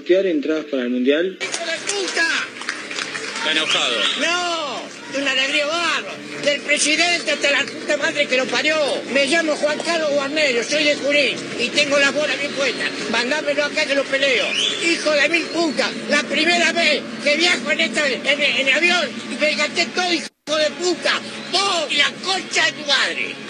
sortear entradas para el Mundial. ¡Hijo de puta! Está enojado. ¡No! De una alegría barro. Del presidente hasta la puta madre que lo parió. Me llamo Juan Carlos Guarnero, soy de Junín y tengo las bolas bien puestas. Mandámelo acá que lo peleo. Hijo de mil putas, la primera vez que viajo en, esta, en, avión y me gasté todo, hijo de puta. Vos y la concha de tu madre.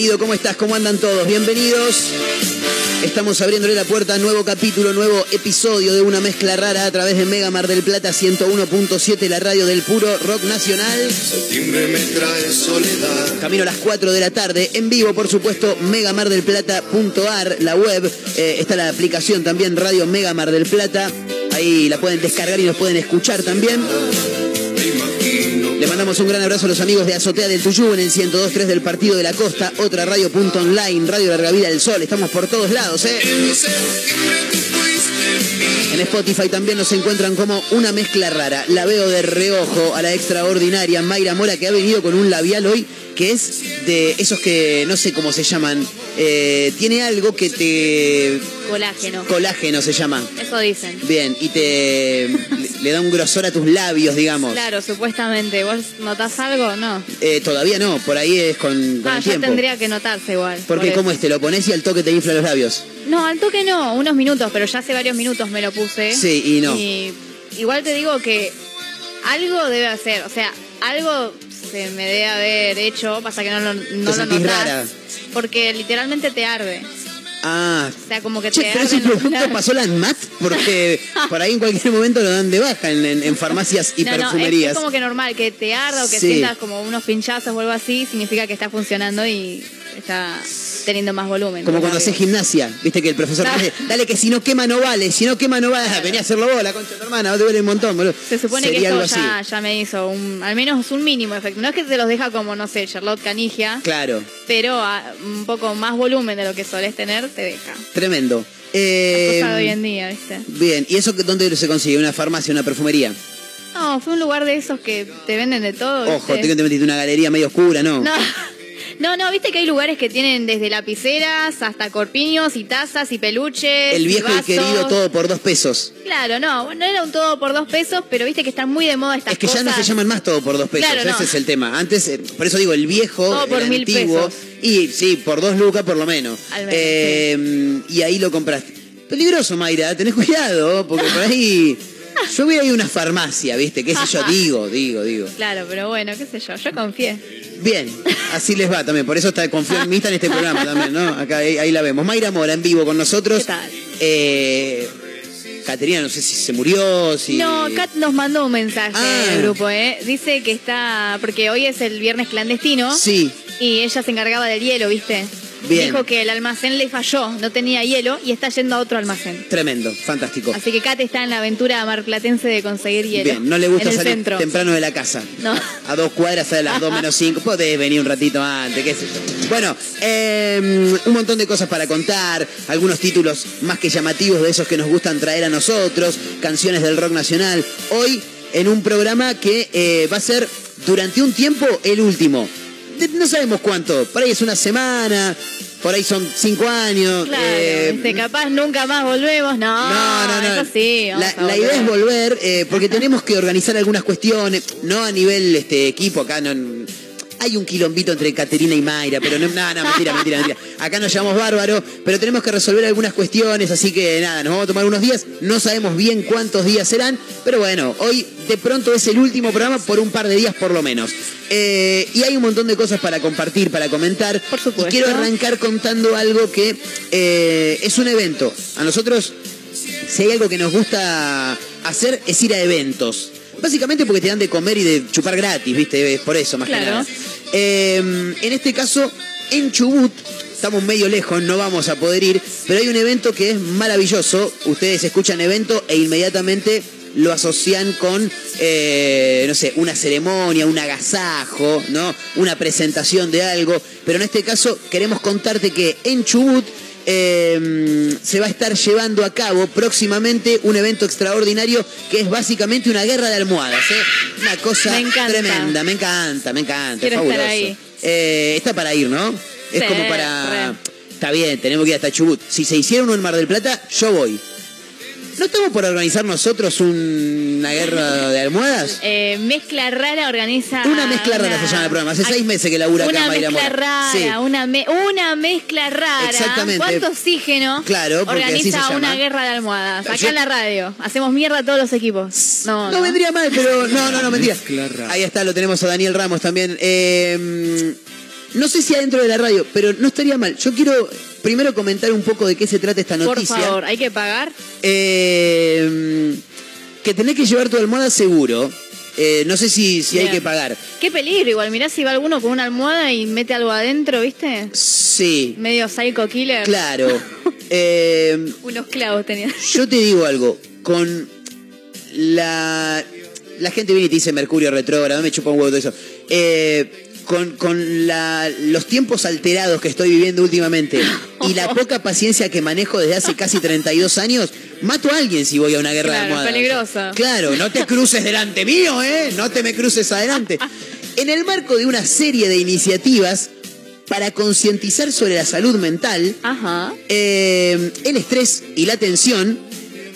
Querido, ¿cómo estás? ¿Cómo andan todos? Bienvenidos. Estamos abriéndole la puerta a nuevo capítulo, nuevo episodio de una mezcla rara a través de Mega Mar del Plata 101.7, la radio del puro rock nacional. Septiembre me trae soledad. Camino a las 4 de la tarde, en vivo, por supuesto, megamardelplata.ar, la web. Eh, está la aplicación también, Radio Mega Mar del Plata. Ahí la pueden descargar y nos pueden escuchar también. Le mandamos un gran abrazo a los amigos de Azotea del Tuyú en el 102.3 del Partido de la Costa, otra radio.online, Radio Larga Vida del Sol. Estamos por todos lados, ¿eh? En Spotify también nos encuentran como una mezcla rara. La veo de reojo a la extraordinaria Mayra Mora que ha venido con un labial hoy que es de esos que no sé cómo se llaman. Eh, tiene algo que te... Colágeno. Colágeno se llama. Eso dicen. Bien, y te le- da un grosor a tus labios, digamos. Claro, supuestamente. ¿Vos notás algo? No. Eh, todavía no, por ahí es con, con Ah, el ya tiempo. tendría que notarse igual. Porque por ¿cómo eso. es? Te lo pones y al toque te infla los labios. No, al toque no, unos minutos, pero ya hace varios minutos me lo puse. Sí, y no. Y igual te digo que algo debe hacer, o sea, algo se me debe haber hecho, pasa que no lo, no lo sentís notás, rara. Porque literalmente te arde. Ah. O sea, como que Che, te pero ese los producto pasó la ANMAT porque por ahí en cualquier momento lo dan de baja en, en- en farmacias y No, no, es- perfumerías. es, como que normal, que te arda o que Sí. sientas como unos pinchazos o algo así, significa que está funcionando y está teniendo más volumen. Como cuando haces gimnasia, viste que el profesor No. te dice, dale que si no quema no vale, si no quema no vale, vení a hacerlo vos, la concha de tu hermana, te duele un montón, boludo. Se supone Sería que algo esto así. ya, me hizo un, al menos un mínimo efecto. No es que te los deja como, no sé, Charlotte Canigia, Claro, pero a- un poco más volumen de lo que solés tener te deja. tremendo. Eh, de hoy en día, ¿viste? bien, ¿y eso dónde se consigue? ¿Una farmacia, una perfumería? No, fue un lugar de esos que te venden de todo. Ojo, tengo que te metiste una galería medio oscura, ¿no? No. No, no, viste que hay lugares que tienen desde lapiceras hasta corpiños y tazas y peluches. El viejo y vasos. querido todo por dos pesos. Claro, no, no era un todo por dos pesos, pero viste que están muy de moda estas Es que ya cosas. no se llaman más todo por dos pesos, Claro, no. ese es el tema. Antes, eh, por eso digo, el viejo, Todo por el mil antiguo, pesos. y sí, por dos lucas por lo menos. Al menos, Eh, Y ahí lo compraste. Peligroso, Mayra, tenés cuidado, porque por ahí... Yo voy a ir a una farmacia, ¿viste? ¿Qué sé yo? Digo, digo, digo. Claro, pero bueno, qué sé yo, yo confié. Bien, así les va también. Por eso está, confío en mí, está en este programa también, ¿no? Acá, ahí, ahí la vemos. Mayra Mora en vivo con nosotros. ¿Qué tal? Eh, Caterina, no sé si se murió, si... No, Kat nos mandó un mensaje Ah. del grupo, ¿eh? Dice que está. Porque hoy es el viernes clandestino. Sí, Y ella se encargaba del hielo, ¿viste? Bien. Dijo que el almacén le falló, no tenía hielo y está yendo a otro almacén. tremendo, fantástico. Así que Kat está en la aventura marplatense de conseguir hielo. Bien, no le gusta salir centro. temprano de la casa. No. A dos cuadras sale a las dos menos cinco. Podés venir un ratito antes, qué sé yo. Bueno, eh, un montón de cosas para contar. Algunos títulos más que llamativos de esos que nos gustan traer a nosotros. Canciones del rock nacional. Hoy en un programa que eh, va a ser durante un tiempo el último. No sabemos cuánto. Por ahí es una semana. Por ahí son cinco años. Claro, eh, ¿viste? capaz nunca más volvemos. No, no, no, no. Eso sí. La, la idea es volver. volver, eh, porque tenemos que organizar algunas cuestiones, no a nivel este equipo, acá no. Hay un quilombito entre Caterina y Mayra, pero no, no, no, mentira, mentira, mentira. Acá nos llamamos bárbaro, pero tenemos que resolver algunas cuestiones, así que nada, nos vamos a tomar unos días. No sabemos bien cuántos días serán, pero bueno, hoy de pronto es el último programa por un par de días por lo menos. Eh, y hay un montón de cosas para compartir, para comentar. Por supuesto. Y quiero arrancar contando algo que eh, es un evento. A nosotros si hay algo que nos gusta hacer es ir a eventos. Básicamente porque te dan de comer y de chupar gratis, ¿viste? Es por eso, más que nada. Eh, en este caso, en Chubut, estamos medio lejos, no vamos a poder ir, pero hay un evento que es maravilloso. Ustedes escuchan evento e inmediatamente lo asocian con, eh, no sé, una ceremonia, un agasajo, ¿no? Una presentación de algo. Pero en este caso queremos contarte que en Chubut eh, se va a estar llevando a cabo próximamente un evento extraordinario que es básicamente una guerra de almohadas. ¿eh? Una cosa Me tremenda, me encanta, me encanta, Quiero es estar fabuloso. ahí. Eh, está para ir, ¿no? Es Sí, como para... re. Está bien, tenemos que ir hasta Chubut. Si se hiciera uno en Mar del Plata, yo voy. ¿No estamos por organizar nosotros un- una guerra de almohadas? Eh, mezcla rara organiza. Una mezcla rara se llama el programa. Hace seis meses que labura acá Una Mayra mezcla Mora. rara, Sí. una, me- una mezcla rara. Exactamente. ¿Cuánto oxígeno? Claro, porque así organiza se llama. una guerra de almohadas. Acá Yo- en la radio. Hacemos mierda a todos los equipos. No, No, no. vendría mal, pero no, no, no, mentira. Mezcla rara. Ahí está, lo tenemos a Daniel Ramos también. Eh, no sé si adentro de la radio, pero no estaría mal. Yo quiero primero comentar un poco de qué se trata esta Por noticia. favor, hay que pagar. Eh, que tenés que llevar tu almohada seguro. Eh, no sé si, si hay que pagar. Qué peligro, igual. Mirá si va alguno con una almohada y mete algo adentro, ¿viste? Sí, Medio psycho killer. claro. Eh, Unos clavos tenía. Yo te digo algo, con la... La gente viene y te dice Mercurio retrógrado, me chupa un huevo todo eso. Eh, con con la- los tiempos alterados que estoy viviendo últimamente y la poca paciencia que manejo desde hace casi 32 años, mato a alguien si voy a una guerra de Claro, almohadas. peligroso. Claro, no te cruces delante mío, ¿eh? No te me cruces adelante. En el marco de una serie de iniciativas para concientizar sobre la salud mental, Ajá. eh, el estrés y la tensión,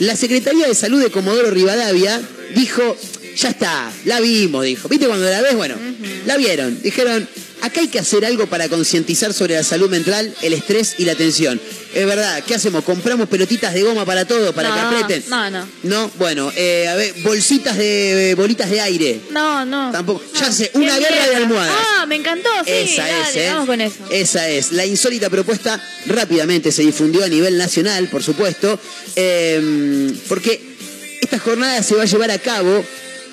la Secretaría de Salud de Comodoro Rivadavia dijo, ya está, la vimos, dijo. ¿Viste cuando la ves? Bueno, la vieron. Dijeron, acá hay que hacer algo para concientizar sobre la salud mental, el estrés y la tensión. Es verdad, ¿qué hacemos? ¿Compramos pelotitas de goma para todo, para No, que aprieten? no, no. No, bueno, eh, a ver, bolsitas de eh, bolitas de aire. No, no. Tampoco. Ya sé, una guerra de almohadas. Ah, me encantó, sí. Esa dale, es, ¿eh? Vamos con eso. Esa es. La insólita propuesta rápidamente se difundió a nivel nacional, por supuesto, eh, porque esta jornada se va a llevar a cabo.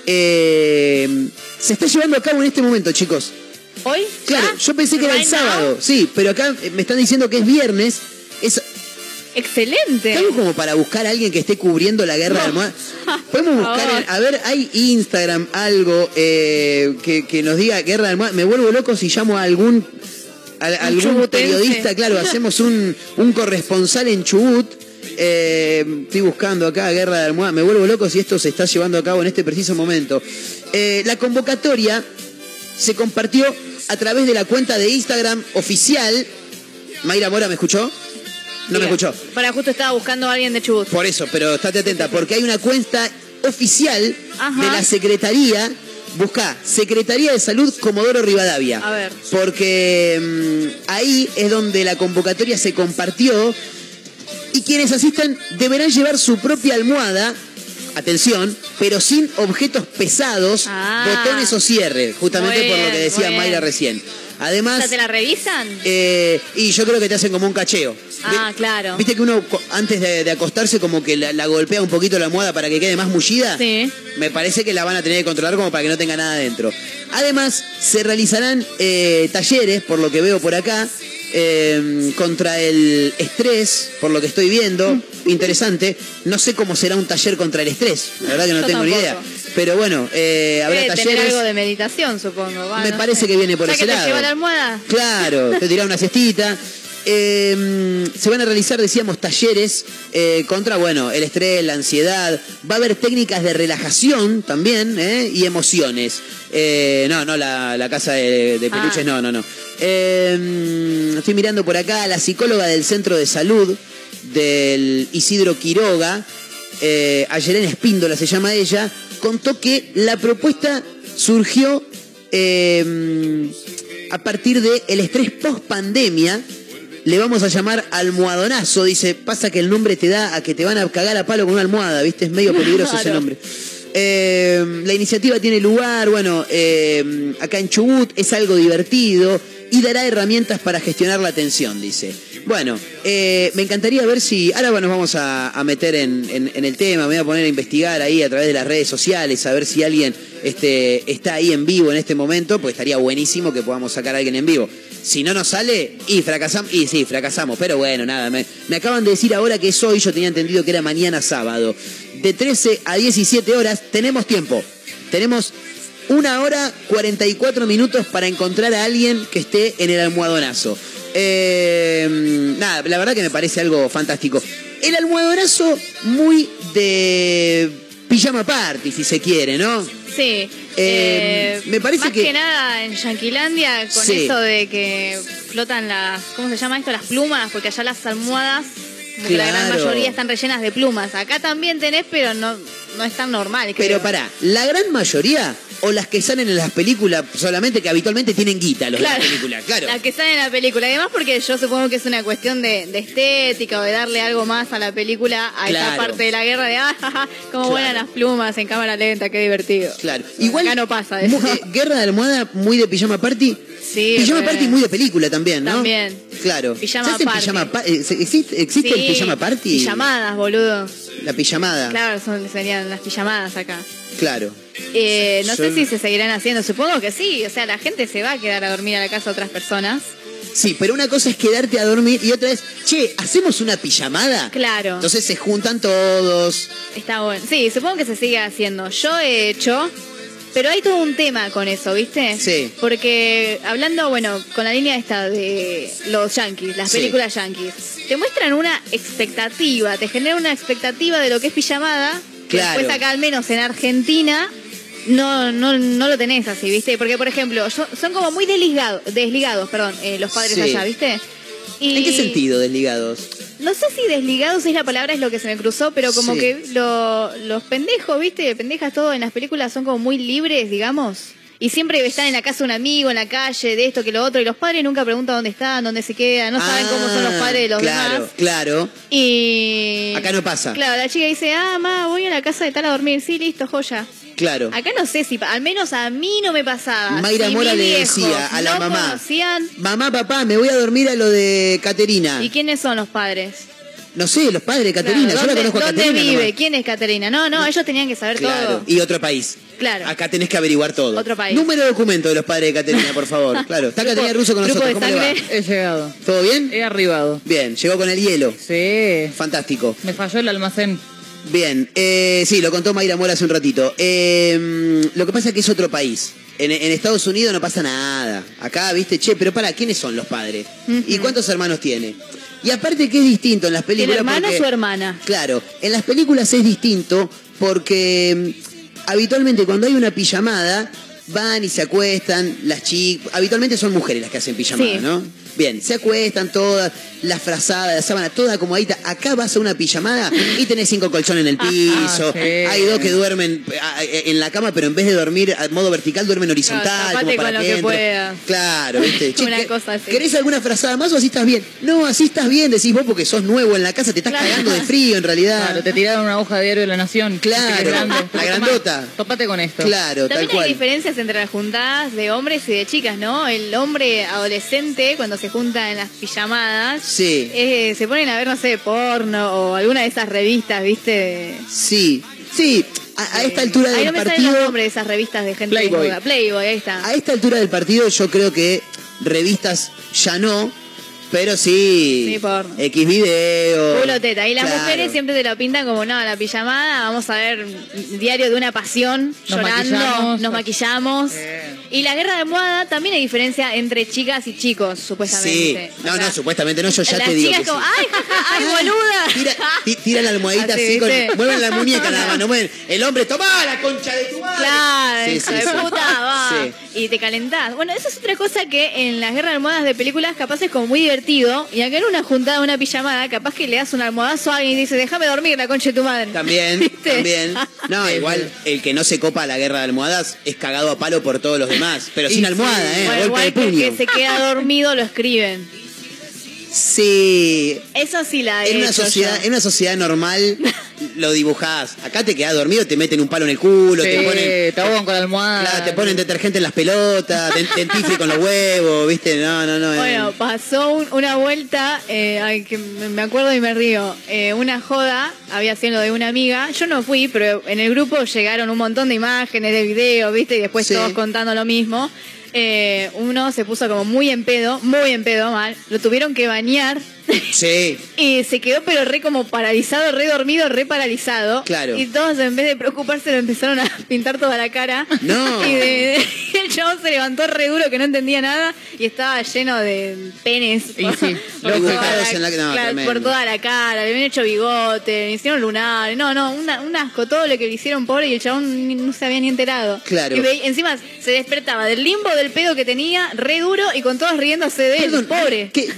eh, se está llevando a cabo en este momento, chicos. ¿Hoy? Claro, ¿Ya? yo pensé que era el sábado, sí, pero acá eh, me están diciendo que es viernes. Es, Excelente. ¿Algo como para buscar a alguien que esté cubriendo la guerra de almohadas? Podemos buscar, en- a ver, hay Instagram algo eh, que, que nos diga guerra de almohadas. Me vuelvo loco si llamo a algún a- algún chubutense. periodista, claro, hacemos un, un corresponsal en Chubut. Eh, estoy buscando acá guerra de almohadas. Me vuelvo loco si esto se está llevando a cabo en este preciso momento. Eh, la convocatoria se compartió a través de la cuenta de Instagram oficial. Mayra Mora, ¿me escuchó? No me escuchó. Para justo estaba buscando a alguien de Chubut. Por eso, pero estate atenta, porque hay una cuenta oficial Ajá. de la Secretaría. Busca Secretaría de Salud Comodoro Rivadavia. A ver. Porque mm, ahí es donde la convocatoria se compartió y quienes asistan deberán llevar su propia almohada atención, pero sin objetos pesados, Ah. botones o cierre, justamente por lo que decía Mayra recién. O Además, sea, ¿te la revisan? eh, y yo creo que te hacen como un cacheo. Ah, claro. ¿Viste que uno antes de, de acostarse como que la, la golpea un poquito la almohada para que quede más mullida? Sí. Me parece que la van a tener que controlar como para que no tenga nada dentro. Además, se realizarán eh, talleres, por lo que veo por acá, eh, contra el estrés, por lo que estoy viendo. Interesante. No sé cómo será un taller contra el estrés. La verdad que no Yo tengo ni idea. Pero bueno, eh, habrá Debe tener talleres. algo de meditación, supongo. va, Me no parece sé. que viene por ¿Ya ese que te lado. lleva la almohada? Claro, te tirá una cestita. Eh, se van a realizar, decíamos, talleres eh, contra, bueno, el estrés, la ansiedad. Va a haber técnicas de relajación también ¿eh? y emociones. Eh, no, no, la, la casa de, de peluches, Ah. no, no, no. Eh, estoy mirando por acá a la psicóloga del centro de salud del Isidro Quiroga, eh, Ayelén Espíndola se llama ella, contó que la propuesta surgió eh, a partir del el estrés post pandemia. Le vamos a llamar almohadonazo, dice, pasa que el nombre te da a que te van a cagar a palo con una almohada, ¿viste? Es medio peligroso ese nombre. Eh, la iniciativa tiene lugar, bueno, eh, acá en Chubut es algo divertido y dará herramientas para gestionar la tensión, dice. Bueno, eh, me encantaría ver si. Ahora nos vamos a, meter en el tema, me voy a poner a investigar ahí a través de las redes sociales, a ver si alguien este, está ahí en vivo en este momento, pues estaría buenísimo que podamos sacar a alguien en vivo. Si no nos sale, y fracasamos, y sí, fracasamos, pero bueno, nada, me, me acaban de decir ahora que es hoy, yo tenía entendido que era mañana sábado. De 13 a 17 horas tenemos tiempo. Tenemos una hora 44 minutos para encontrar a alguien que esté en el almohadonazo. Eh, nada, la verdad que me parece algo fantástico. El almohadonazo muy de pijama party, si se quiere, ¿no? Sí. Eh, me parece más que- que... nada en Yanquilandia, con Sí. eso de que flotan las. ¿Cómo se llama esto? Las plumas, porque allá las almohadas, la gran mayoría están rellenas de plumas. Acá también tenés, pero no, no es tan normal. Pero pará, la gran mayoría, o las que salen en las películas solamente, que habitualmente tienen guita los de las películas, claro. Las que salen en la película. Además, porque yo supongo que es una cuestión de, de estética o de darle algo más a la película, a Claro. parte de la guerra de, ah, jaja, cómo vuelan las plumas en cámara lenta, qué divertido. Claro. Igual. Acá no pasa eso. eh, Guerra de almohada muy de pijama party. Sí, Pijama re. party muy de película también, ¿no? También. Claro. Pijama ¿Se hacen party. pijama pa- eh, ¿Existe, existe el pijama party? Pijamadas, boludo. La pijamada. Claro, son, serían las pijamadas acá. Claro. Eh, no Yo- sé si se seguirán haciendo, supongo que sí. O sea, la gente se va a quedar a dormir a la casa de otras personas. Sí, pero una cosa es quedarte a dormir y otra es, che, ¿hacemos una pijamada? Claro. Entonces se juntan todos. Está bueno. Sí, supongo que se sigue haciendo. Yo he hecho, pero hay todo un tema con eso, ¿viste? Sí. Porque hablando, bueno, con la línea esta de los yankees, las Sí. películas yankees, te muestran una expectativa, te generan una expectativa de lo que es pijamada. que Claro. Después acá, al menos en Argentina, no, no, no lo tenés así, ¿viste? Porque, por ejemplo, yo- son como muy desligados, desligados, perdón, eh, los padres Sí. allá, ¿viste? Y- ¿En qué sentido desligados? No sé si desligados es la palabra, es lo que se me cruzó, pero como Sí. que lo- los pendejos, ¿viste? Pendejas todo en las películas son como muy libres, digamos. Y siempre están en la casa de un amigo, en la calle, de esto que lo otro. Y los padres nunca preguntan dónde están, dónde se quedan, no saben cómo son los Ah, padres de los claro, demás. Claro, Y. Acá no pasa. Claro, la chica dice, ah, ma, voy a la casa de tal a dormir. Sí, listo, joya. Claro. Acá no sé si, al menos a mí no me pasaba. Mayra Si Mora le decía a la no mamá. conocían. Mamá, papá, me voy a dormir a lo de Caterina. ¿Y quiénes son los padres? No sé, los padres de Caterina. Claro, Yo la ¿dónde, conozco a ¿Dónde Caterina. vive? nomás. ¿Quién es Caterina? No, no, ellos tenían que saber Claro. todo. Y otro país. Claro. Acá tenés que averiguar todo. Otro país. Número de documento de los padres de Caterina, por favor. Claro. Está Caterina Russo con grupo nosotros. de ¿Cómo le va? He llegado. ¿Todo bien? He arribado. Bien, llegó con el hielo. Sí. Fantástico. Me falló el almacén. Bien, eh, sí, lo contó Mayra Mora hace un ratito. Eh, lo que pasa es que es otro país. En, en Estados Unidos no pasa nada. Acá, viste, che, pero para, ¿quiénes son los padres? ¿Y cuántos hermanos tiene? Y aparte que es distinto en las ¿Tiene películas. hermana porque- o hermana? Claro, en las películas es distinto porque mm, habitualmente cuando hay una pijamada van y se acuestan, las chicas, habitualmente son mujeres las que hacen pijamada, Sí. ¿no? Bien, se acuestan todas, la frazada, la sábana, toda acomodadita. Acá vas a una pijamada y tenés cinco colchones en el piso. sí. Hay dos que duermen ah, en la cama, pero en vez de dormir a modo vertical, duermen horizontal. Claro, como para con lo que que. Claro, ¿viste? Una ¿qué- cosa así. ¿Querés alguna frazada más o así estás bien? No, así estás bien, decís vos porque sos nuevo en la casa, te estás Claro. cagando de frío en realidad. Claro, te tiraron una hoja de diario de la Nación. Claro, grande. la grandota. Topate con esto. Claro, tal También hay cual. diferencias entre las juntadas de hombres y de chicas, ¿no? El hombre adolescente, cuando se junta en las pijamadas, Sí. eh, se ponen a ver, no sé, porno o alguna de esas revistas, ¿viste? Sí, sí. A, a esta altura Ahí del no me salen partido. de esas revistas de gente Playboy. desnuda. Playboy, ahí está. A esta altura del partido yo creo que revistas ya no, pero sí, Sí, porno. X video. Culo teta. Y las Claro. mujeres siempre te lo pintan como, no, la pijamada, vamos a ver diario de una pasión, Nos llorando, maquillamos. nos maquillamos. Bien. Y la guerra de almohada también hay diferencia entre chicas y chicos, Sí, supuestamente. O no, sea, no, supuestamente no, yo ya las te digo. chicas que como, sí. ay, jaja, ay, boluda. Tira, ti- tira la almohadita Así, así, con, mueven la muñeca nada más, no mueven. El hombre, toma la concha de tu madre. Claro, Sí, sí, de sí. puta, va. Sí. Y te calentás. Bueno, eso es otra cosa que en las guerras de almohadas de películas capaz es como muy divertido. Y acá en una juntada, una pijamada, capaz que le das un almohadazo a alguien y dice, déjame dormir la concha de tu madre. También, ¿Viste? también. No, igual el que no se copa a la guerra de almohadas es cagado a palo por todos los demás. Pero sin almohada, ¿eh? Bueno, golpe igual de que el puño. que se queda dormido lo escriben. Sí. Eso sí la he En una, hecho sociedad, yo. en una sociedad normal lo dibujás. Acá te quedás dormido, te meten un palo en el culo, te ponen. te ahogan con la almohada. Claro, te ponen detergente en las pelotas, den- dentifricio con los huevos, ¿viste? No, no, no. eh. Bueno, pasó un- una vuelta, eh, ay, que me me acuerdo y me río. Eh, una joda, había sido de una amiga. Yo no fui, pero en el grupo llegaron un montón de imágenes, de videos, ¿viste? Y después Sí. todos contando lo mismo. Eh, uno se puso como muy en pedo, muy en pedo mal. Lo tuvieron que bañar. Sí. Y se quedó pero re como paralizado, re dormido, re paralizado. Claro. Y todos en vez de preocuparse lo empezaron a pintar toda la cara. No. Y de- el chabón se levantó re duro que no entendía nada y estaba lleno de penes. Y sí, por, toda en la- no, claro, por toda la cara, le habían hecho bigote, le hicieron lunar. No, no, una- un asco todo lo que le hicieron pobre y el chabón ni- no se había ni enterado. Claro. Y encima se despertaba del limbo del pedo que tenía, re duro y con todos riéndose de él, Perdón, pobre. ¿qué?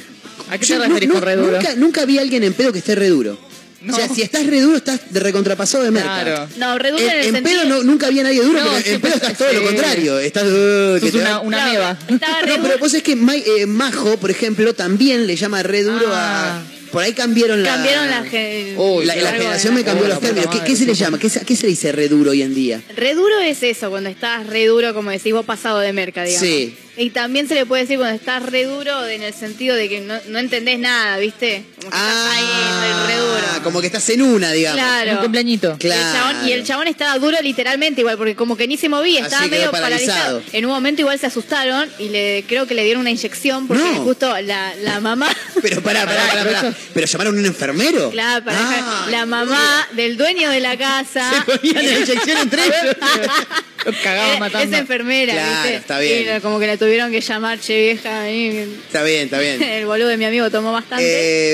¿A qué te referís nu- con re duro? Nunca, nunca vi a alguien en pedo que esté re duro. No. O sea, si estás re duro, estás de recontrapasado de merca. Claro. No, re duro en, En, el en sentido... pedo no- nunca vi a nadie duro, No, pero en siempre pedo estás todo sí. lo contrario. Estás. uh, que te una, da- una Claro, meba. Estaba re No, pero vos es que Mai- eh, Majo, por ejemplo, también le llama re duro Ah. a. Por ahí cambiaron la. Cambiaron la, La, generación me cambió Oh, los términos. ¿Qué, se le sí. llama? ¿Qué, se- a qué se le dice re duro hoy en día? Re duro es eso, cuando estás re duro, como decís vos, pasado de merca, digamos. Sí. Y también se le puede decir cuando estás re duro en el sentido de que no, no entendés nada, ¿viste? Como que estás ahí re, re duro. Ah, como que estás en una, digamos. Claro. Un cumpleañito. Claro. El chabón- y el chabón estaba duro literalmente igual, porque como que ni se movía, estaba medio paralizado. paralizado. En un momento igual se asustaron y le creo que le dieron una inyección porque No. justo la, la mamá... Pero pará, pará, pará, pará. ¿Pero llamaron a un enfermero? Claro, para Ah, la mamá del dueño de la casa. Se ponían la inyección entre ellos. Los cagaban matando. Es enfermera, Claro, ¿viste? está bien. Y como que la tuvieron que llamar, che vieja. y- Está bien, está bien. el boludo de mi amigo tomó bastante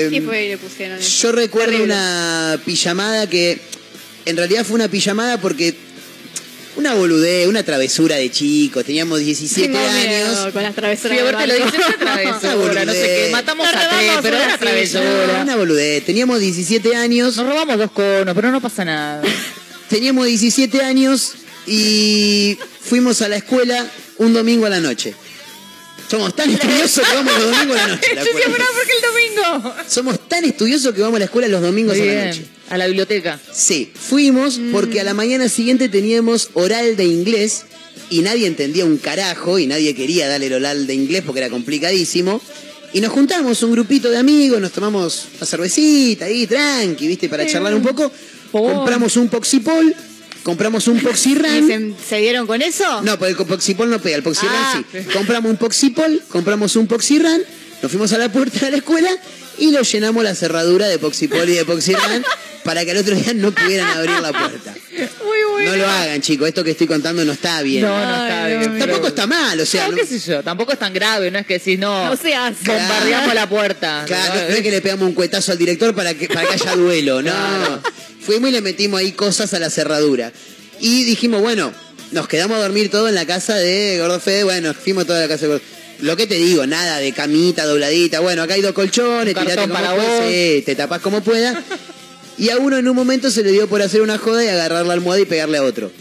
Eh, y fue y le pusieron. eso. Yo recuerdo Terrible. una pijamada que en realidad fue una pijamada porque una boludez, una travesura de chicos, teníamos 17 Tengo años. miedo con las travesuras. Sí, a ver, del te lo dices una travesura, no sé qué. Matamos Nos a tres, pero una travesura. una boludez. Teníamos 17 años, Nos robamos dos conos, pero no pasa nada. teníamos 17 años y fuimos a la escuela un domingo a la noche. Somos tan estudiosos que vamos los domingos a la noche. a la Yo decía, escuela. "Pará, ¿por qué el domingo? Somos tan estudiosos que vamos a la escuela los domingos Muy a la noche. A la biblioteca. Sí, fuimos Mm. porque a la mañana siguiente teníamos oral de inglés y nadie entendía un carajo y nadie quería darle el oral de inglés porque era complicadísimo. Y nos juntamos un grupito de amigos, nos tomamos una cervecita ahí, tranqui, ¿viste? Para charlar un poco. Por. Compramos un poxipol, compramos un ¿Y poxirran. se, se dieron con eso? No, porque el poxipol no pega, el poxirran Ah. sí. Compramos un poxipol, compramos un poxirran, nos fuimos a la puerta de la escuela y lo llenamos la cerradura de poxipol y de poxirran para que al otro día no pudieran abrir la puerta. Muy bueno. No lo hagan, chicos, esto que estoy contando no está bien. No, no está Ay, bien. no, Tampoco está mal, o sea, No, qué sé yo, tampoco es tan grave, no es que decís, no, No seas- bombardeamos la puerta. claro, no- no es que le pegamos un cuetazo al director para que, para que haya duelo, no. Fuimos y le metimos ahí cosas a la cerradura. Y dijimos, bueno, nos quedamos a dormir todo en la casa de Gordo Fede. Bueno, fuimos toda la casa de Gordo. Lo que te digo, nada de camita dobladita. Bueno, acá hay dos colchones, tirate como para puedas, vos. sí, te tapás como puedas. Y a uno en un momento se le dio por hacer una joda y agarrar la almohada y pegarle a otro.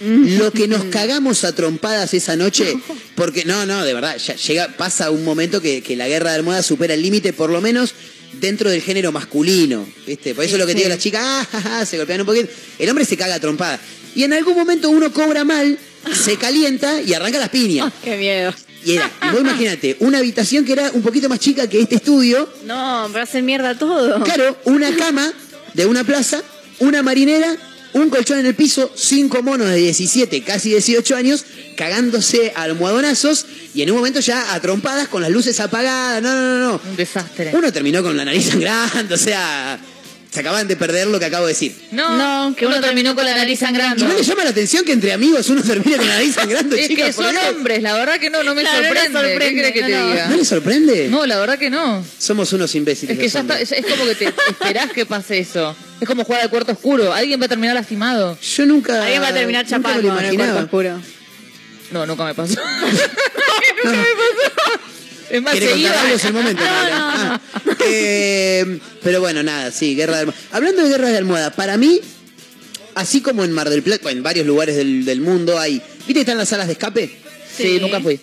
Lo que nos cagamos a trompadas esa noche, porque no, no, de verdad, ya llega, pasa un momento que, que la guerra de almohadas supera el límite, por lo menos dentro del género masculino, ¿viste? Por eso es lo que te digo, las chicas, ah, ja, ja, se golpean un poquito, el hombre se caga a trompadas. Y en algún momento uno cobra mal, se calienta y arranca las piñas. Qué miedo. Y era, y vos imagínate, una habitación que era un poquito más chica que este estudio, No, pero hacen mierda todo. Claro, una cama de una plaza, una marinera, un colchón en el piso, cinco monos de 17, casi 18 años, cagándose a almohadonazos y en un momento ya a trompadas con las luces apagadas. No, no, no, Un desastre. no. Uno terminó con la nariz sangrando, o sea, se acaban de perder lo que acabo de decir. No, No, que uno, uno terminó con la nariz ¿Y sangrando. no le llama la atención que entre amigos uno termine con la nariz sangrando, Es chicas? que son hombres, la verdad que no, no me Claro, no les sorprende. ¿Qué crees que te no, no. diga? ¿No le sorprende? No, la verdad que no. Somos unos imbéciles. Es que ya está, es, como que te esperás que pase eso. Es como jugar al cuarto oscuro. Alguien va a terminar lastimado. Yo nunca. Alguien va a terminar chapando en el cuarto imaginaba. oscuro. No, nunca me pasó. nunca me pasó. Es más, ¿Quiere contar algo? Es el momento. Ah, eh, pero bueno, nada, sí, guerra de almohada. Hablando de guerras de almohada, para mí, así como en Mar del Plata, bueno, en varios lugares del, del mundo hay. ¿Viste que están las salas de escape? Sí, Sí. nunca fui.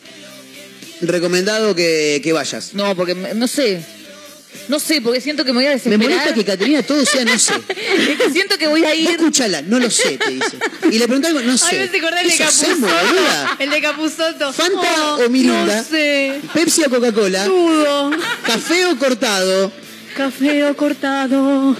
Recomendado que, que vayas. No, porque no sé. No sé, porque siento que me voy a Me desesperar. molesta que Caterina todo sea no sé. Es que siento que voy a ir. escuchala, no lo sé, te dice. Y le preguntás algo, no sé. Ay, me acordar el de ¿Eso hacemos, Capuzotto. boluda? El de Capuzotto. ¿Fanta Oh, o Mirinda? No sé. ¿Pepsi o Coca-Cola? Dudo. ¿Café o cortado? Café o cortado.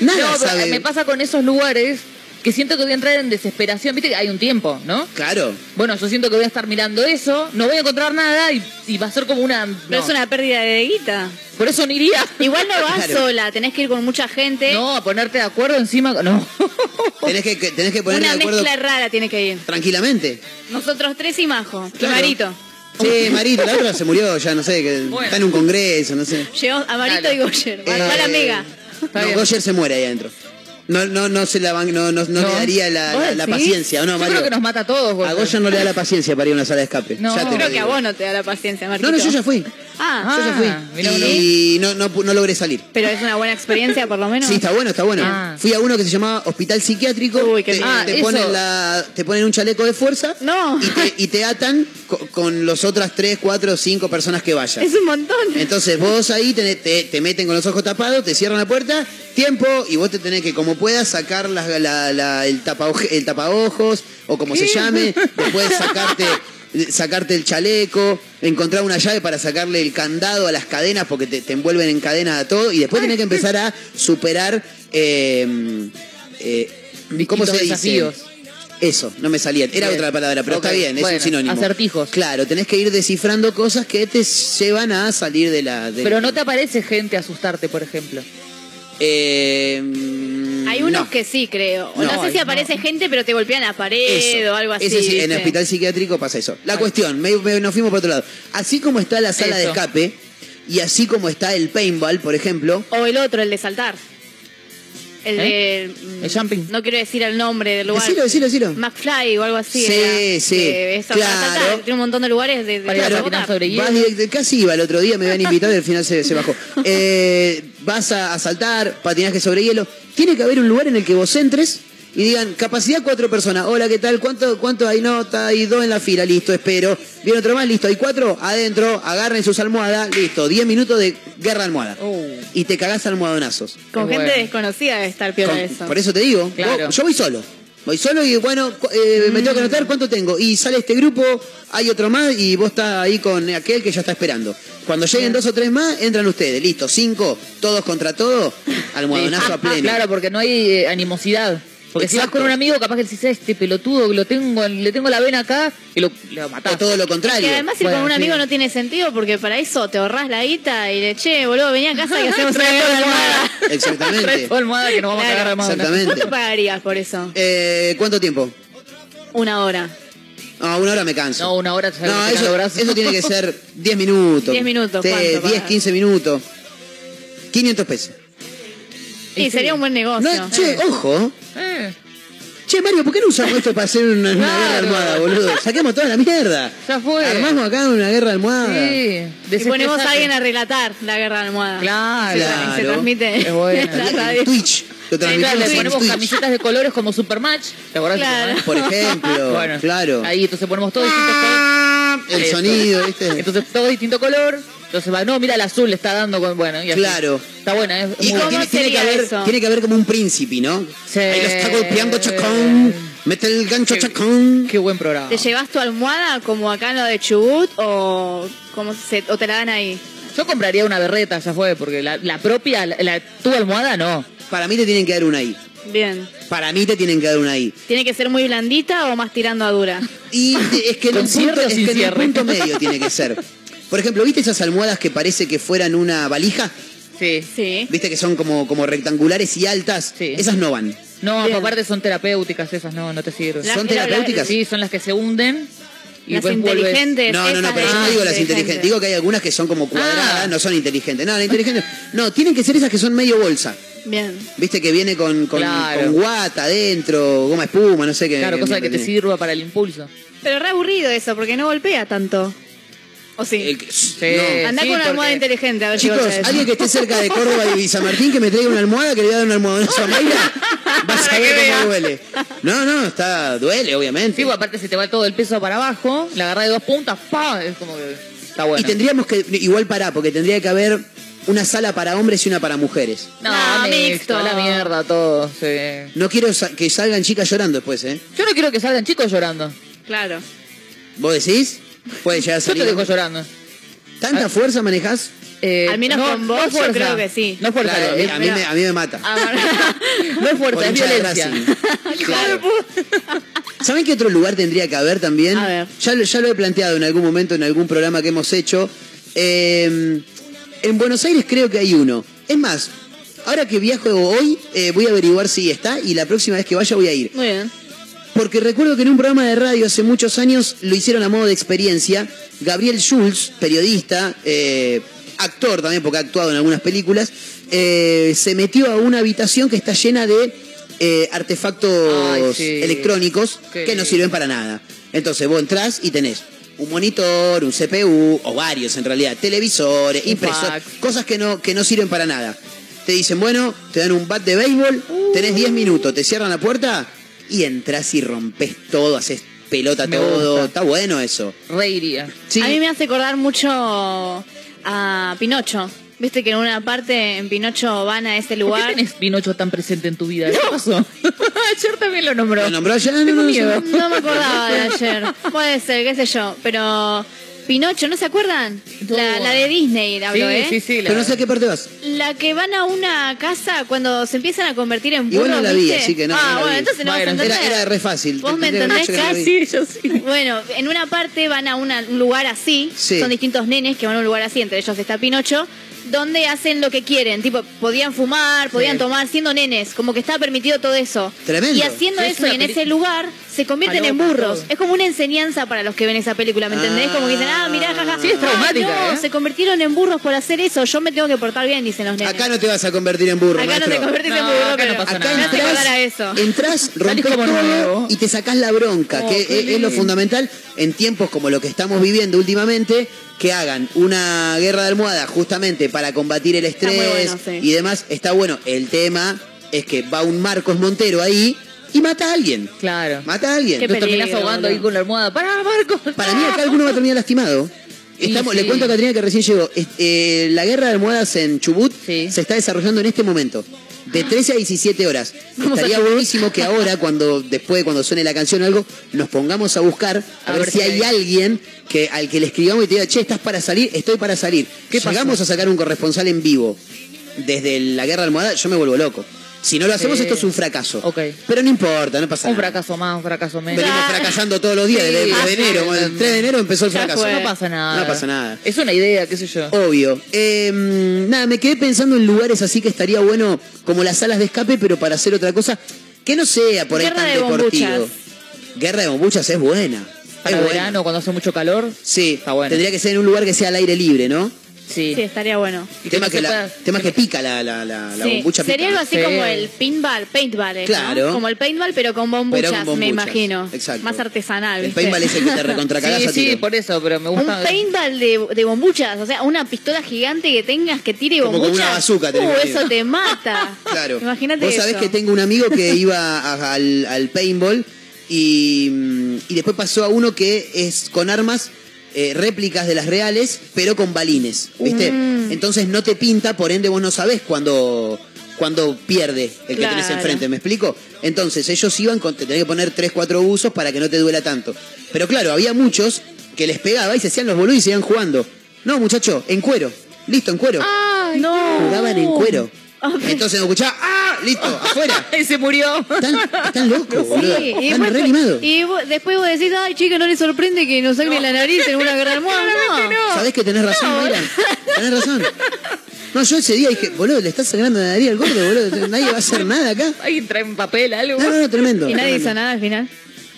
Nada No, pero sabe. me pasa con esos lugares que siento que voy a entrar en desesperación. Viste que hay un tiempo, ¿no? Claro. Bueno, yo siento que voy a estar mirando eso, no voy a encontrar nada y, y va a ser como una. Pero no. es una pérdida de guita. Por eso no iría. Igual no vas Claro. sola, tenés que ir con mucha gente. No, a ponerte de acuerdo encima. No. Tenés que, que- tenés que ponerte Una de acuerdo mezcla rara tiene que ir. tranquilamente. Nosotros tres y Majo. Y Claro. Marito. Sí, Marito, la otra se murió, ya no sé, que Bueno. está en un congreso, no sé. Llegó a Marito Claro. y Goyer. Va, Eh, va la mega. No. Goyer se muere ahí adentro. No, no, no se la van- no, no, no le daría la, ¿Vos la- paciencia, ¿o no, Yo Mario? creo que nos mata a todos. A Goyer. Goyer no le da la paciencia para ir a una sala de escape. No. ya te lo Creo que a vos no te da la paciencia, Marito. No, no, yo ya fui. Ah, Yo ya Ah, fui. vos. y no, no, no logré salir. pero es una buena experiencia por lo menos. Sí, está bueno, está bueno. Ah. Fui a uno que se llamaba Hospital Psiquiátrico. Uy, qué te, bien. Ah, te eso. ponen la, te ponen un chaleco de fuerza. No. Y te, y te atan co- con, los otras tres, cuatro, cinco personas que vayan. Es un montón. Entonces vos ahí te, te- te meten con los ojos tapados, te cierran la puerta, tiempo, y vos te tenés que, como puedas, sacar la- la- la- el, tapaoje- el tapaojos, o como se llame, después sacarte, sacarte el chaleco, encontrar una llave para sacarle el candado a las cadenas, porque te, te envuelven en cadenas a todo, y después tenés que empezar a superar, eh, eh, ¿cómo se desafíos. Eso, no me salía. Era Bien. otra palabra, pero está bien, es bueno, un sinónimo. acertijos. Claro, tenés que ir descifrando cosas que te llevan a salir de la. de- Pero no te aparece gente a asustarte, por ejemplo. Eh, Hay unos no. que sí, creo. No, No, sé si no. aparece gente, pero te golpean la pared Eso, o algo así. Eso sí, en el hospital psiquiátrico pasa eso. La cuestión, me- me- nos fuimos por otro lado. Así como está la sala de escape y así como está el paintball, por ejemplo, O el otro, el de saltar. El de. mm, El jumping. No quiero decir el nombre del lugar. Decilo, decilo, decilo. McFly o algo así. Sí, era, sí, claro. Tiene un montón de lugares de, de sobre Vas directo- casi iba el otro día, me habían invitado y al final se, se bajó. Eh, vas a, a saltar, patinaje sobre hielo. Tiene que haber un lugar en el que vos entres y digan, capacidad cuatro personas. Hola, ¿qué tal? ¿Cuánto, cuánto hay? No, está hay dos en la fila, listo, espero. Viene otro más, listo, hay cuatro, adentro, agarren sus almohadas, listo. Diez minutos de guerra almohada. Uh. Y te cagás almohadonazos. Con Qué gente bueno. desconocida debe estar peor Con- eso. Por eso te digo, Claro. vos- yo voy solo. Voy solo y bueno, eh, me tengo que anotar cuánto tengo. Y sale este grupo, hay otro más y vos estás ahí con aquel que ya está esperando. Cuando lleguen dos o tres más, entran ustedes. Listo, cinco, todos contra todo, almohadonazo a pleno. Claro, porque no hay eh, animosidad. Porque si vas con un amigo, capaz que decís, este pelotudo, lo tengo, le tengo la vena acá y lo, lo matás. O todo lo contrario. además ir Bueno, con un amigo sí. no tiene sentido porque para eso te ahorrás la guita y le che, boludo, vení a casa y hacemos una almohada. Exactamente. almohada que nos vamos a Claro. cagar de. Exactamente. ¿Cuánto pagarías por eso? Eh, ¿Cuánto tiempo? Una hora. No, una hora me canso. No, una hora te No, eso, brazos. eso tiene que ser 10 minutos. 10 minutos, Sí, ¿cuánto 10, pagas? 15 minutos. 500 pesos. Y sería un buen negocio. No, che, ojo. Eh, Che, Mario, ¿por qué no usamos esto para hacer una, una Claro. guerra de almohada, boludo? Saquemos toda la mierda. Ya fue. Armamos acá una guerra de almohada. Sí. Y ponemos a alguien a relatar la guerra de almohada. Claro. Se, tra- se transmite. Es bueno. en. Twitch. Lo Claro, transmitimos le ponemos Twitch. camisetas de colores como Supermatch. ¿Te acordás Claro. de Por ejemplo, Bueno, claro. Ahí, entonces ponemos todos distintos colores. El Eso. sonido, ¿viste? Entonces todo distinto color. Entonces va, no, mira el azul le está dando con, bueno, y así. Claro. Está buena, es Y muy cómo tiene, que haber, eso? tiene que haber como un príncipe, ¿no? Sí. Ahí lo está golpeando Chacón. Mete el gancho Qué- Chacón. Qué buen programa. ¿Te llevas tu almohada como acá en lo de Chubut o, cómo se, o te la dan ahí? Yo compraría una berreta, ya fue, porque la, la propia, la, la- tu almohada no. Para mí te tienen que dar una ahí. Bien. Para mí te tienen que dar una ahí. ¿Tiene que ser muy blandita o más tirando a dura? Y es que en ¿Con un punto, es que en cierre? punto medio tiene que ser. Por ejemplo, ¿viste esas almohadas que parece que fueran una valija? Sí. Sí. ¿Viste que son como, como rectangulares y altas? Sí. Esas no van. No, Bien. aparte son terapéuticas esas, no, no te sirven. Las ¿Son que- terapéuticas? Sí, son las que se hunden y Las vuelves. inteligentes. No, no, no, pero yo no digo las inteligentes. Digo que hay algunas que son como cuadradas, Ah. no son inteligentes. No, las inteligentes. No, tienen que ser esas que son medio bolsa. Bien. Viste que viene con, con, Claro. con guata adentro, goma espuma, no sé qué. Claro, cosa que te sirva para el impulso. Pero re aburrido eso, porque no golpea tanto. ¿O sí? Eh, Andá sí, con una almohada porque- inteligente a ver Chicos, si alguien que esté cerca de Córdoba y San Martín que me traiga una almohada que le voy a dar una almohadazo a Mayra, vas a ver cómo duele. No, no, está, duele, obviamente. Sí, pues, aparte se te va todo el peso para abajo, la agarrás de dos puntas, ¡pa! Es como que está bueno. Y tendríamos que, igual pará, porque tendría que haber una sala para hombres y una para mujeres. No, No, mixto, mixto. la mierda, todo. sí. No quiero sa- que salgan chicas llorando después, ¿eh? Yo no quiero que salgan chicos llorando. Claro. ¿Vos decís? Puede llegar a Yo te salir. dejo llorando. ¿Tanta fuerza manejás? Eh, Al menos con vos, yo fuerza. creo que sí. No fuerza, Claro, a mí, es- a mí me, a mí me mata. no es fuerza, Por es hincha de violencia. Racing. Claro. ¿Saben qué otro lugar tendría que haber también? A ver. Ya, lo- ya lo he planteado en algún momento, en algún programa que hemos hecho. Eh, en Buenos Aires creo que hay uno. Es más, ahora que viajo hoy, eh, voy a averiguar si está y la próxima vez que vaya voy a ir. Muy bien. Porque recuerdo que en un programa de radio hace muchos años lo hicieron a modo de experiencia. Gabriel Schulz, periodista, eh, actor también, porque ha actuado en algunas películas, eh, se metió a una habitación que está llena de eh, artefactos Ay, sí. electrónicos Qué que no sirven para nada. Entonces vos entrás y tenés un monitor, un CPU, o varios en realidad, televisores, impresores, cosas que no, que no sirven para nada. Te dicen, bueno, te dan un bat de béisbol, tenés 10 minutos, te cierran la puerta y entras y rompes todo, haces pelota Me todo. gusta. Está bueno eso. Reiría. Sí. A mí me hace acordar mucho a Pinocho. Viste que en una parte en Pinocho van a ese ¿Por qué lugar. tenés Pinocho tan presente en tu vida? ¿Qué pasó? Ayer también lo nombró. ¿Lo nombró ya? No, Tengo no, no, miedo. No me acordaba de ayer. Puede ser, qué sé yo. Pero Pinocho, ¿no se acuerdan? La, la de Disney, hablo, sí, ¿eh? sí, sí. la- Pero no sé a qué parte vas. La que van a una casa cuando se empiezan a convertir en burros, Igual no la vi, ¿viste? así que no, Ah, no la bueno, vi. entonces no vas a entender. Era, era re fácil. ¿Vos me entendés? Sí, yo sí. Bueno, en una parte van a una- un lugar así, Sí. son distintos nenes que van a un lugar así, entre ellos está Pinocho, donde hacen lo que quieren, tipo, podían fumar, podían Sí. tomar, siendo nenes, como que está permitido todo eso. Tremendo. Y haciendo eso y en ese lugar se convierten en burros. Es como una enseñanza para los que ven esa película, ¿me entendés? Como que dicen, ah, mirá, jaja. Sí, es traumática, Ah, no, ¿eh? se convirtieron en burros por hacer eso, yo me tengo que portar bien, dicen los nenes. Acá no te vas a convertir en burro, Acá no te convertís en No, burro, acá no pero pasa Acá nada. acordar a eso. entras, rompes como todo y te sacás la bronca, Oh, que es, es lo fundamental en tiempos como lo que estamos viviendo últimamente, que hagan una guerra de almohada justamente para combatir el estrés muy bueno, sí. y demás. Está bueno. El tema es que va un Marcos Montero ahí y mata a alguien. Claro. Mata a alguien. Qué peligro, ahogando ahí con la almohada. ¡Pará, Marco! Para mí acá alguno va a terminar lastimado. Estamos, sí. Le cuento a Catrina que recién llegó. Eh, la guerra de almohadas en Chubut Sí. se está desarrollando en este momento. De 13 a 17 horas. Estaría buenísimo que ahora, cuando después, cuando suene la canción o algo, nos pongamos a buscar a, A ver, ver si hay hay. alguien que al que le escribamos y te diga, che, ¿estás para salir? Estoy para salir. ¿Qué pasó? Llegamos a sacar un corresponsal en vivo desde la guerra de almohada, yo me vuelvo loco. Si no lo hacemos, Sí. esto es un fracaso. Ok. Pero no importa, no pasa Un nada. fracaso más, un fracaso menos. Venimos fracasando todos los días, Sí. desde, desde enero. El 3 de enero empezó el Ya fracaso. fue. No pasa nada. No pasa nada. Es una idea, qué sé yo. Obvio. Eh, nada, me quedé pensando en lugares así que estaría bueno, como las salas de escape, pero para hacer otra cosa que no sea por ahí Guerra tan de deportivo. bombuchas. Guerra de bombuchas es buena. Para es buena. verano, cuando hace mucho calor. Sí, Está bueno. tendría que ser en un lugar que sea al aire libre, ¿no? Sí. Sí, estaría bueno. Y tema que, la, tema que pica la, la, la, la Sí, bombucha. pica, Sería algo así Sí. como el pinball, paintball, ¿eh? ¿no? Claro. Como el paintball, pero con bombuchas, Pero con me bombuchas. imagino. Exacto. Más artesanal, El ¿viste? paintball es el que te recontracagás Sí, a sí, tiro. por eso, pero me Un gusta. paintball de, de bombuchas, o sea, una pistola gigante que tengas que tire Como con bombuchas. una bazooka tenés uh, eso te mata. Claro. Imagínate Vos sabés eso. que tengo un amigo que iba a- al, al paintball y, mm, y después pasó a uno que es con armas eh, réplicas de las reales, pero con balines, ¿viste? Mm. Entonces no te pinta, por ende vos no sabés cuando, cuando pierde el que tenés enfrente, ¿me explico? Entonces ellos iban con, te tenías que poner 3, 4 usos para que no te duela tanto. Pero claro, había muchos que les pegaba y se hacían los boludos y seguían jugando. No, muchacho, en cuero. Listo, en cuero. Ay, no. Jugaban en cuero. Entonces escuchaba, ¡ah! Listo, afuera. Y se murió. Están, están locos, boludo. Sí, y Están después, y vos- después vos decís, ay, chica, no le sorprende que nos sangre la nariz en una gran almohada. No. ¿Sabés que tenés razón, Mayra? Tenés razón. No, yo ese día dije, boludo, le estás sangrando la nariz al gordo, boludo. Nadie va a hacer nada acá. Ay, trae un papel, algo. No, no, no, tremendo. Y nadie tremendo. hizo nada al final.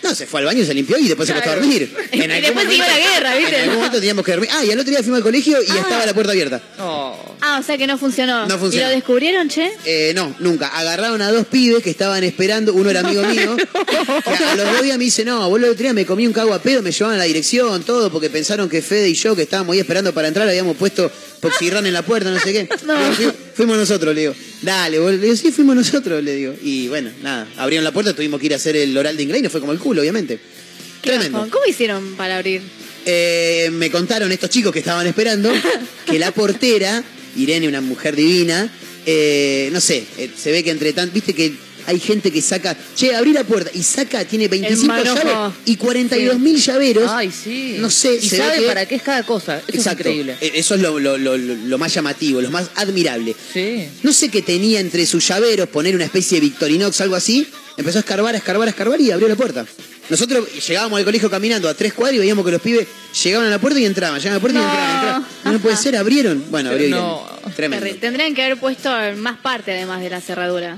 No, se fue al baño, se limpió y después se acostó a dormir. Y después siguió la guerra, ¿viste? En algún momento teníamos que dormir. Ah, y al otro día fuimos al colegio y estaba la puerta abierta. Oh. Ah, o sea que no funcionó. No funcionó. ¿Y lo descubrieron, che? Eh, no, nunca. Agarraron a dos pibes que estaban esperando, uno era amigo mío, que a los dos días me dice, no, vos el otro día me comí un cago a pedo, me llevaban a la dirección, todo, porque pensaron que Fede y yo, que estábamos ahí esperando para entrar, habíamos puesto Poxirran en la puerta, no sé qué. No. Digo, "Fui- fuimos nosotros, le digo. Dale, boludo. Le digo, sí, fuimos nosotros, le digo. Y bueno, nada, abrieron la puerta, tuvimos que ir a hacer el oral de inglés y nos fue como el culo, obviamente. ¿Qué Tremendo. ¿Cómo hicieron para abrir? Eh, me contaron estos chicos que estaban esperando que la portera, Irene, una mujer divina, eh, no sé, eh, se ve que entre tanto, viste que hay gente que saca, che, abrí la puerta y saca, tiene 25 manojo. llaves y 42 mil llaveros. Ay, sí. No sé, y se sabe que- para qué es cada cosa. Eso Exacto. es increíble. Eso es lo, lo- lo- lo- lo más llamativo, lo más admirable. Sí. No sé qué tenía entre sus llaveros, poner una especie de Victorinox, algo así. Empezó a escarbar, a escarbar, a escarbar y abrió la puerta. Nosotros llegábamos al colegio caminando a tres cuadras y veíamos que los pibes llegaban a la puerta y entraban, llegaban a la puerta y entraban, entraban. No, no puede ser, abrieron. Bueno, abrió No. Tremendo. Tendrían que haber puesto más parte además de la cerradura.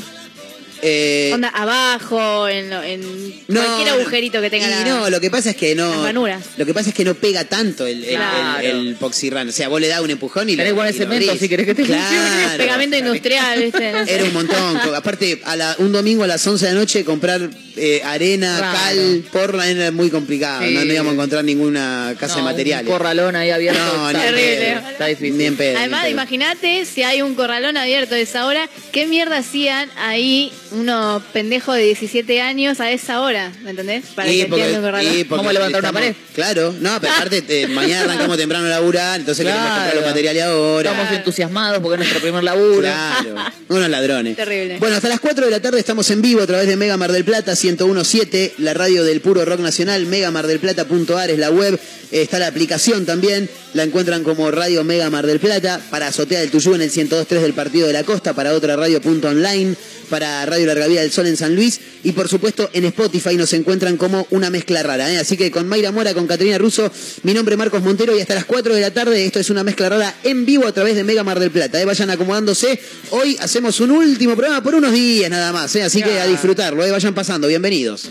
Eh, Onda abajo, en, lo- en no, cualquier agujerito que tenga y la... no, lo que pasa es que no. ranuras. Lo que pasa es que no pega tanto el, el, Claro. el, el. O sea, vos le das un empujón y Tenés lo, igual y el lo cemento abrís. si querés que te claro. funcione. Pegamento industrial, ¿viste? No sé. Era un montón. Co- Aparte, a la- un domingo a las 11 de la noche comprar eh, arena, Claro. cal, porra, era muy complicado. Sí. No, no íbamos a encontrar ninguna casa de No, materiales. Un corralón ahí abierto. No, está, ni en Terrible. pedo. está difícil. Ni en pedo, ni Además, pedo. imagínate si hay un corralón abierto a esa hora, ¿qué mierda hacían ahí unos pendejos de 17 años a esa hora? ¿Me entendés? Para Y que porque- y porque a levantar una pared. Claro, no, pero aparte, eh, mañana arrancamos temprano a laburar, entonces queremos Claro. comprar los materiales ahora. Estamos entusiasmados porque es nuestro primer laburo. Claro, unos ladrones. Terrible. Bueno, hasta las 4 de la tarde estamos en vivo a través de Mega Mar del Plata 1017, la radio del puro rock nacional, megamardelplata.ar es la web, está la aplicación también, la encuentran como Radio Mega Mar del Plata, para Azotea del Tuyú en el 1023 del Partido de la Costa, para otra radio punto online, para Radio Larga Vida del Sol en San Luis y por supuesto en Spotify nos encuentran como una mezcla rara. ¿eh? Así que con Mayra Mora, con Caterina Russo, mi nombre es Marcos Montero y hasta las 4 de la tarde esto es una mezcla rara en vivo a través de Mega Mar del Plata. ¿eh? Vayan acomodándose. Hoy hacemos un último programa por unos días nada más, ¿eh? así que a disfrutarlo. ¿eh? Vayan pasando, bienvenidos.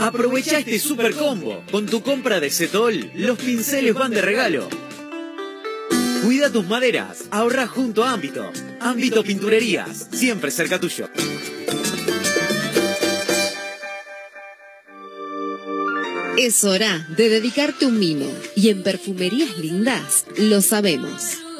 Aprovecha este super combo. Con tu compra de Setol, los pinceles van de regalo. Cuida tus maderas, ahorra junto a Ámbito. Ámbito Pinturerías, siempre cerca tuyo. Es hora de dedicarte un mimo y en Perfumerías Lindas lo sabemos.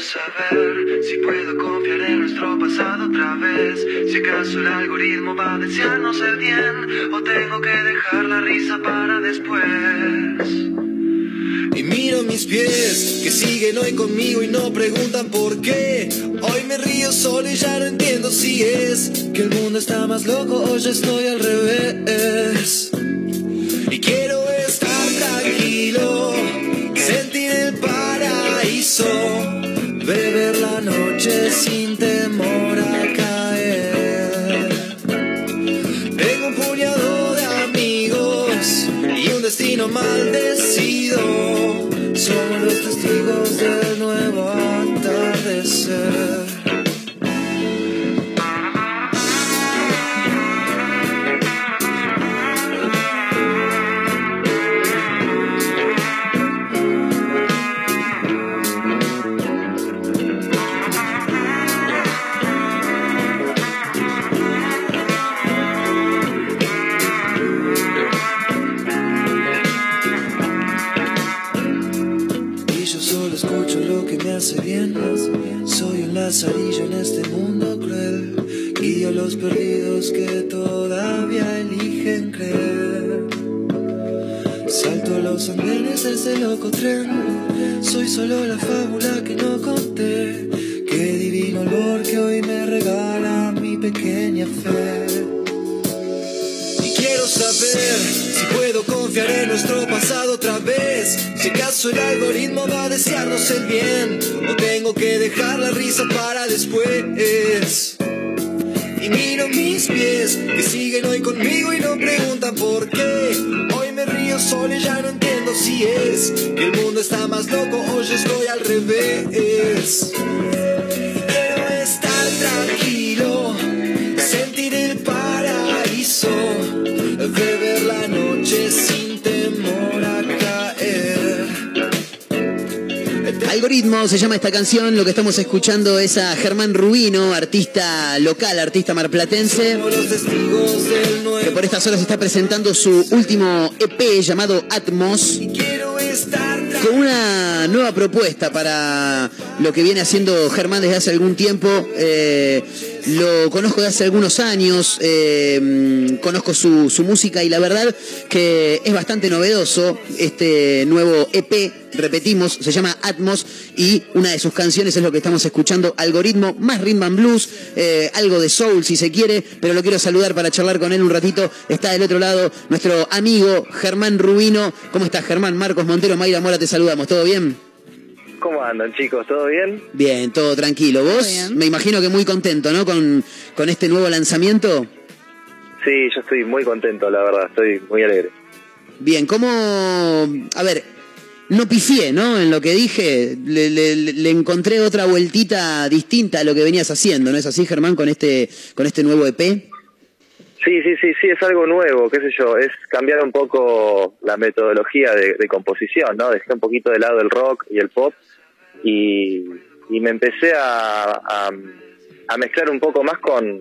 Saber si puedo confiar en nuestro pasado otra vez. Si acaso el algoritmo va a desearnos el bien o tengo que dejar la risa para después. Y miro mis pies que siguen hoy conmigo y no preguntan por qué. Hoy me río solo y ya no entiendo si es que el mundo está más loco o yo estoy al revés. Y quiero estar tranquilo, sentir el paraíso, noche sin temor a caer. Tengo un puñado de amigos y un destino maldecido. Somos este mundo cruel. Guío a los perdidos que todavía eligen creer. Salto los andenes de ese loco tren. Soy solo la fábula que no conté. Qué divino olor que hoy me regala mi pequeña fe. Y quiero saber si puedo confiar en nuestro pasado otra vez. Si acaso el algoritmo va a desearnos el bien. O tengo que dejar la risa para después. Y miro mis pies que siguen hoy conmigo y no preguntan por qué. Hoy me río solo y ya no entiendo si es que el mundo está más loco yo estoy al revés. Algoritmo se llama esta canción, lo que estamos escuchando es a Germán Rubino, artista local, artista marplatense, que por estas horas está presentando su último EP llamado Atmos, con una nueva propuesta para lo que viene haciendo Germán desde hace algún tiempo. Eh, lo conozco de hace algunos años, eh, conozco su, su música y la verdad que es bastante novedoso este nuevo EP, repetimos, se llama Atmos y una de sus canciones es lo que estamos escuchando, Algoritmo, más rhythm blues, eh, algo de soul si se quiere, pero lo quiero saludar para charlar con él un ratito. Está del otro lado nuestro amigo Germán Rubino. ¿Cómo estás Germán? Marcos Montero, Mayra Mora, te saludamos. ¿Todo bien? ¿Cómo andan chicos? ¿Todo bien? Bien, todo tranquilo. ¿Vos? Me imagino que muy contento, ¿no? Con, con este nuevo lanzamiento. Sí, yo estoy muy contento, la verdad, estoy muy alegre. Bien, ¿cómo...? A ver, no pifié, ¿no? En lo que dije, le, le- le encontré otra vueltita distinta a lo que venías haciendo, ¿no es así, Germán, con este, con este nuevo EP? Sí, sí, sí, sí, es algo nuevo, qué sé yo, es cambiar un poco la metodología de, de composición, ¿no? Dejé un poquito de lado el rock y el pop y, y me empecé a, a, a mezclar un poco más con,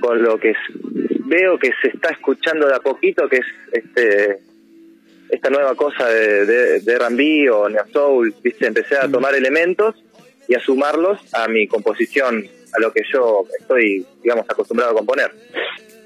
con lo que es- veo que se está escuchando de a poquito, que es este esta nueva cosa de, de, de R&B o Neo Soul, ¿viste? Empecé a tomar elementos y a sumarlos a mi composición, a lo que yo estoy, digamos, acostumbrado a componer.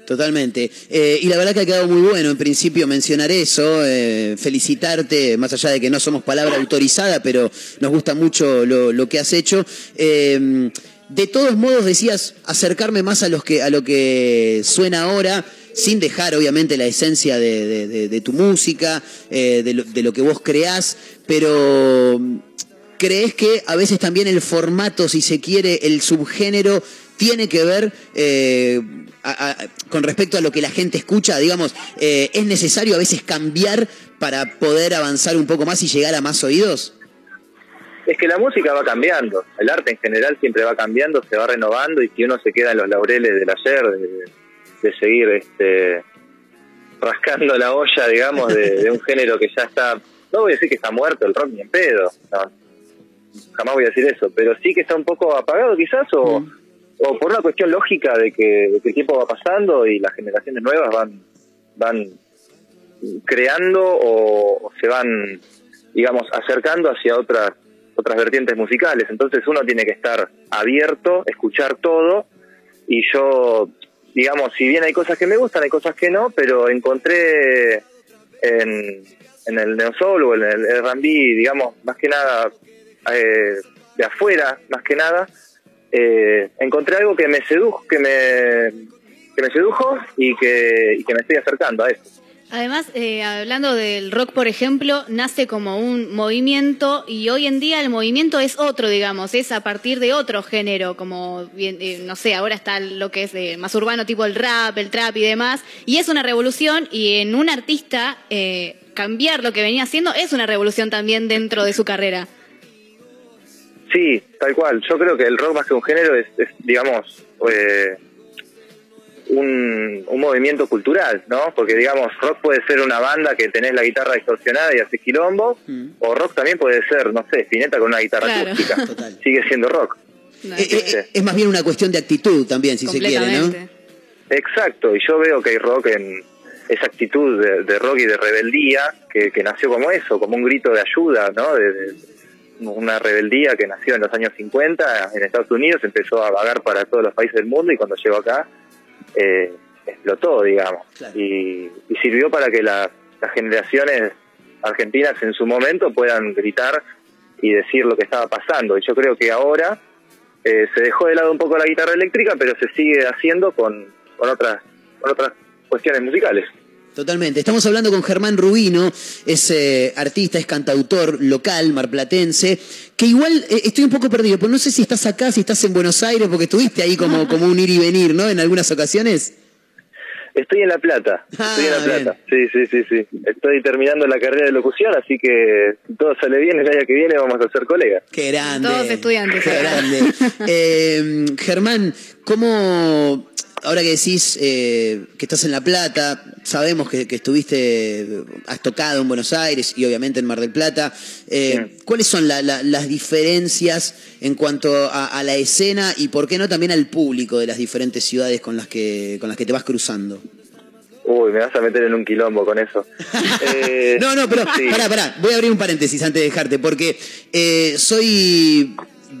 Totalmente. Eh, y la verdad que ha quedado muy bueno, en principio, mencionar eso, eh, felicitarte, más allá de que no somos palabra autorizada, pero nos gusta mucho lo, lo que has hecho. Eh, de todos modos, decías acercarme más a, los que, a lo que suena ahora, sin dejar, obviamente, la esencia de, de- tu música, eh, de, lo, de lo que vos creás, pero ¿crees que a veces también el formato, si se quiere, el subgénero, tiene que ver eh, a- a- con respecto a lo que la gente escucha? Digamos, eh, ¿es necesario a veces cambiar para poder avanzar un poco más y llegar a más oídos? Es que la música va cambiando, el arte en general siempre va cambiando, se va renovando y si uno se queda en los laureles del ayer, de, de seguir este rascando la olla, digamos, de, de un género que ya está, no voy a decir que está muerto el rock ni en pedo, no, jamás voy a decir eso, pero sí que está un poco apagado quizás o, o por una cuestión lógica de que, el tiempo va pasando y las generaciones nuevas van, van creando o, se van, digamos, acercando hacia otras otras vertientes musicales. Entonces uno tiene que estar abierto, escuchar todo y yo, digamos, si bien hay cosas que me gustan, hay cosas que no, pero encontré en, en el Neo Soul o en el R&B, digamos, más que nada eh, de afuera, más que nada, eh, encontré algo que me sedujo, que me sedujo y que, y que me estoy acercando a eso. Además, eh, hablando del rock, por ejemplo, nace como un movimiento y hoy en día el movimiento es otro, digamos, es a partir de otro género, como, eh, no sé, ahora está lo que es eh, más urbano, tipo el rap, el trap y demás, y es una revolución y en un artista eh, cambiar lo que venía haciendo es una revolución también dentro de su carrera. Sí, tal cual. Yo creo que el rock más que un género es, es, digamos, eh, un, un movimiento cultural, ¿no? Porque, digamos, rock puede ser una banda que tenés la guitarra distorsionada y haces quilombo, o rock también puede ser, no sé, Spinetta con una guitarra Claro. acústica. Sigue siendo rock. Eh, eh, es más bien una cuestión de actitud también, si se quiere, ¿no? Exacto, y yo veo que hay rock en esa actitud de, de rock y de rebeldía que, que nació como eso, como un grito de ayuda, ¿no? De, de- una rebeldía que nació en los años 50 en Estados Unidos, empezó a vagar para todos los países del mundo y cuando llegó acá eh, explotó, digamos. Y, y sirvió para que la- las generaciones argentinas en su momento puedan gritar y decir lo que estaba pasando. Y yo creo que ahora eh, se dejó de lado un poco la guitarra eléctrica, pero se sigue haciendo con, con otras con otras cuestiones musicales. Totalmente. Estamos hablando con Germán Rubino, es eh, artista, es cantautor local, marplatense, que igual eh, estoy un poco perdido, pero no sé si estás acá, si estás en Buenos Aires, porque estuviste ahí como, como un ir y venir, ¿no? En algunas ocasiones. Estoy en La Plata, estoy en La Ah, Plata. Sí, sí, sí, sí. Estoy terminando la carrera de locución, así que si todo sale bien el año que viene vamos a ser colegas. Qué grande. Todos estudiantes. Qué grande. Eh, Germán, ¿cómo, ahora que decís eh, que estás en La Plata, sabemos que, que estuviste, has tocado en Buenos Aires y obviamente en Mar del Plata, eh, ¿cuáles son la- la- las diferencias en cuanto a, a la escena y por qué no también al público de las diferentes ciudades con las que, con las que te vas cruzando? Uy, me vas a meter en un quilombo con eso. Eh, No, no, pero sí. pará, pará, voy a abrir un paréntesis antes de dejarte, porque soy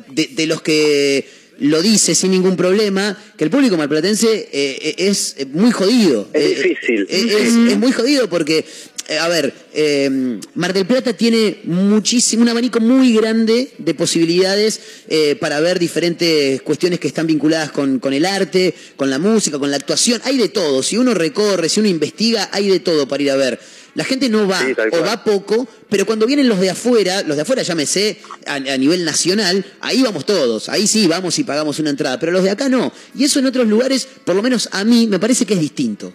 de, de los que lo dice sin ningún problema, que el público malplatense eh, es muy jodido. Es Eh, difícil. eh, es, es muy jodido porque, eh, a ver, eh, Mar del Plata tiene muchísimo, un abanico muy grande de posibilidades eh, para ver diferentes cuestiones que están vinculadas con, con el arte, con la música, con la actuación. Hay de todo. Si uno recorre, si uno investiga, hay de todo para ir a ver. La gente no va Sí, o va poco, pero cuando vienen los de afuera, los de afuera llámese a, a nivel nacional, ahí vamos todos, ahí sí vamos y pagamos una entrada, pero los de acá no. Y eso en otros lugares, por lo menos a mí, me parece que es distinto.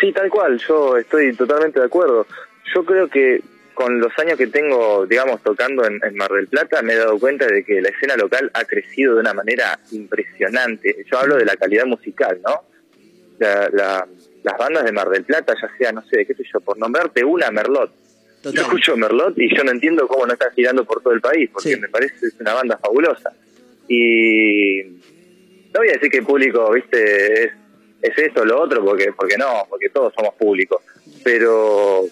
Sí, tal cual, yo estoy totalmente de acuerdo. Yo creo que con los años que tengo, digamos, tocando en, en Mar del Plata, me he dado cuenta de que la escena local ha crecido de una manera impresionante. Yo hablo de la calidad musical, ¿no? La- la- las bandas de Mar del Plata, ya sea, no sé, qué sé yo, por nombrarte una, Merlot. Yo escucho Merlot y yo no entiendo cómo no está girando por todo el país, porque me parece que es una banda fabulosa. Y no voy a decir que el público, viste, es, es esto o lo otro, porque, porque no, porque todos somos públicos. Pero,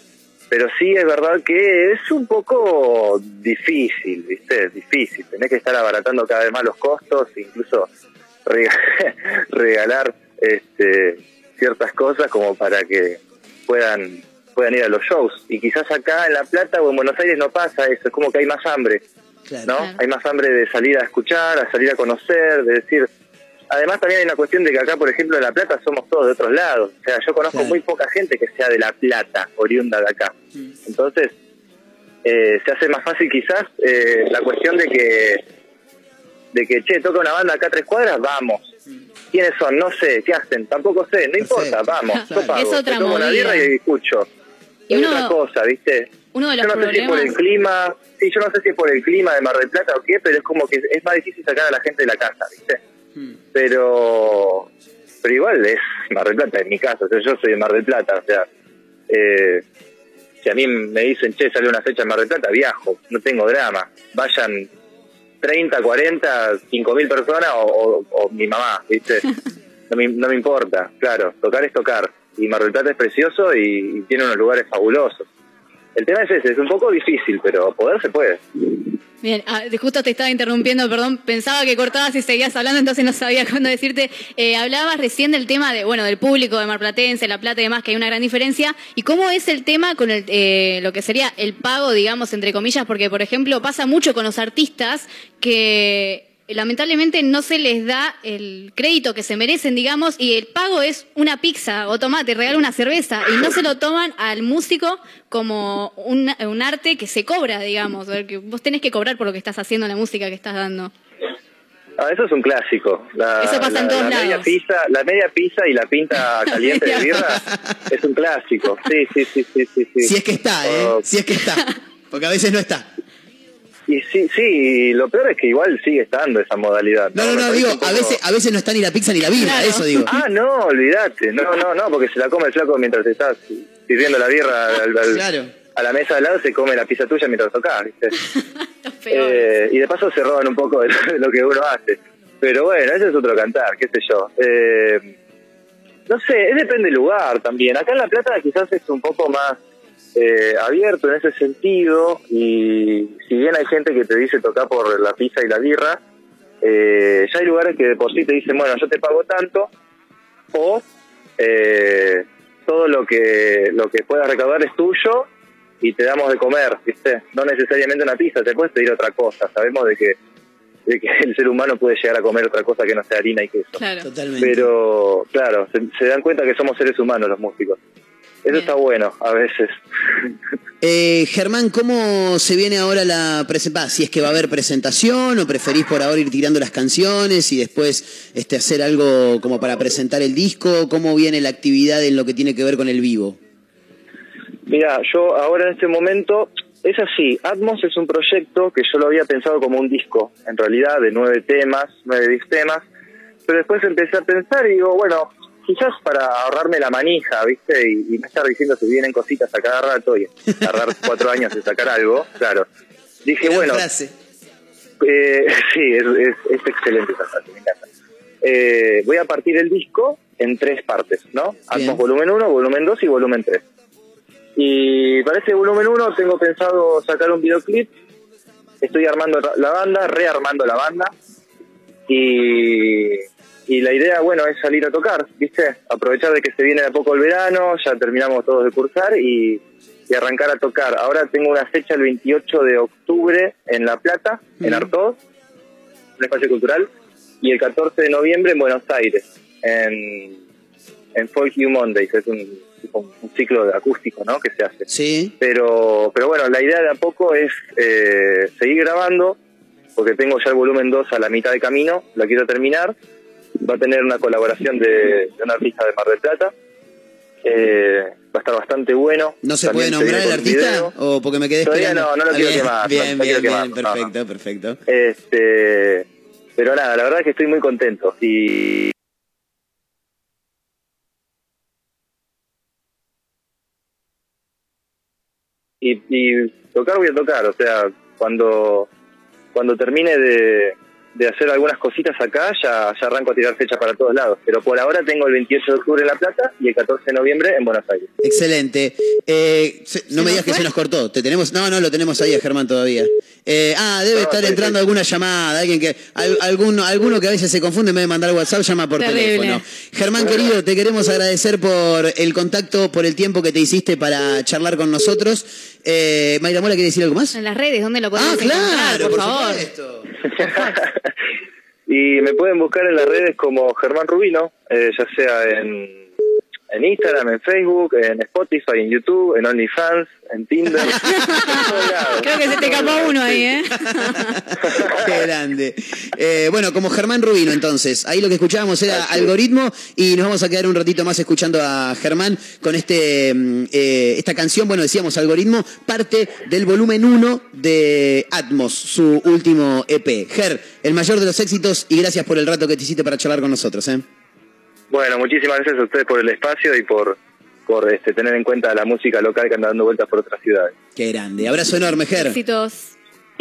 pero sí es verdad que es un poco difícil, viste, es difícil. Tenés que estar abaratando cada vez más los costos, incluso rega- regalar este, ciertas cosas como para que puedan puedan ir a los shows. Y quizás acá en La Plata o en Buenos Aires no pasa eso, es como que hay más hambre. ¿no? Hay más hambre de salir a escuchar, a salir a conocer, de decir... Además también hay una cuestión de que acá, por ejemplo, en La Plata somos todos de otros lados. O sea, yo conozco muy poca gente que sea de La Plata, oriunda de acá. Entonces, eh, se hace más fácil quizás eh, la cuestión de que, de que, che, toca una banda acá a tres cuadras, vamos. ¿Quiénes son? No sé, ¿qué hacen? Tampoco sé, no importa, vamos, yo pago. Es otra tomo una movida. birra y escucho. Y es uno- otra cosa, ¿viste? Uno de Yo los no sé si es por el clima, sí, yo no sé si es por el clima de Mar del Plata o qué, pero es como que es más difícil sacar a la gente de la casa, ¿viste? Pero pero igual es Mar del Plata, en mi caso, o sea, yo soy de Mar del Plata, o sea, eh, si a mí me dicen, che, sale una fecha en Mar del Plata, viajo, no tengo drama, vayan 30, 40, 5 mil personas o, o- o mi mamá, ¿viste? No me, no me importa, claro, tocar es tocar, y Mar del Plata es precioso y, y tiene unos lugares fabulosos. El tema es ese, es un poco difícil, pero poder se puede. Bien, ah, justo te estaba interrumpiendo, perdón, pensaba que cortabas y seguías hablando, entonces no sabía cuándo decirte. Eh, hablabas recién del tema de, bueno, del público de Marplatense, La Plata y demás, que hay una gran diferencia. ¿Y cómo es el tema con el, eh, lo que sería el pago, digamos, entre comillas? Porque, por ejemplo, pasa mucho con los artistas que lamentablemente no se les da el crédito que se merecen, digamos, y el pago es una pizza o tomate, regala una cerveza, y no se lo toman al músico como un, un arte que se cobra, digamos, que vos tenés que cobrar por lo que estás haciendo, la música que estás dando. Ah, eso es un clásico. La, Eso pasa la- en todos la media lados. pizza, la media pizza y la pinta caliente de birra es un clásico. Sí, sí, sí, sí, sí. sí. Si es que está, ¿eh? Oh, Si es que está. Porque a veces no está. Y sí, sí, lo peor es que igual sigue estando esa modalidad. No, no, no, digo, poco- a veces, a veces no está ni la pizza ni la birra, eso digo. Ah, no, olvídate. No, no, no, porque se la come el flaco mientras te estás sirviendo la birra al- al- Claro. a la mesa al lado, se come la pizza tuya mientras tocas, ¿viste? Eh, y de paso se roban un poco de lo, de lo que uno hace. Pero bueno, ese es otro cantar, qué sé yo. Eh, no sé, es depende del lugar también. Acá en La Plata quizás es un poco más eh, abierto en ese sentido y si bien hay gente que te dice tocar por la pizza y la birra, eh, ya hay lugares que de por sí te dicen, bueno, yo te pago tanto o eh, todo lo que lo que puedas recaudar es tuyo y te damos de comer, ¿viste? No necesariamente una pizza, te puedes pedir otra cosa. Sabemos de que de que el ser humano puede llegar a comer otra cosa que no sea harina y queso. Totalmente. Pero, claro, se, se dan cuenta que somos seres humanos los músicos. Eso está bueno, a veces. Eh, Germán, ¿cómo se viene ahora la presentación? Si es que va a haber presentación o preferís por ahora ir tirando las canciones y después este, hacer algo como para presentar el disco. ¿Cómo viene la actividad en lo que tiene que ver con el vivo? Mira, yo ahora en este momento, es así, Atmos es un proyecto que yo lo había pensado como un disco, en realidad, de nueve temas, nueve diez temas, pero después empecé a pensar y digo, bueno, quizás para ahorrarme la manija, ¿viste? Y, y no estar diciendo si vienen cositas a cada rato y tardar cuatro años en sacar algo, claro. Dije, Gran bueno, frase. eh, sí, es, es, es excelente esa frase, me encanta. Eh, voy a partir el disco en tres partes, ¿no? Atmos volumen 1, volumen 2 y volumen 3. Y para ese volumen 1 tengo pensado sacar un videoclip. Estoy armando la banda, rearmando la banda. Y, y la idea, bueno, es salir a tocar, ¿viste? Aprovechar de que se viene de a poco el verano, ya terminamos todos de cursar y, y arrancar a tocar. Ahora tengo una fecha el 28 de octubre en La Plata, en Artoz, un espacio cultural, y el 14 de noviembre en Buenos Aires, en, en Folk You Mondays, es un, un ciclo de acústico, ¿no? Que se hace. Sí. Pero, pero bueno, la idea de a poco es eh, seguir grabando, porque tengo ya el volumen 2 a la mitad de camino, lo quiero terminar. Va a tener una colaboración de, de un artista de Mar del Plata. Eh, va a estar bastante bueno. ¿No se puede nombrar el artista? ¿O porque me quedé Todavía esperando? no, no lo quiero quemar, Bien, bien, bien, perfecto, perfecto. Este, pero nada, la verdad es que estoy muy contento. Y y, y tocar voy a tocar, o sea, cuando cuando termine de, de hacer algunas cositas acá, ya, ya arranco a tirar fechas para todos lados. Pero por ahora tengo el 28 de octubre en La Plata y el 14 de noviembre en Buenos Aires. Excelente. Eh, se- no me digas que se nos cortó. ¿Te tenemos? No, no, lo tenemos ahí a Germán todavía. Eh, ah, debe estar entrando alguna llamada, alguien que, al- alguno, alguno que a veces se confunde en vez de mandar WhatsApp, llama por Terrible. teléfono. Germán, querido, te queremos agradecer por el contacto, por el tiempo que te hiciste para charlar con nosotros. Eh, Mayra Mola, ¿quiere decir algo más? En las redes, ¿dónde lo podemos Ah, encontrar? claro, por, por favor. Y me pueden buscar en las redes como Germán Rubino, eh, ya sea en, en Instagram, en Facebook, en Spotify, en YouTube, en OnlyFans, en Tinder. en. Creo que se te escapó uno ahí, ¿eh? Qué grande. Eh, bueno, como Germán Rubino, entonces. Ahí lo que escuchábamos era algoritmo y nos vamos a quedar un ratito más escuchando a Germán con este mm, eh, esta canción. Bueno, decíamos algoritmo, parte del volumen 1 de Atmos, su último EP. Ger, el mayor de los éxitos y gracias por el rato que te hiciste para charlar con nosotros. ¿eh? Bueno, muchísimas gracias a ustedes por el espacio y por, por este, tener en cuenta la música local que anda dando vueltas por otras ciudades. Qué grande. Abrazo enorme, Ger. Éxitos.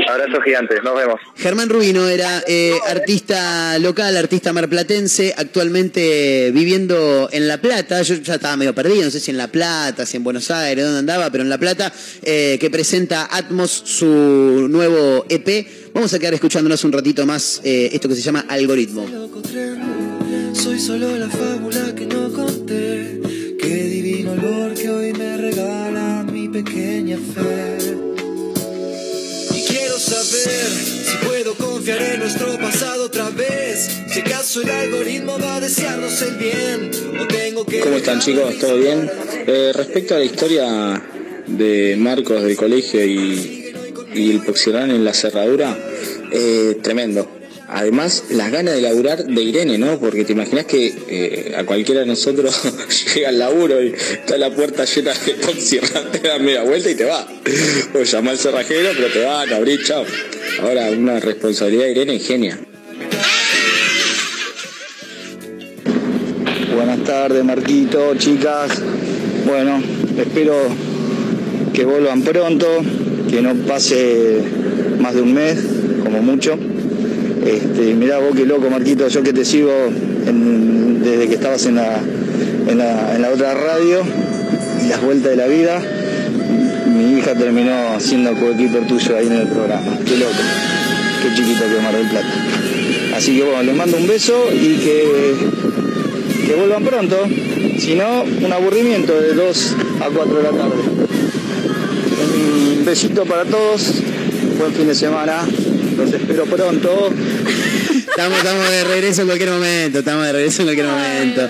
Abrazos gigantes, nos vemos. Germán Rubino era eh, artista local, artista marplatense, actualmente viviendo en La Plata. Yo ya estaba medio perdido, no sé si en La Plata, si en Buenos Aires, dónde andaba, pero en La Plata, eh, que presenta Atmos su nuevo EP. Vamos a quedar escuchándonos un ratito más eh, esto que se llama Algoritmo. Soy solo la fábula que no conté. Qué divino olor que hoy me regala mi pequeña fe. Y quiero saber si puedo confiar en nuestro pasado otra vez. Si acaso el algoritmo va a desearnos el bien. O tengo que. ¿Cómo están chicos? ¿Todo bien? Eh, respecto a la historia de Marcos del colegio y, y el Poxirán en la cerradura, eh, tremendo. Además, las ganas de laburar de Irene, ¿no? Porque te imaginas que eh, a cualquiera de nosotros llega al laburo y está la puerta llena de Poxirán, te da media vuelta y te va. O llama al cerrajero, pero te va, abrir, chao. Ahora, una responsabilidad de Irene genia. Buenas tardes, Marquito, chicas. Bueno, espero que vuelvan pronto, que no pase más de un mes, como mucho. Este, mirá vos qué loco, Marquito, yo que te sigo desde que estabas en la, en, la, en la otra radio y las vueltas de la vida. mi hija terminó siendo coequiper tuyo ahí en el programa. Qué loco. Qué chiquito que Mar del Plata. Así que bueno, les mando un beso y que, que vuelvan pronto. Si no, un aburrimiento de 2 a 4 de la tarde. Un besito para todos. Buen fin de semana. Los espero pronto. Estamos, estamos de regreso en cualquier momento, estamos de regreso en cualquier momento.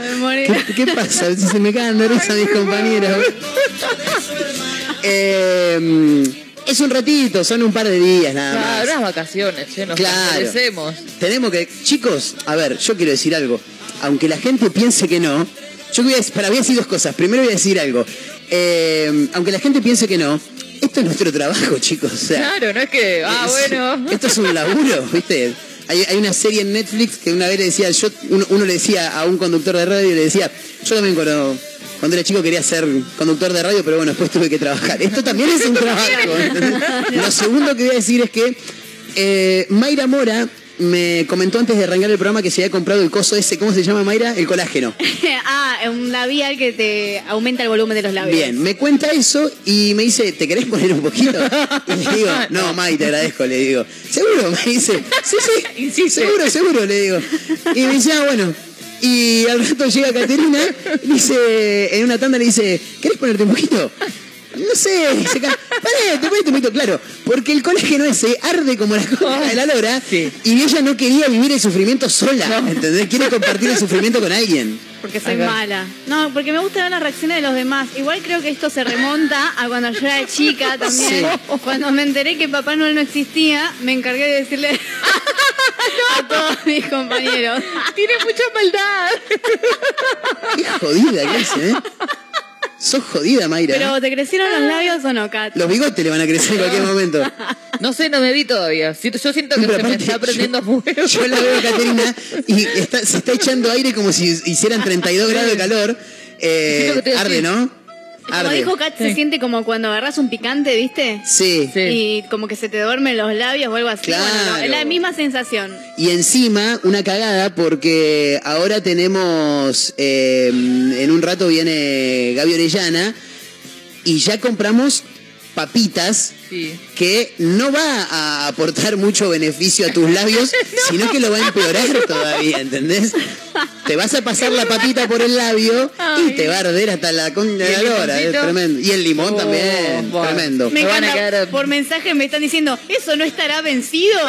¿Qué, qué pasa? Se me cagan de risa mis compañeros. Eh, es un ratito, son un par de días nada más. Claro, unas vacaciones, che, nos Claro. Tenemos que. Chicos, a ver, yo quiero decir algo. Aunque la gente piense que no, yo voy a, para, voy a decir dos cosas. Primero voy a decir algo. Eh, aunque la gente piense que no, esto es nuestro trabajo, chicos. O sea, Claro, no es que, ah, es- bueno. Esto es un laburo, ¿viste? Hay, hay una serie en Netflix que una vez le decía, yo, uno, uno le decía a un conductor de radio y le decía, yo también cuando, cuando era chico quería ser conductor de radio, pero bueno, después tuve que trabajar. Esto también es un trabajo. Lo segundo que voy a decir es que eh, Mayra Mora me comentó antes de arrancar el programa que se había comprado el coso ese, ¿cómo se llama Mayra? El colágeno. ah, un labial que te aumenta el volumen de los labios. Bien, me cuenta eso y me dice, ¿te querés poner un poquito? Y le digo, no, May, te agradezco, le digo. ¿Seguro? Me dice, sí, sí, seguro, seguro, le digo. Y me dice, ah, bueno. Y al rato llega Caterina, dice, en una tanda le dice, ¿querés ponerte un poquito? No sé, se ca- Pará, te ponete un poquito claro. Porque el colágeno ese arde como la cola de la lora y ella no quería vivir el sufrimiento sola, ¿entendés? Quiere compartir el sufrimiento con alguien. Porque soy Acá. mala. No, porque me gusta ver las reacciones de los demás. Igual creo que esto se remonta a cuando yo era chica también. Cuando me enteré que Papá Noel no existía, me encargué de decirle a todos mis compañeros. Tiene mucha maldad. Qué jodida que es, ¿eh? Sos jodida, Mayra. Pero ¿te crecieron los labios o no, Kat? Los bigotes le van a crecer en cualquier momento. No sé, no me vi todavía. Siento- Yo siento que Pero se me aparte, está prendiendo fuego. Yo la veo a Caterina y está- se está echando aire como si hicieran 32 grados de calor. Eh, Siento que te arde. ¿no? Como Arde. dijo Kat, se siente como cuando agarras un picante, ¿viste? Sí. Y como que se te duermen los labios o algo así. Bueno, no, Claro. es la misma sensación. Y encima, una cagada porque ahora tenemos, eh, en un rato viene Gaby Orellana y ya compramos papitas Sí. que no va a aportar mucho beneficio a tus labios, sino que lo va a empeorar todavía, ¿entendés? Te vas a pasar la papita por el labio y te va a arder hasta la con de ¿Y la el lora, es limoncito? tremendo. Y el limón Oh, también, bueno. tremendo. Me Me van a quedar- por mensaje me están diciendo, ¿eso no estará vencido?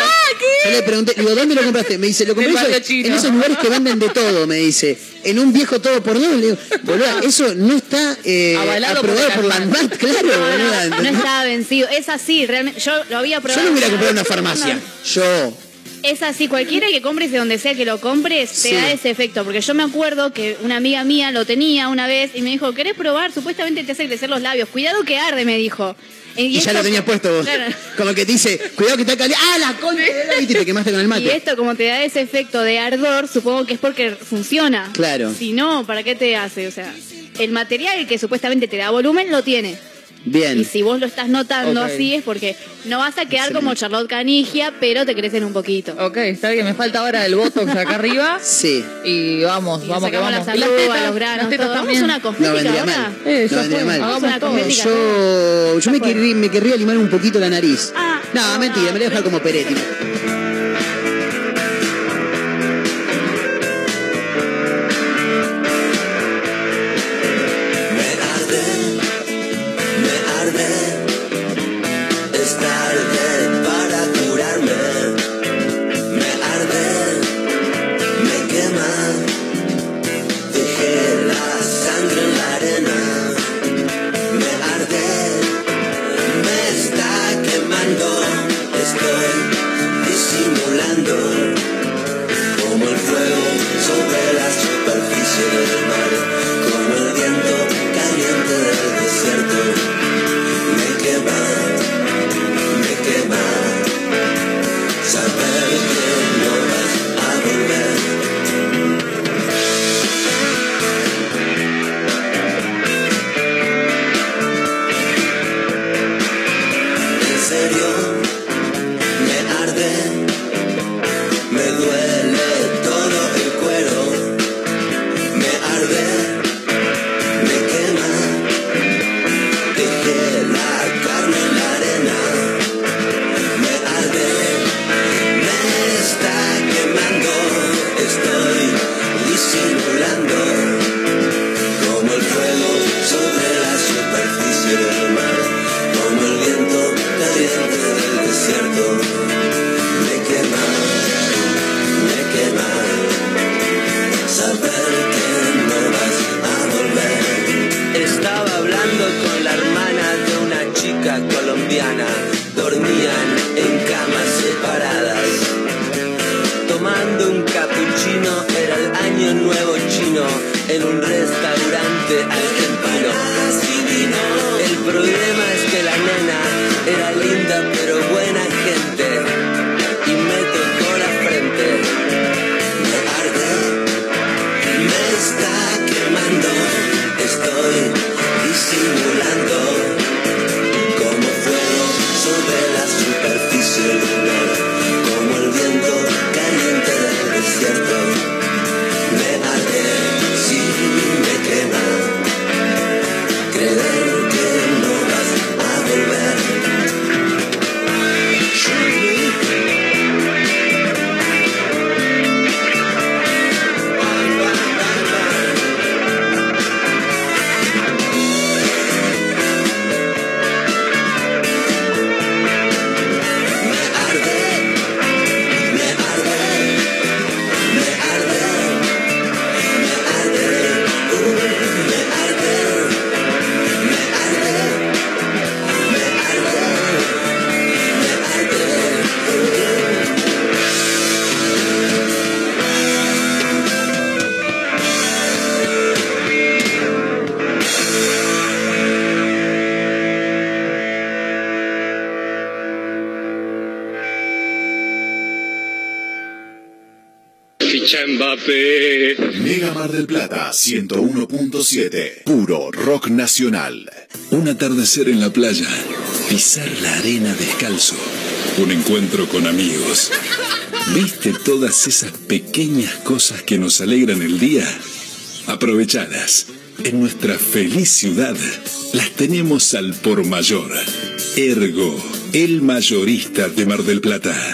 Yo le pregunté, digo, ¿dónde lo compraste? Me dice, lo compré en esos lugares que venden de todo, me dice. En un viejo todo por dos, le digo, boluda, eso no está eh, aprobado la por la ANMAT. Claro. No ¿entendés? estaba vencido. Es así, realmente. Yo lo había Yo probado. lo hubiera comprado en una farmacia. Yo. Es así, cualquiera que compres de donde sea que lo compres, te Sí. da ese efecto. Porque yo me acuerdo que una amiga mía lo tenía una vez y me dijo, ¿querés probar? Supuestamente te hace crecer los labios. Cuidado que arde, me dijo. Y ya esto- lo tenías puesto vos. Claro. Como que te dice, cuidado que está caliente. ¡Ah, la concha! de la- ¿Viste? Y te quemaste con el Y mate. esto, como te da ese efecto de ardor, supongo que es porque funciona. Claro. Si no, ¿para qué te hace? O sea, el material que supuestamente te da volumen lo tiene. Y Bien. si vos lo estás notando así es porque no vas a quedar Excelente. como Charlotte Canigia, pero te crecen un poquito. Ok, está bien. Me falta ahora el botox acá arriba. Sí. Y vamos, Y vamos que vamos. las Y las arrugas, tetas, los granos, las todo. Vamos una cosmética No vendría ahora. mal. Eh, no vendría mal. Vamos a una cosmética. Yo, yo me, querrí- me querría limar un poquito la nariz. Ah. no, mentira, me voy a dejar como Peretti. Mar del Plata 101.7. Puro rock nacional. Un atardecer en la playa. Pisar la arena descalzo. Un encuentro con amigos. ¿Viste todas esas pequeñas cosas que nos alegran el día? Aprovechadas. En nuestra feliz ciudad las tenemos al por mayor. Ergo, el mayorista de Mar del Plata.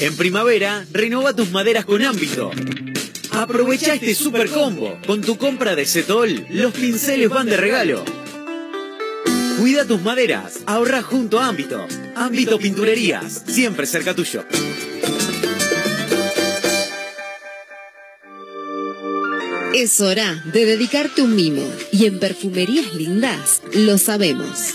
En primavera, renova tus maderas con ámbito. Aprovecha este super combo. Con tu compra de Setol, los pinceles van de regalo. Cuida tus maderas, ahorra junto a Ámbito. Ámbito Pinturerías, siempre cerca tuyo. Es hora de dedicarte un mimo. Y en Perfumerías Lindas lo sabemos.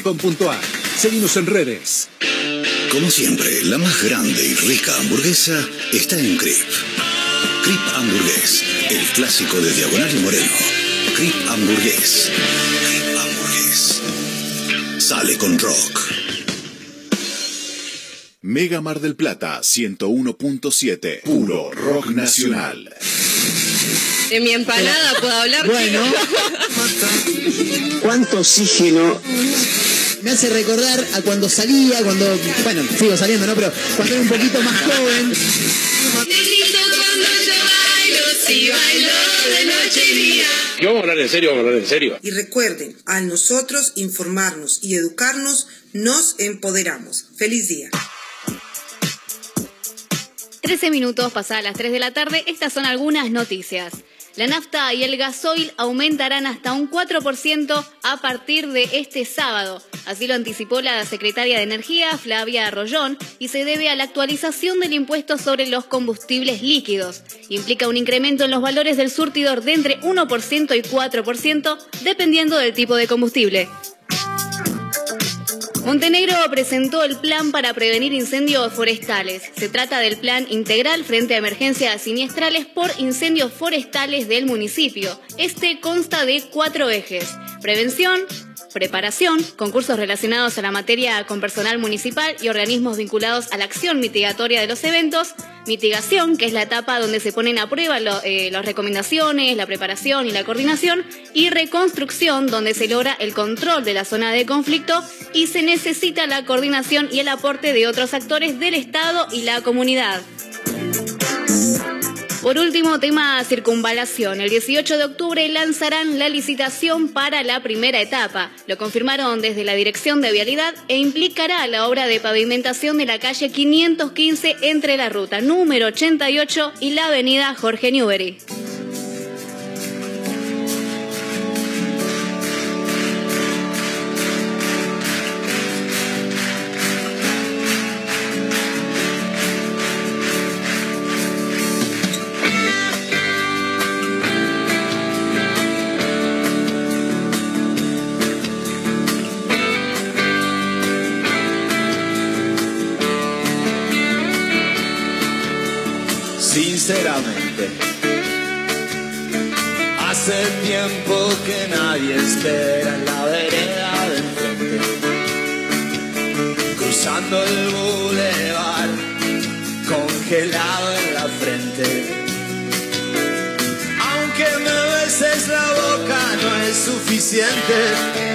Giamafiat.com.ar. Seguimos en redes. Como siempre, la más grande y rica hamburguesa está en Crip. Crip Hamburgués, el clásico de Diagonal y Moreno. Crip Hamburgués. Crip Hamburgués. Sale con rock. Mega Mar del Plata 101.7. Puro rock nacional. De mi empanada puedo hablar. Bueno. ¿Cuánto oxígeno? Me hace recordar a cuando salía, cuando, bueno, sigo saliendo, ¿no? Pero cuando era un poquito más joven. ¿Qué vamos a hablar en serio? Vamos a hablar en serio. Y recuerden, al nosotros informarnos y educarnos, nos empoderamos. Feliz día. 13 minutos pasadas las 3 de la tarde, estas son algunas noticias. La nafta y el gasoil aumentarán hasta un 4% a partir de este sábado. Así lo anticipó la secretaria de Energía, Flavia Arroyón, y se debe a la actualización del impuesto sobre los combustibles líquidos. Implica un incremento en los valores del surtidor de entre 1% y 4%, dependiendo del tipo de combustible. Montenegro presentó el plan para prevenir incendios forestales. Se trata del plan integral frente a emergencias siniestrales por incendios forestales del municipio. Este consta de cuatro ejes. Prevención, preparación, concursos relacionados a la materia con personal municipal y organismos vinculados a la acción mitigatoria de los eventos, mitigación, que es la etapa donde se ponen a prueba eh, las recomendaciones, la preparación y la coordinación, y reconstrucción, donde se logra el control de la zona de conflicto y se necesita la coordinación y el aporte de otros actores del Estado y la comunidad. Por último, tema circunvalación. El 18 de octubre lanzarán la licitación para la primera etapa. Lo confirmaron desde la Dirección de Vialidad e implicará la obra de pavimentación de la calle 515 entre la ruta número 88 y la avenida Jorge Newbery. Que nadie espera en la vereda del frente, cruzando el bulevar, congelado en la frente. Aunque me beses la boca, no es suficiente.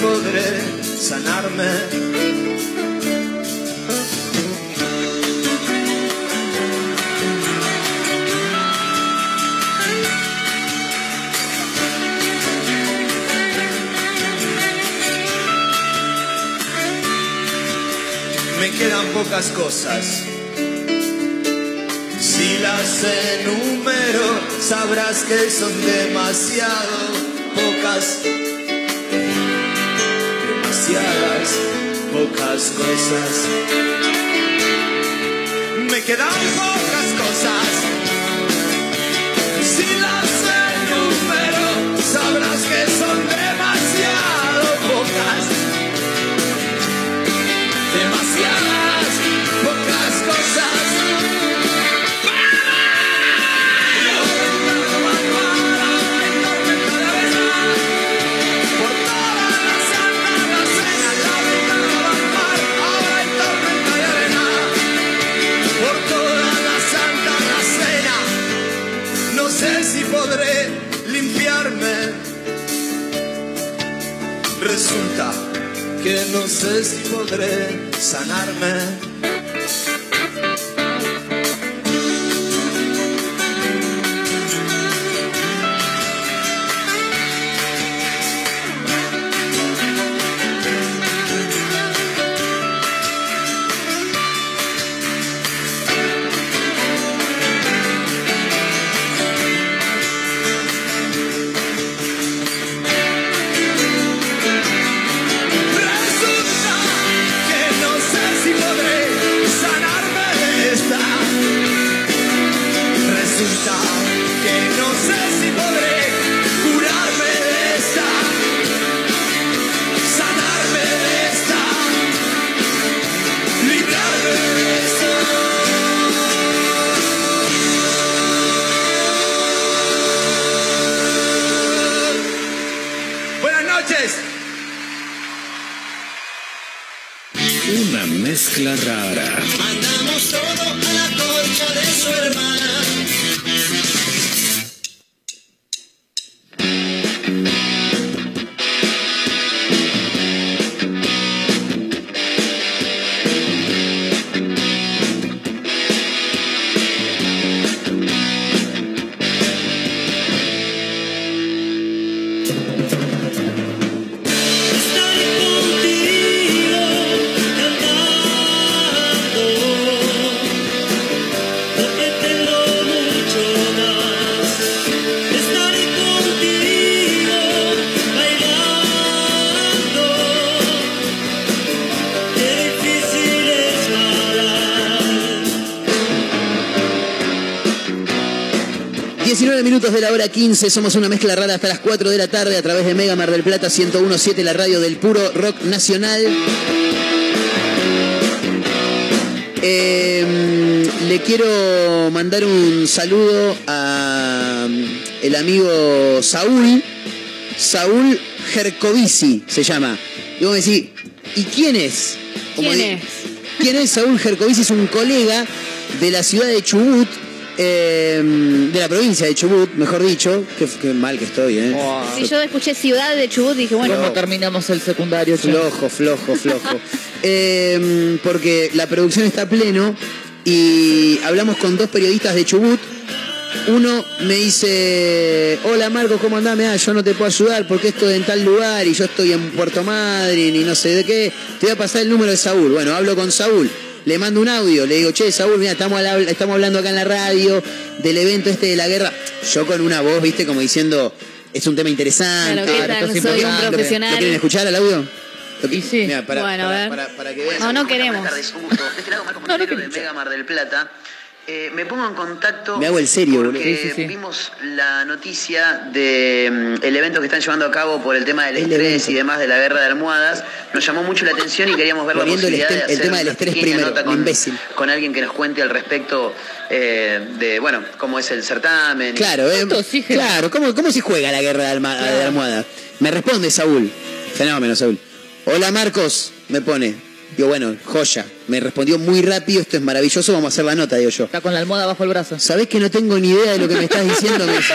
Podré sanarme. Me quedan pocas cosas. Si las enumero, sabrás que son demasiado pocas. Pocas cosas. Me quedan Resulta que no sé si podré sanarme. 15, somos una mezcla rara hasta las 4 de la tarde a través de Mega Mar del Plata 1017, la radio del puro rock nacional. Eh, le quiero mandar un saludo a mm, el amigo Saúl, Saúl Jercovici se llama. Y vos me decís, ¿y quién es? Como ¿Quién es? ¿Quién es Saúl Jercovici? Es un colega de la ciudad de Chubut, eh, de la provincia de Chubut, mejor dicho. Qué, qué mal que estoy, ¿eh? Si yo escuché Ciudad de Chubut, dije, bueno, ¿Cómo terminamos el secundario? Flojo, flojo, flojo. Eh, porque la producción está a pleno y hablamos con dos periodistas de Chubut. Uno me dice, hola Marcos, ¿cómo andás? Mirá, yo no te puedo ayudar porque estoy en tal lugar y yo estoy en Puerto Madryn y no sé de qué. Te voy a pasar el número de Saúl. Bueno, hablo con Saúl. Le mando un audio, le digo, che, Saúl, mira, estamos, estamos hablando acá en la radio del evento este de la guerra. Yo con una voz, viste, como diciendo, es un tema interesante. Claro, ¿qué tal? esto es Soy un. ¿Lo- profesional. ¿Lo quieren escuchar al audio? Y sí. Mira, para, Bueno, a para- ver. para- para que vean. no, no queremos. De este lado, Marco Montero, de Mega Mar del Plata. Eh, me pongo en contacto Me hago el serio, porque Sí, sí, sí. vimos la noticia del evento que están llevando a cabo por el tema del estrés y demás de la guerra de almohadas. Nos llamó mucho la atención y queríamos ver Poniendo la el posibilidad estem- de el hacer tema del estrés primero, nota con, imbécil. con alguien que nos cuente al respecto eh, de, bueno, cómo es el certamen. Claro, eh, claro, ¿cómo, ¿cómo se juega la guerra de, alma- de almohada? Me responde Saúl. Fenómeno, Saúl. Hola Marcos, me pone. Digo, bueno, joya. Me respondió muy rápido, esto es maravilloso, vamos a hacer la nota, digo yo. Está con la almohada bajo el brazo. ¿Sabés que no tengo ni idea de lo que me estás diciendo? Me dice.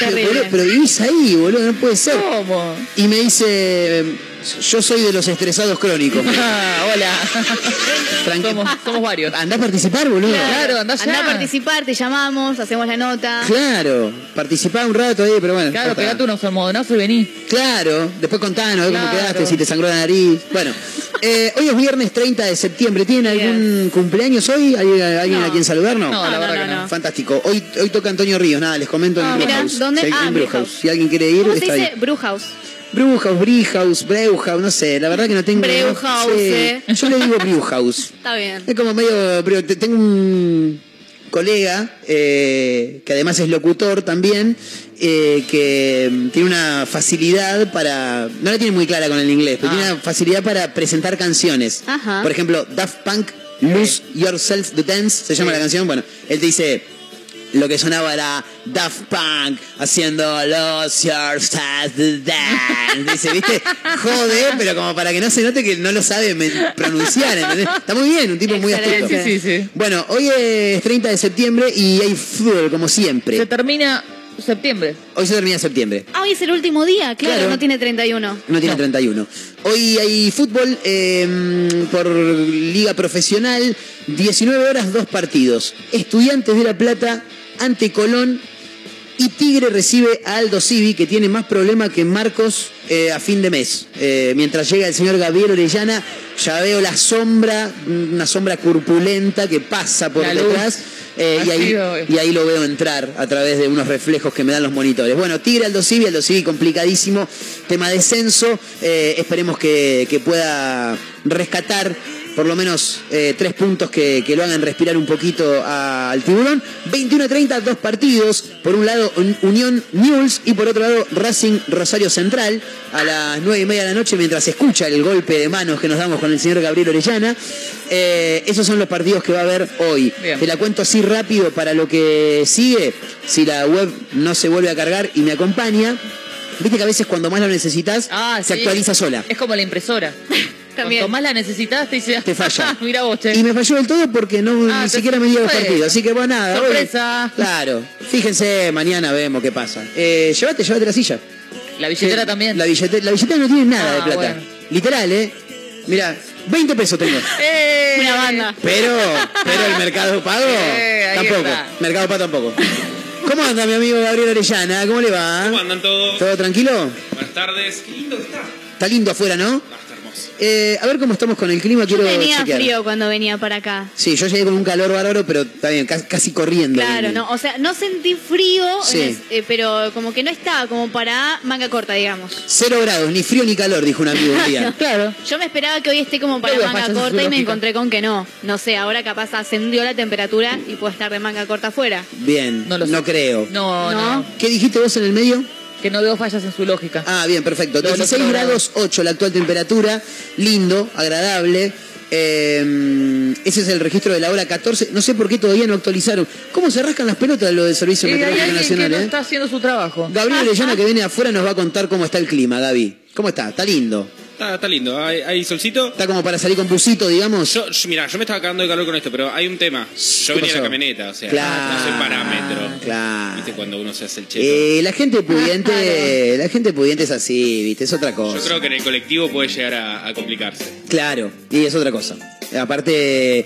Boludo, pero vivís ahí, boludo, no puede ser. ¿Cómo? Y me dice, yo soy de los estresados crónicos. Ah, hola. somos, somos varios. Andá a participar, boludo. Claro, andá ya. Andá a participar, te llamamos, hacemos la nota. Claro, participá un rato ahí, pero bueno. Claro, está. pegate unos almohadonazos y vení. Claro, después contanos, a ver cómo Claro. quedaste, si te sangró la nariz. Bueno, eh, hoy es viernes 30 de septiembre. ¿Tienen algún cumpleaños hoy? ¿Alguien, alguien a quien saludar? No, No, la verdad que no. Fantástico. Hoy, hoy toca Antonio Ríos, nada, les comento en Ah, Brewhouse. ¿dónde? Si hay- Ah, en Brewhouse. Si alguien quiere ir, ¿Cómo se está dice? ahí. Brewhouse. Brewhouse, Brewhouse, Brewhouse, no sé, la verdad que no tengo... Brewhouse, Sí, eh. Yo le digo Brewhouse. Está bien. Es como medio. Tengo un colega eh, que además es locutor también, eh, que mm, tiene una facilidad para. No la tiene muy clara con el inglés, pero tiene una facilidad para presentar canciones. Ajá. Por ejemplo, Daft Punk, Lose Yourself to Dance, se llama la canción. Bueno, él te dice. Lo que sonaba era Daft Punk haciendo Lose Yourself to Dance. Dice, ¿viste? Jode, pero como para que no se note que no lo sabe pronunciar, ¿entendés? Está muy bien, un tipo muy astuto. Sí, sí, sí. Bueno, hoy es 30 de septiembre y hay fútbol como siempre. Se termina septiembre. Hoy se termina septiembre. Ah, hoy es el último día, claro, Claro. no tiene 31. No tiene 31. Hoy hay fútbol eh, por liga profesional. 19 horas, dos partidos. Estudiantes de La Plata ante Colón. Y Tigre recibe a Aldo Civi, que tiene más problema que Marcos eh, a fin de mes. Eh, mientras llega el señor Gabriel Orellana, ya veo la sombra, una sombra corpulenta que pasa por La luz. Eh, y, ahí, lo veo. y ahí lo veo entrar a través de unos reflejos que me dan los monitores. Bueno, Tigre Aldo Civi, Aldo Civi complicadísimo, tema descenso, eh, esperemos que, que pueda rescatar por lo menos eh, tres puntos que, que lo hagan respirar un poquito a- al tiburón. 21-30, dos partidos. Por un lado Un- Unión News y por otro lado Racing Rosario Central a las nueve y media de la noche mientras se escucha el golpe de manos que nos damos con el señor Gabriel Orellana. Eh, esos son los partidos que va a haber hoy. Bien. Te la cuento así rápido para lo que sigue. Si la web no se vuelve a cargar y me acompaña. Viste que a veces cuando más lo necesitas se Ah, sí. actualiza sola. Es como la impresora. También. Cuanto más la necesitas, te dice. Te falla. Mira vos, che. Y me falló del todo porque no Ah, ni siquiera me dio los partidos. Así que bueno, nada. hoy- Sorpresa. claro. Fíjense, mañana vemos qué pasa. Eh, llévate, llévate la silla. La billetera Que también. La billetera, la billetera no tiene nada Ah, de plata. bueno. Literal, ¿eh? Mira, 20 pesos tengo. ¡Eh! Una banda. Pero, pero el mercado pago Eh, tampoco. está. Mercado pago tampoco. ¿Cómo anda mi amigo Gabriel Orellana? ¿Cómo le va? ¿Cómo andan todos? ¿Todo tranquilo? Buenas tardes. Qué lindo que está. Está lindo afuera, ¿no? Eh, a ver cómo estamos con el clima, Yo quiero tenía chequear. frío cuando venía para acá. Sí, yo llegué con un calor bárbaro, pero está bien, casi, casi corriendo. Claro, no, o sea, no sentí frío, Sí. eh, pero como que no estaba como para manga corta, digamos. Cero grados, ni frío ni calor, dijo un amigo un día. Claro. Yo me esperaba que hoy esté como para manga corta y me encontré con que no. No sé, ahora capaz ascendió la temperatura y puedo estar de manga corta afuera. Bien, No no, lo sé. creo. No, no, No. ¿Qué dijiste vos en el medio? Que no veo fallas en su lógica. Ah, bien, perfecto. Todo lo 16 programado. grados 8 la actual temperatura, lindo, agradable. Eh, ese es el registro de la hora 14. No sé por qué todavía no actualizaron. ¿Cómo se rascan las pelotas lo del Servicio Meteorológico que Nacional? no eh? está haciendo su trabajo. Gabriel Orellana que viene afuera nos va a contar cómo está el clima, Gaby. ¿Cómo está? ¿Está lindo? Está, está lindo. Hay, hay solcito. ¿Está como para salir con busito, digamos? Yo, yo- mira, yo me estaba cagando de calor con esto, pero hay un tema. Yo venía en la camioneta, o sea, Claro, no soy parámetro. claro. ¿Viste cuando uno se hace el cheto? Eh, la gente pudiente, la gente pudiente es así, viste, es otra cosa. Yo creo que en el colectivo puede llegar a, a complicarse. Claro, y es otra cosa. Aparte,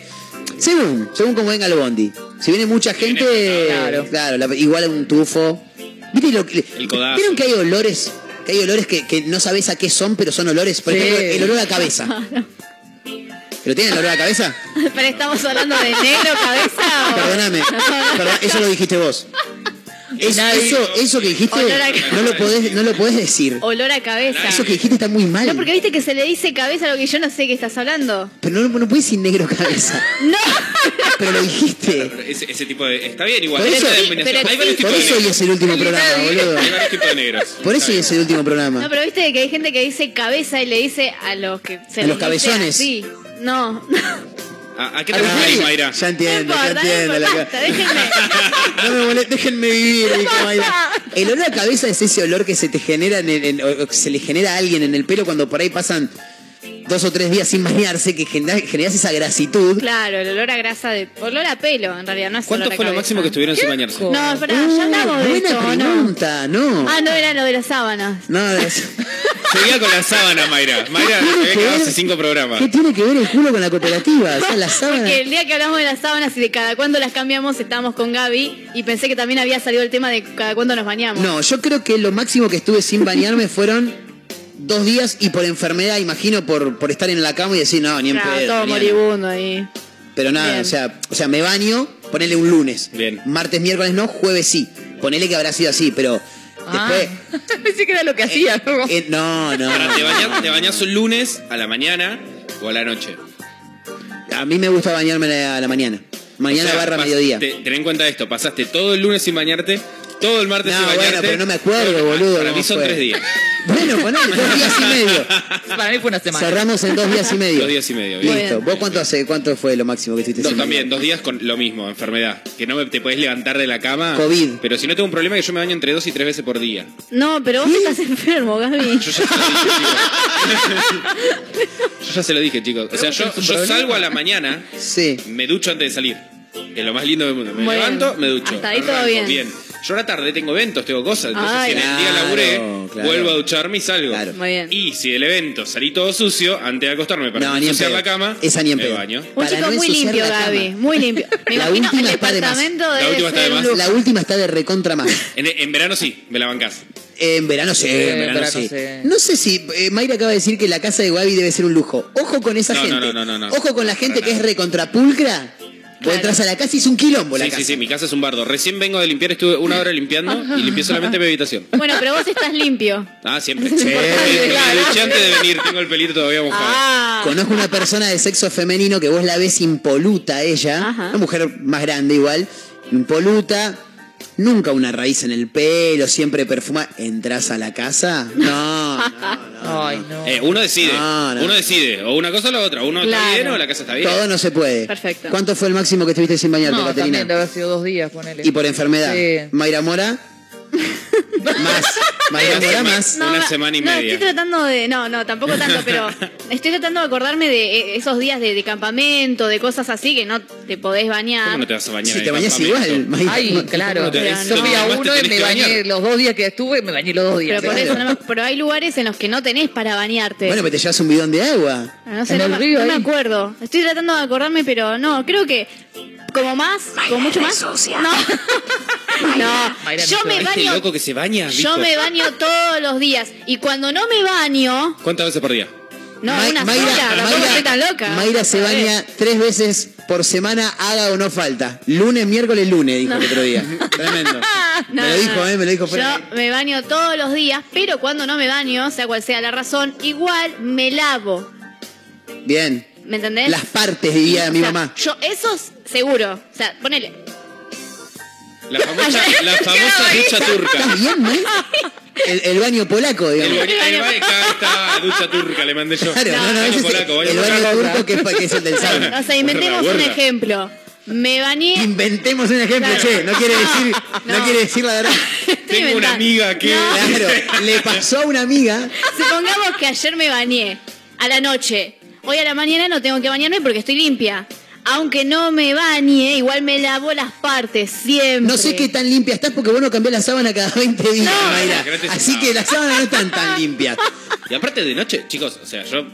según, según como venga el bondi. Si viene mucha gente, Claro. claro, la- igual a un tufo. ¿Viste lo que-. ¿Vieron que hay olores? Que hay olores que, que no sabes a qué son, pero son olores. Por Sí. ejemplo, el olor a cabeza. ¿Pero tienen el olor a cabeza? Pero estamos hablando de negro, cabeza o... Perdóname. Perdón, eso lo dijiste vos. Es- Nadie- eso, eso que dijiste, Olor a- no lo podés, no lo podés decir. Olor a cabeza. Eso que dijiste está muy mal. No, porque viste que se le dice cabeza a lo que yo no sé qué estás hablando. Pero no, no puedes decir negro cabeza. No. Pero lo dijiste. Pero Ese, ese tipo de. Está bien, igual. Por eso- varias sí, combinaciones. pero hay varios sí. tipos Por de eso hoy es el último programa, boludo. Hay varios tipos de negros. Por eso hoy es el último programa. No, pero viste que hay gente que dice cabeza y le dice a los que se A los cabezones. así. No. ¿A, a qué Ah, te refieres, Mayra? Ya entiendo, ya entiendo. la déjenme. No me molest- déjenme vivir. dijo Mayra. El olor a cabeza es ese olor que se te genera en el- en- o que se le genera a alguien en el pelo cuando por ahí pasan dos o tres días sin bañarse, que genera- generas esa grasitud. Claro, el olor a grasa de. Olor a pelo, en realidad, no es ¿Cuánto olor a fue lo cabeza. máximo que estuvieron sin bañarse? No, espera, Uh, ya hablamos de buena esto, ¿o no? pregunta, no. Ah, no era lo de las sábanas. No, es- Seguía con la sábana, Mayra. Mayra hace cinco programas. ¿Qué tiene que ver el culo con la cooperativa? O sea, la sábana. Porque el día que hablamos de las sábanas y de cada cuándo las cambiamos, estábamos con Gaby y pensé que también había salido el tema de cada cuándo nos bañamos. No, yo creo que lo máximo que estuve sin bañarme fueron dos días y por enfermedad, imagino, por, por estar en la cama y decir, no, ni en Claro, pedo, todo moribundo ahí. Pero nada, Bien. o sea, o sea, me baño, ponele un lunes. Bien. Martes, miércoles no, jueves sí. Ponele que habrá sido así, pero Ah. después. Pensé que era lo que hacía. ¿no? eh, no, no. Ahora, ¿te bañas, te bañas un lunes a la mañana o a la noche? A mí me gusta bañarme a la, a la mañana. Mañana O sea, barra pas- mediodía. te- ten en cuenta esto, pasaste todo el lunes sin bañarte, todo el martes No, sin bueno, bañarte. pero no me acuerdo, boludo, Para mí son fue. tres días. Bueno, ponele dos días y medio. Para mí fue una semana. Cerramos en dos días y medio. Dos días y medio. bien. Listo. ¿Vos cuánto hace? ¿Cuánto fue lo máximo que estuviste Dos sin también, dos días con lo mismo, enfermedad. Que no me- te puedes levantar de la cama. COVID. Pero si no tengo un problema que yo me baño entre dos y tres veces por día. No, pero vos estás enfermo, Gaby. Yo ya se lo dije, chicos. Yo ya se lo dije, chicos. O sea, yo, salgo a la mañana, Sí. me ducho antes de salir. Es lo más lindo del mundo. Me Muy levanto, bien. me ducho. Hasta ahí todo Arranco, bien. Yo a la tarde tengo eventos, tengo cosas. Entonces, Ay. si en el día Claro, laburé, claro. vuelvo a ducharme y salgo. Muy bien. Y si del evento salí todo sucio, antes de acostarme para No, no, ni en ensuciar la cama, Esa ni en pedo. baño. Un Para chico no muy limpio, la cama. Gaby. Muy limpio. Me La imagino última el está de más. departamento La debe última está de más. La última está de recontra más. En, en verano sí, me la bancás. En verano sí, en verano, verano sí. sí. No sé si eh, Mayra acaba de decir que la casa de Gaby debe ser un lujo. Ojo con esa No, gente. no, no, no, no. Ojo con la No, gente que es recontrapulcra. Vos entras a la casa y es un quilombo la Sí, casa. sí, sí, mi casa es un bardo. Recién vengo de limpiar, estuve una hora limpiando y limpié solamente mi habitación. Bueno, pero vos estás limpio. Ah, siempre. Importante, Me- duché antes de venir, tengo el pelito todavía mojado. Ah. Conozco una persona de sexo femenino que vos la ves impoluta ella, una mujer más grande igual, impoluta, nunca una raíz en el pelo, siempre perfuma. ¿Entras a la casa? No, Ay, no. Eh, uno decide, No, no. uno decide, o una cosa o la otra. Uno Claro. está bien o la casa está bien. todo no se puede. Perfecto. ¿Cuánto fue el máximo que estuviste sin bañarte, No, Caterina? también debe haber sido dos días, ponele. Y por enfermedad. Sí. Mayra Mora. más. Una más. Una no, semana y no, media. estoy tratando de. No, no, tampoco tanto, pero estoy tratando de acordarme de eh, esos días de, de campamento, de cosas así que no te podés bañar. ¿Cómo no te vas a bañar? Si te bañas igual. Ay, claro. Yo fui a uno y me bañé los dos días que estuve, me bañé los dos días. Pero por eso, no me- pero hay lugares en los que no tenés para bañarte. Bueno, pero te llevas un bidón de agua. no sé, en no, el me- río no me ahí. acuerdo. Estoy tratando de acordarme, pero no, creo que como más, como mucho más. No, no. Yo me ¿Este baño. Se baña? Yo me baño todos los días y cuando no me baño, ¿Cuántas veces por día? no, Ma- una Mayra- sola, tampoco Mayra- estoy tan loca. Mayra se baña tres veces por semana, haga o no falta. Lunes, miércoles, lunes, dijo el otro día. Tremendo. No, me lo no, dijo, no. ¿eh? Me lo dijo fuera. Yo me baño todos los días, pero cuando no me baño, sea cual sea la razón, igual me lavo. Bien. ¿Me entendés? Las partes, diría mi O sea, mamá. Yo, eso es seguro. O sea, ponele. La famosa, la famosa ducha turca. ¿Estás bien, Mayra? El, el baño polaco, El digamos. baño, el baño, está ducha turca, le mandé yo. Claro, no, no, Baño ese es polaco, baño el baño polaco. turco que, es- que es el del sauna. O sea, inventemos un ejemplo. Me bañé. Inventemos un ejemplo, Claro. che, no quiere decir, no. No. quiere decir la verdad. Tengo una amiga que. Claro, le pasó a una amiga. Supongamos que ayer me bañé a la noche. Hoy a la mañana no tengo que bañarme porque estoy limpia. Aunque no me bañe, igual me lavo las partes siempre. No sé qué tan limpia estás porque vos no cambiás la sábana cada 20 días, No. Mayra. Así que las sábanas no están tan limpias. Y aparte de noche, chicos, o sea, yo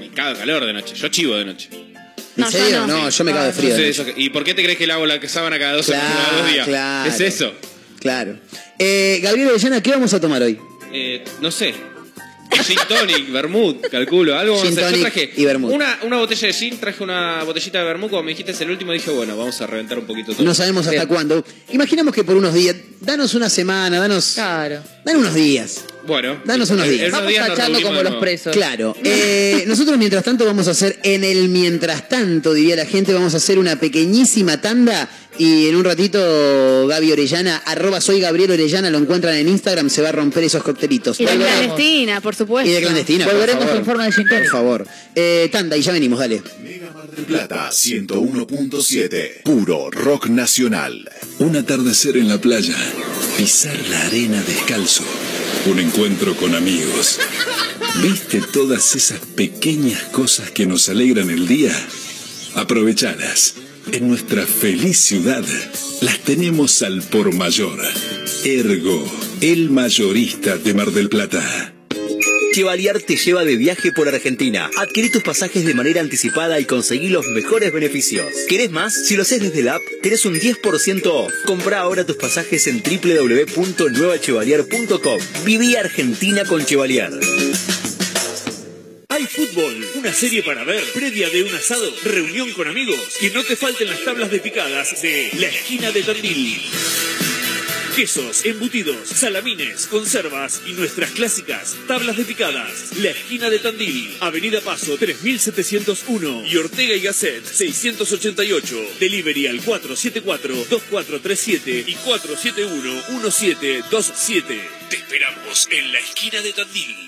me cago de calor de noche. Yo chivo de noche. ¿En No, yo serio? no. No, yo me cago de frío. No sé de eso noche. que- ¿Y por qué te crees que lavo la sábana cada dos, Claro, cada dos días? claro. Es eso. Claro. Eh, Gabriel Orellana, ¿qué vamos a tomar hoy? Eh, no sé. Gin tonic, vermouth, calculo. Algo vamos a hacer. Yo tonic traje y vermouth. Una, una botella de gin, traje una botellita de vermouth. Como me dijiste es el último, dije, bueno, vamos a reventar un poquito todo. No sabemos hasta Bien. cuándo. Imaginamos que por unos días. Danos una semana, danos. Claro. Danos unos días. Bueno, Danos unos días. Vamos días tachando como los presos. Claro. Eh, nosotros mientras tanto vamos a hacer, en el mientras tanto, diría la gente, vamos a hacer una pequeñísima tanda y en un ratito Gaby Orellana, arroba soy Gabriel Orellana, lo encuentran en Instagram, se va a romper esos coctelitos. Y de Volveremos. clandestina, por supuesto. Y de clandestina. por Volveremos favor. en forma de Por favor. Eh, tanda y ya venimos, dale. Del Plata 101.7. Puro rock nacional. Un atardecer en la playa, pisar la arena descalzo, un encuentro con amigos. ¿Viste todas esas pequeñas cosas que nos alegran el día? Aprovechalas. En nuestra feliz ciudad las tenemos al por mayor. Ergo, el mayorista de Mar del Plata. Chevalier te lleva de viaje por Argentina. Adquirí tus pasajes de manera anticipada y conseguí los mejores beneficios. ¿Querés más? Si lo haces desde la app, tenés un 10% off. Compra ahora tus pasajes en www.nuevachevalier.com. Viví Argentina con Chevalier. Hay fútbol, una serie para ver, previa de un asado, reunión con amigos, que no te falten las tablas de picadas de La Esquina de Tandil. Quesos, embutidos, salamines, conservas y nuestras clásicas tablas de picadas. La Esquina de Tandil, Avenida Paso 3701 y Ortega y Gasset 688. Delivery al 474-2437 y 471-1727. Te esperamos en La Esquina de Tandil.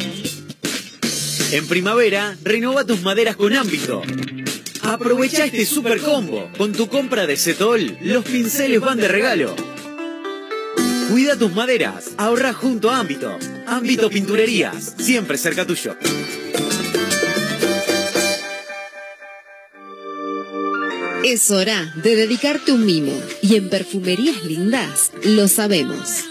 En primavera, renova tus maderas con ámbito. Aprovecha este super combo. Con tu compra de Setol, los pinceles van de regalo. Cuida tus maderas, ahorra junto a Ámbito. Ámbito Pinturerías, siempre cerca tuyo. Es hora de dedicarte un mimo. Y en Perfumerías Lindas lo sabemos.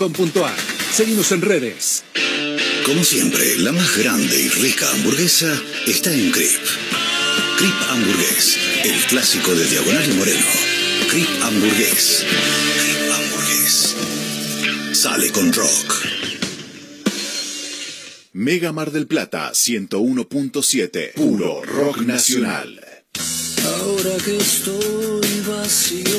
Llamafiat.com Seguimos en redes. Como siempre, la más grande y rica hamburguesa está en Crip. Crip Hamburgués, el clásico de Diagonal y Moreno. Crip Hamburgués. Crip Hamburgués. Sale con rock. Mega Mar del Plata 101.7. Puro rock nacional. Ahora que estoy vacío,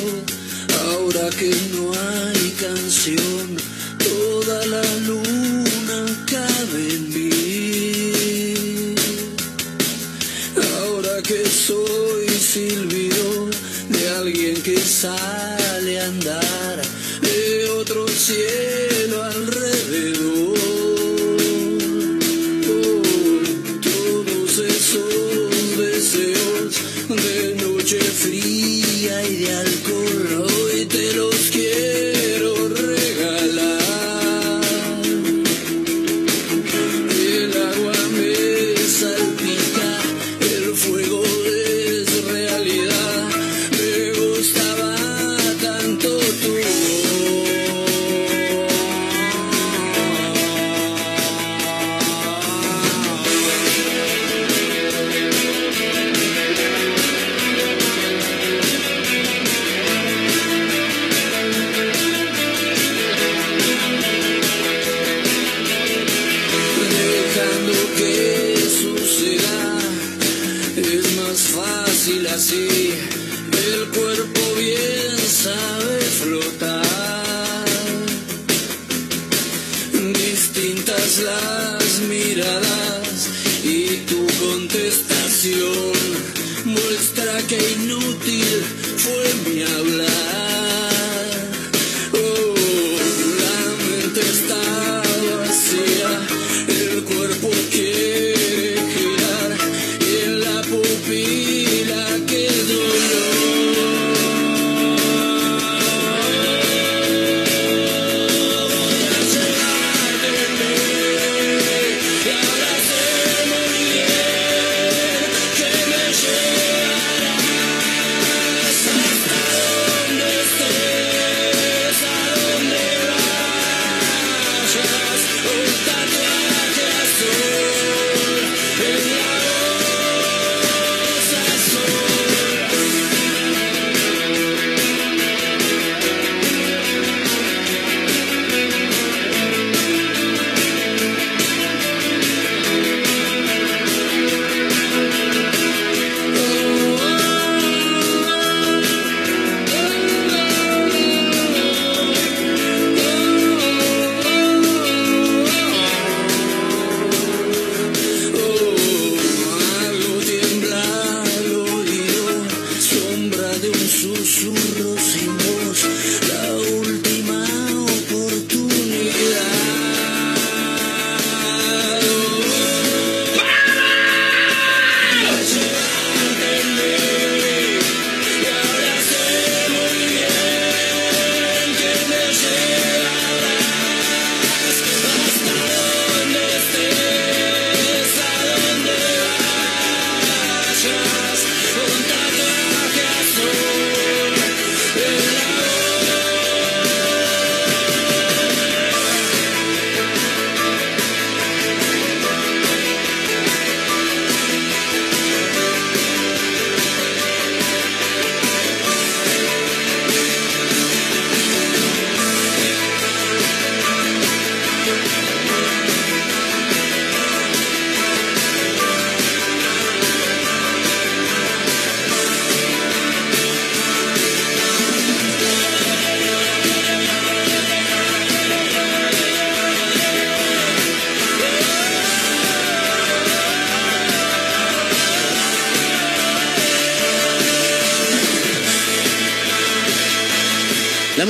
ahora que no hay canción, toda la luna cabe en mí. Ahora que soy silbido de alguien que sale a andar de otro cielo alrededor. Oh, todos esos deseos de noche fría y de alcohol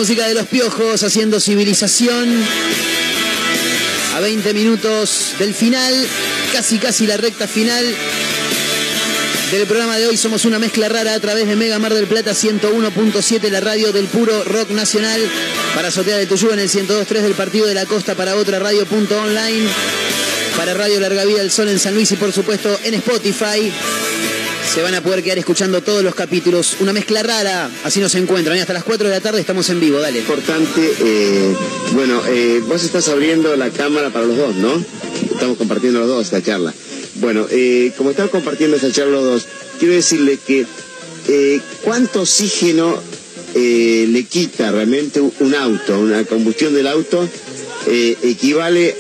música de los piojos haciendo civilización. A 20 minutos del final, casi casi la recta final del programa de hoy. Somos una mezcla rara a través de Mega Mar del Plata 101.7, la radio del puro rock nacional. Para Azotea de Tuyú en el 102.3 del Partido de la Costa para otra radio.online. Para Radio Larga Vida del Sol en San Luis y por supuesto en Spotify. Se van a poder quedar escuchando todos los capítulos. Una mezcla rara. Así nos encuentran. Hasta las 4 de la tarde estamos en vivo. Dale. Importante, eh, bueno, eh, vos estás abriendo la cámara para los dos, ¿no? Estamos compartiendo los dos esta charla. Bueno, eh, como estamos compartiendo esta charla los dos, quiero decirle que eh, cuánto oxígeno eh, le quita realmente un auto, una combustión del auto, eh, equivale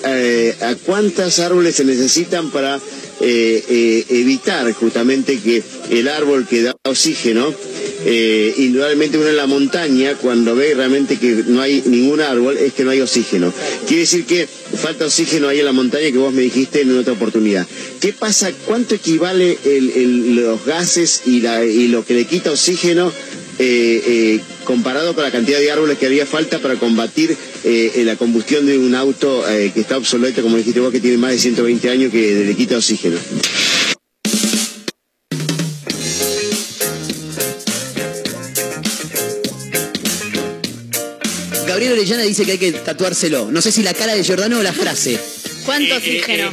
a cuántas árboles se necesitan para eh, eh, evitar justamente que el árbol que da oxígeno, eh, indudablemente uno en la montaña, cuando ve realmente que no hay ningún árbol, es que no hay oxígeno. Quiere decir que falta oxígeno ahí en la montaña que vos me dijiste en otra oportunidad. ¿Qué pasa? ¿Cuánto equivale el- los gases y, la- y lo que le quita oxígeno eh, eh, comparado con la cantidad de árboles que haría falta para combatir eh, eh, la combustión de un auto eh, que está obsoleto, como dijiste vos, que tiene más de 120 años, que le quita oxígeno? Gabriel Orellana dice que hay que tatuárselo. No sé si la cara de Giordano o la frase. ¿Cuánto oxígeno?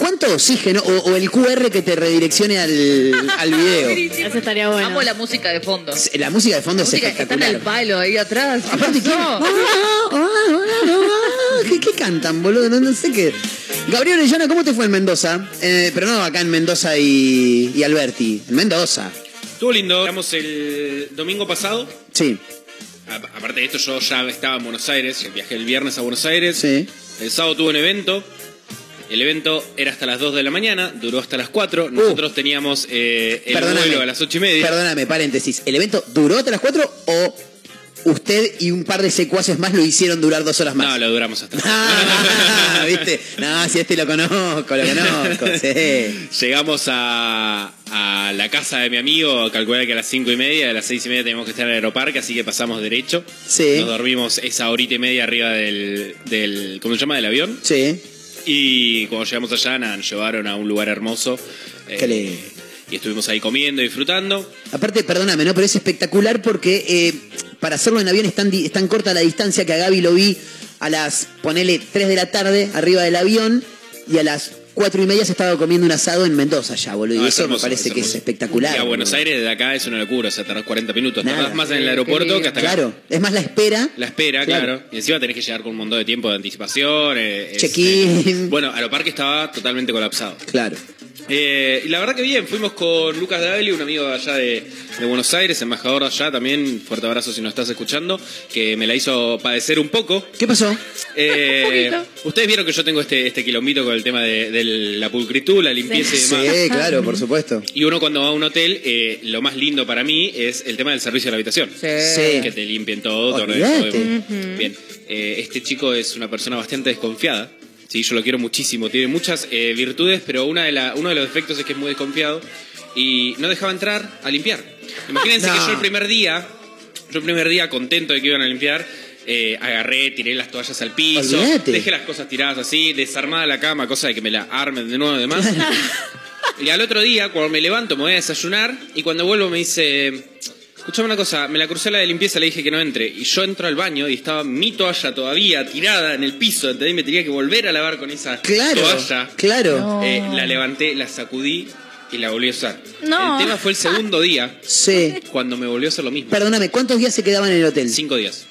¿Cuánto oxígeno o, o el QR que te redireccione al, al video? Eso estaría bueno. Amo la música de fondo. La música de fondo La es música que está en el palo ahí atrás. ¿Qué Aparte, ¿qué? pasó? ¿Qué, qué cantan, boludo? No, no sé qué. Gabriel Orellana, ¿cómo te fue en Mendoza? Eh, pero no acá en Mendoza y, y Alberti. En Mendoza. Estuvo lindo. Estamos el domingo pasado. Sí. A- Aparte de esto, yo ya estaba en Buenos Aires. Viajé el viernes a Buenos Aires. Sí. El sábado tuve un evento. El evento era hasta las 2 de la mañana, duró hasta las 4. Nosotros teníamos eh, el vuelo a las 8 y media. Perdóname, paréntesis. ¿El evento duró hasta las 4 o usted y un par de secuaces más lo hicieron durar dos horas más? No, lo duramos hasta Ah, ¿viste? No, si este lo conozco, lo conozco, sí. Llegamos a, a la casa de mi amigo, calculé que a las 5 y media, a las 6 y media teníamos que estar en el aeroparque, así que pasamos derecho. Sí. Nos dormimos esa horita y media arriba del, del ¿cómo se llama? Del avión. Sí. Y cuando llegamos allá, nos llevaron a un lugar hermoso. eh, Qué lindo. y estuvimos ahí comiendo, disfrutando. Aparte, perdóname, ¿no? Pero es espectacular porque eh, para hacerlo en avión es tan, di- es tan corta la distancia que a Gaby lo vi a las, ponele, 3 de la tarde arriba del avión y a las 4 y media se estaba comiendo un asado en Mendoza ya, boludo. No, y es eso hermoso, me parece es que es espectacular. Y a Buenos. Aires desde acá es una locura, o sea, tardás 40 minutos. Nada. Tardás más en el aeropuerto que hasta acá. Claro, es más la espera. La espera, Claro. claro. Y encima tenés que llegar con un montón de tiempo de anticipación. eh, es- Check-in. Bueno, Aeroparque estaba totalmente colapsado. Claro. Eh, y la verdad que bien, fuimos con Lucas Daveli, un amigo de allá de, de Buenos Aires, embajador de allá también, fuerte abrazo si nos estás escuchando, que me la hizo padecer un poco. ¿Qué pasó? Eh, ustedes vieron que yo tengo este, este quilombito con el tema de, de la pulcritud, la limpieza y demás. Sí, claro, por supuesto. Y uno cuando va a un hotel, eh, lo más lindo para mí es el tema del servicio de la habitación. Sí. Que te limpien todo. todo. Ujú. Bien. Eh, este chico es una persona bastante desconfiada. Sí, yo lo quiero muchísimo. Tiene muchas eh, virtudes, pero una de la, uno de los defectos es que es muy desconfiado. Y no dejaba entrar a limpiar. Imagínense No. que yo el primer día, yo el primer día contento de que iban a limpiar, eh, agarré, tiré las toallas al piso, Olvídate. dejé las cosas tiradas así, desarmada la cama, cosa de que me la armen de nuevo y demás. Y al otro día, cuando me levanto, me voy a desayunar y cuando vuelvo me dice, escuchame una cosa, me la crucé a la de limpieza, le dije que no entre. Y yo entro al baño y estaba mi toalla todavía tirada en el piso, ¿entendés? Me tenía que volver a lavar con esa Claro, toalla. claro. No. Eh, la levanté, la sacudí y la volví a usar. No. El tema fue el segundo día, Sí. cuando me volvió a hacer lo mismo. Perdóname, ¿cuántos días se quedaban en el hotel? Cinco días.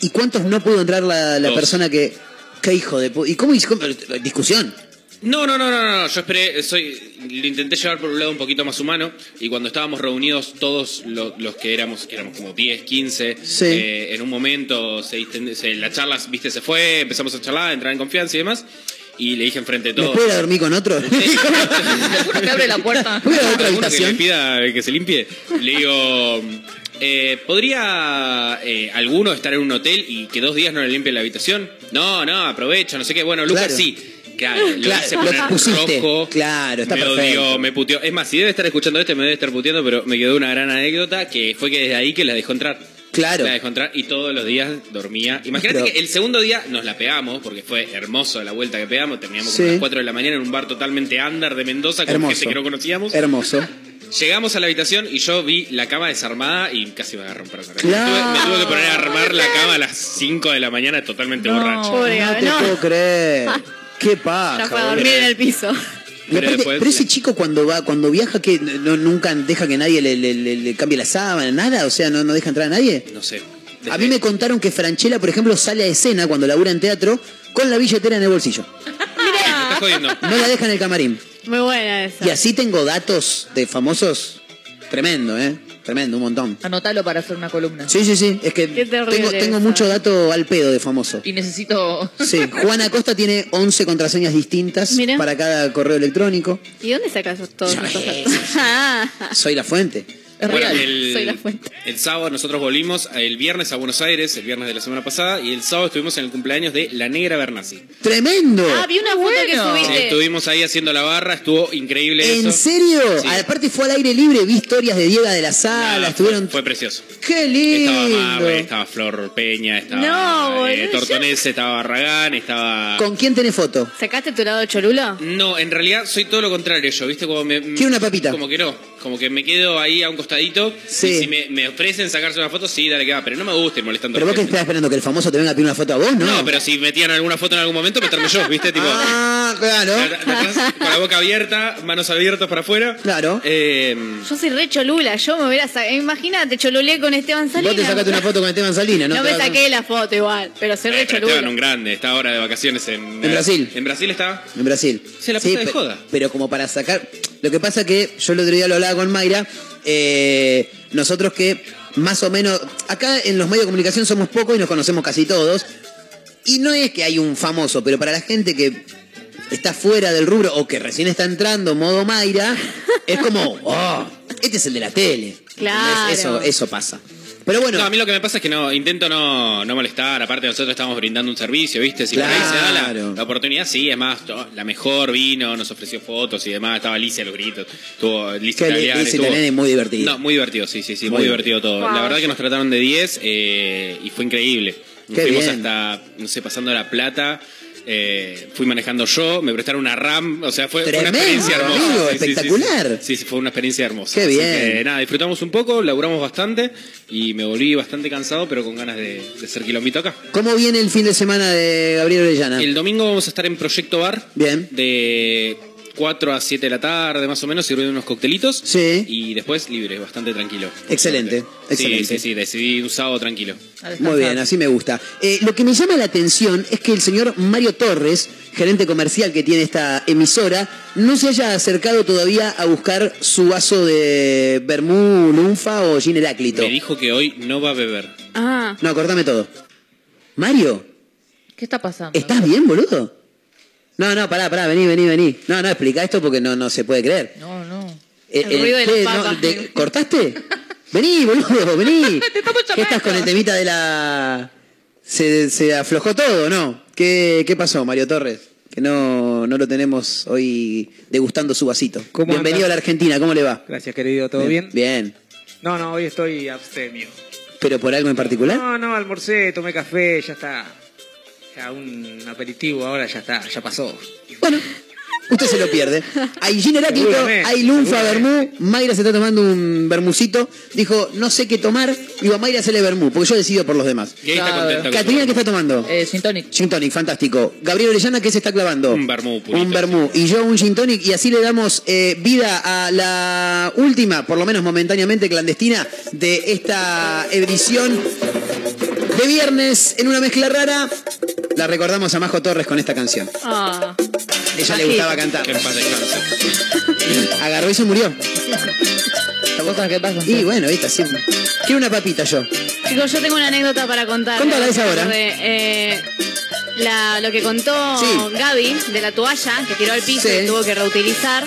¿Y cuántos no pudo entrar la, persona que... ¿Qué hijo de pu- ¿Y cómo hizo? Discusión. No, no, no, no, no, yo esperé, soy, lo intenté llevar por un lado un poquito más humano y cuando estábamos reunidos todos lo- los que éramos, que éramos como 10, 15, Sí. eh, en un momento se, se- la charla, viste, se fue, empezamos a charlar, a entrar en confianza y demás, y le dije enfrente de ¿Me todos. ir a dormir con otro? Alguno que abre la puerta. ¿Puedo ir a otra ¿Alguno que le habitación? pida que se limpie? Le digo, eh, ¿podría eh, alguno estar en un hotel y que dos días no le limpien la habitación? No, no, aprovecho, no sé qué. Bueno, Lucas Claro. sí. Claro, lo Claro, hice lo poner pusiste. rojo. Claro, está me perfecto. odió, me puteó. Es más, si debe estar escuchando este, me debe estar puteando, pero me quedó una gran anécdota que fue que desde ahí que la dejó entrar. Claro. La dejó entrar y todos los días dormía. Imagínate Pero- que el segundo día nos la pegamos, porque fue hermoso la vuelta que pegamos. Terminamos Sí. como a las 4 de la mañana en un bar totalmente under de Mendoza con Hermoso. gente que no conocíamos. Hermoso. Llegamos a la habitación y yo vi la cama desarmada y casi me agarró un perro. Claro. Me, tuve, me tuve que poner a armar la cama a las 5 de la mañana totalmente borracho. Pobre no te no. puedo creer. Qué paja. Ya fue a boludo. dormir en el piso. Y Pero aparte, después- pero ese chico cuando va, cuando viaja, que no, nunca deja que nadie le, le- le- le cambie la sábana, nada, o sea, no, no deja entrar a nadie. No sé. A mí me contaron que Franchella, por ejemplo, sale a escena cuando labura en teatro con la billetera en el bolsillo. Jodiendo. No la deja en el camarín. Muy buena esa. Y así tengo datos de famosos tremendo, ¿eh? Tremendo, un montón. Anotalo para hacer una columna. Sí, sí, sí. Es que tengo, mucho dato al pedo de famoso. Y necesito. Sí, Juana Acosta tiene 11 contraseñas distintas Mira. para cada correo electrónico. ¿Y dónde sacas todos esos datos? Ah, Soy la fuente. Es Bueno, real. el, Soy la fuente. el sábado nosotros volvimos el viernes a Buenos Aires, el viernes de la semana pasada, y el sábado estuvimos en el cumpleaños de la negra Bernasi. ¡Tremendo! Ah, vi una foto que Bueno. subiste. Estuvimos ahí haciendo la barra, estuvo increíble ¿En eso. serio? Sí. Aparte fue al aire libre, vi historias de Diego de la Sala, Nada, estuvieron... fue, fue precioso. ¡Qué lindo! Estaba Marre, estaba Flor Peña, estaba No, eh, Tortonese, estaba Barragán, estaba... ¿Con quién tenés foto? ¿Sacaste tu lado cholulo? No, en realidad soy todo lo contrario yo, ¿viste? Como me, ¿Quiere una papita? Como que no, como que me quedo ahí a un costadito. Sí. Y si me, me ofrecen sacarse una foto, sí, dale que va. Pero no me gusta ir molestando ¿Pero vos que estás esperando que el famoso te venga a pedir una foto a vos, no? No, pero si metían alguna foto en algún momento, meterme yo, ¿viste? Tipo, Ah, claro. de- de atrás, con la boca abierta, manos abiertas para afuera. Claro. Eh, Yo soy re cholula, yo me hubiera sacado. Imagínate, choluleé con Esteban Salinas. Vos te sacaste una foto con Esteban Salinas, ¿no? No me saqué la foto igual, pero soy eh, re pero cholula. Esteban, un grande, está ahora de vacaciones en... En Brasil. En Brasil está. En Brasil. Se la pasa de pe- joda. Pero como para sacar. Lo que pasa que yo el otro día lo hablaba con Mayra. Eh, nosotros que más o menos. Acá en los medios de comunicación somos pocos y nos conocemos casi todos. Y no es que hay un famoso, pero para la gente que está fuera del rubro o que recién está entrando modo Mayra, es como, oh, este es el de la tele. Claro. Eso, eso pasa. Pero bueno, No, a mí lo que me pasa es que no intento no, no molestar. Aparte, nosotros estamos brindando un servicio, ¿viste? Si por ahí se da la, Claro. la oportunidad, sí, es más, la mejor vino, nos ofreció fotos y demás. Estaba Alicia los gritos. Estuvo Alicia estuvo- Italiani muy divertido. No, muy divertido, sí, sí, sí, Muy muy, divertido todo. Wow. La verdad que nos trataron de 10 eh, y fue increíble. Nos Qué fuimos bien. hasta, no sé, pasando la plata. Eh, fui manejando yo, me prestaron una RAM, o sea, fue, una experiencia hermosa. amigo, Sí, sí, sí, sí. espectacular. Sí, sí, fue una experiencia hermosa. Qué bien. que, nada, disfrutamos un poco, laburamos bastante y me volví bastante cansado, pero con ganas de, de hacer kilómetro acá. ¿cómo viene el fin de semana de Gabriel Orellana? El domingo vamos a estar en Proyecto Bar. Bien. De 4 a 7 de la tarde, más o menos, sirviendo unos coctelitos. Sí. Y después libre, bastante tranquilo. Excelente, Sí, excelente. Sí, sí, decidí un sábado tranquilo. Muy bien, así me gusta. Eh, lo que me llama la atención es que el señor Mario Torres, gerente comercial que tiene esta emisora, no se haya acercado todavía a buscar su vaso de Bermú, Lunfa o Gin Heráclito. Me dijo que hoy no va a beber. Ah, No, cortame todo. Mario, ¿Qué está pasando? ¿estás bien, boludo? No, no, pará, pará, vení, vení, vení. No, no, explica esto porque no, no se puede creer. No, no. Eh, El ruido de las ¿qué? papas. de- ¿Cortaste? Vení, boludo, vení. ¿Qué estás con el temita de la... ¿Se, se aflojó todo no? ¿Qué, ¿Qué pasó, Mario Torres? Que no, no lo tenemos hoy degustando su vasito. ¿Cómo Bienvenido anda? a la Argentina, ¿cómo le va? Gracias, querido. ¿Todo bien? Bien. No, no, hoy estoy abstemio. ¿Pero por algo en particular? No, no, almorcé, tomé café, ya está. Ya un aperitivo ahora ya está, ya pasó. Usted se lo pierde. Hay gin Heráclito, Seguramente, hay lunfa, vermú. Mayra se está tomando un bermucito. Dijo, no sé qué tomar. Digo, Mayra se le vermú, porque yo decido por los demás. Y ahí está contenta con Catrina, su- ¿qué está tomando? Eh, Gin Tonic. Gin Tonic, fantástico. Gabriel Orellana, ¿qué se está clavando? Un vermú purito. Un vermú. Y yo un Gin Tonic. Y así le damos eh, vida a la última, por lo menos momentáneamente clandestina, de esta edición de viernes en una mezcla rara. La recordamos a Majo Torres con esta canción. ah. Ella le gustaba cantar. Que en paz descanse. Agarró y se murió. Que pasan. Y bueno, viste, así. Quiero una papita yo. Chicos, yo tengo una anécdota para contar. Contala, es ahora. Eh, la- lo que contó Sí. Gaby de la toalla que tiró al piso Sí. y tuvo que reutilizar.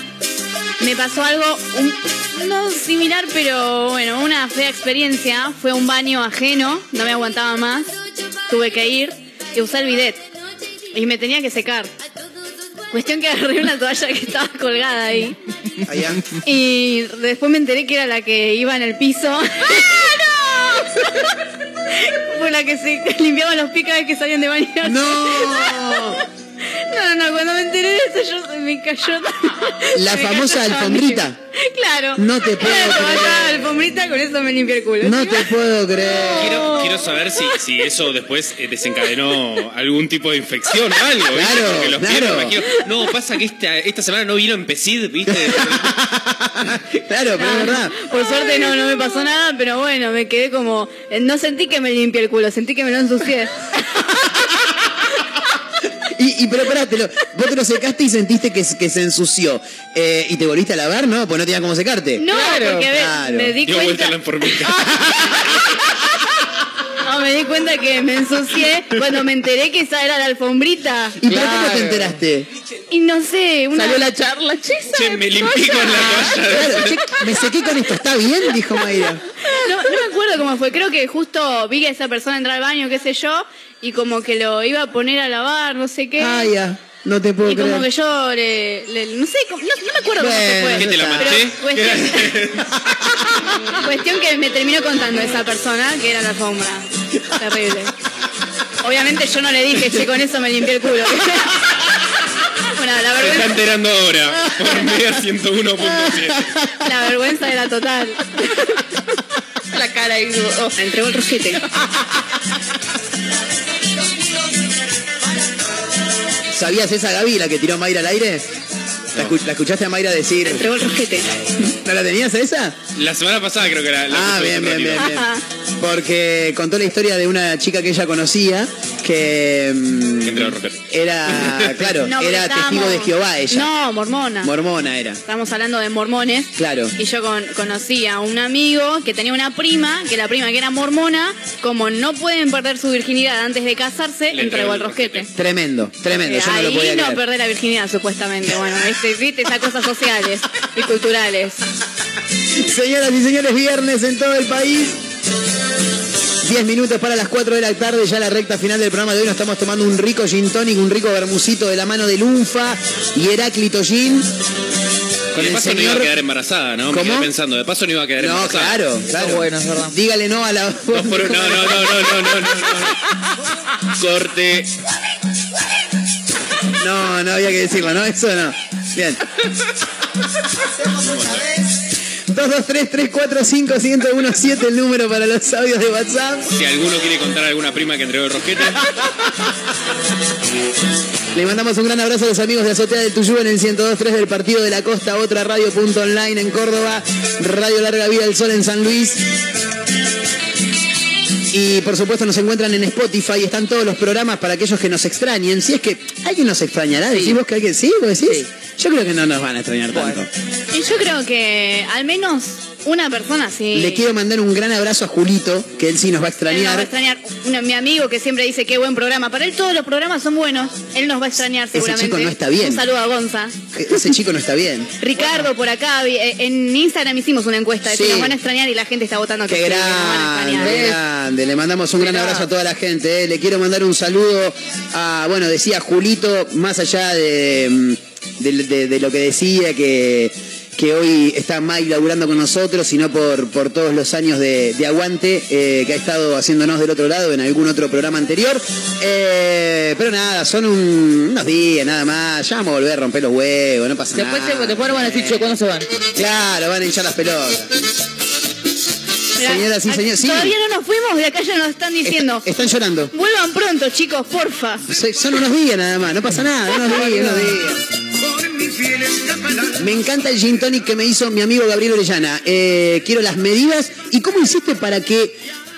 Me pasó algo un- no similar, pero bueno, una fea experiencia. Fue un baño ajeno, no me aguantaba más. Tuve que ir y usar el bidet. Y me tenía que secar. Cuestión que agarré una toalla que estaba colgada ahí. Allá. Y después me enteré que era la que iba en el piso. ¡Ah, no! Fue la que se limpiaban los pies cada vez que salían de bañarse. ¡No! No, no, cuando me enteré de eso yo se me cayó. La me famosa cayó alfombrita. Claro. No te puedo la creer. famosa alfombrita, con eso me limpié el culo. No te puedo creer. Quiero, quiero saber si, si eso después eh, desencadenó algún tipo de infección o algo. ¿viste? Claro, Porque los pies, claro. imagino- No, pasa que esta, esta semana no vino en Pesid, ¿viste? Claro, pero es verdad. Por suerte no, no me pasó nada, pero bueno, me quedé como... eh, No sentí que me limpié el culo, sentí que me lo ensucié. Y, y pero pará, te lo- vos te lo secaste y sentiste que, que se ensució. Eh, ¿Y te volviste a lavar? No, pues no tenía cómo secarte. No, porque a ver, Claro. me di Dio cuenta... vuelta la enfermita. No, me di cuenta que me ensucié cuando me enteré que esa era la alfombrita. ¿Y pero cómo te enteraste? Y no sé, una... Salió la charla, chisa. Che, me limpié con la toalla. Claro, che, me sequé con esto, ¿está bien? Dijo Mayra. No, no me acuerdo cómo fue, creo que justo vi a esa persona entrar al baño, qué sé yo, y como que lo iba a poner a lavar, no sé qué. Ah, ya. No te puedo y como que yo le, le- no sé, no, no me acuerdo cómo se fue. ¿Qué te la Pero manché? cuestión, cuestión que me terminó contando esa persona que era la alfombra. Terrible. Obviamente yo no le dije, che, con eso me limpié el culo. bueno, la Se está vergüenza, enterando ahora por Mega 101.7. la vergüenza era total. La cara ahí. oh. Me entregó el rosquete. ¿Sabías esa Gaby, la que tiró Mayra al aire? ¿La, escu- la escuchaste a Mayra decir? Me entregó el rosquete. ¿No la tenías esa? La semana pasada creo que era la Ah, bien, bien, bien. Porque contó la historia de una chica que ella conocía que mm, Que era, claro, No, era estábamos- testigo de Jehová ella. No, mormona. Mormona era. Estamos hablando de mormones. Claro. Y yo con- conocí a un amigo que tenía una prima, que la prima que era mormona, como no pueden perder su virginidad antes de casarse, Le entregó el rosquete. Tremendo, tremendo. Eh, Yo no lo ahí podía no perder la virginidad, supuestamente. Bueno, este, viste esas cosas sociales y culturales. Señoras y señores, viernes en todo el país. 10 minutos para las 4 de la tarde, ya la recta final del programa de hoy. Nos estamos tomando un rico gin tonic, un rico bermucito de la mano de Lunfa y Heráclito Gin. Y Con de el paso no iba a señor. quedar embarazada, ¿no? Me ¿Cómo? quedé pensando, de paso no iba a quedar No, embarazada. claro, claro. bueno, es verdad. Dígale no a la. Dos por. No, no, no, no, no, no, no, no. Corte. No, no había que decirlo, ¿no? Eso no. Bien. 223-345-1017 el número para los audios de WhatsApp. Si alguno quiere contar a alguna prima que entregó el rosquete. Le mandamos un gran abrazo a los amigos de Azotea del Tuyú en el 102.3 del Partido de la Costa, otra radio punto online en Córdoba, Radio Larga Vida del Sol en San Luis. Y por supuesto nos encuentran en Spotify, están todos los programas para aquellos que nos extrañen. Si es que alguien nos extrañará, decís vos que alguien, ¿sí? ¿Vos decís? Yo creo que no nos van a extrañar tanto. Y yo creo que al menos una persona sí. Le quiero mandar un gran abrazo a Julito, que él sí nos va a Él nos va a extrañar. extrañar. Mi amigo que siempre dice qué buen programa. Para él todos los programas son buenos. Él nos va a extrañar Ese seguramente. chico no está bien. Un saludo a Gonza. Ese chico no está bien. Ricardo por acá. eh, En Instagram hicimos una encuesta de si Sí. nos van a extrañar y la gente está votando que Qué sí, que nos van a grande, extrañar. qué grande. Le mandamos un gran abrazo a toda la gente. eh. Le quiero mandar un saludo a, bueno, decía Julito, más allá de, mm, de, de- de lo que decía, que, que hoy está Mike laburando con nosotros, sino por, por todos los años de, de aguante eh, que ha estado haciéndonos del otro lado en algún otro programa anterior. Eh, pero nada, son un- unos días nada más. Ya vamos a volver a romper los huevos, no pasa Después, nada. después van a decir, ¿cuándo se van? Claro, van a hinchar las pelotas. Señoras y señores, sí. Todavía no nos fuimos, de acá ya nos están diciendo. Están llorando. Vuelvan pronto, chicos, porfa. Son unos días nada más, no pasa nada, unos días, unos días. Me encanta el gin tonic que me hizo mi amigo Gabriel Orellana. Eh, quiero las medidas. ¿Y cómo hiciste para que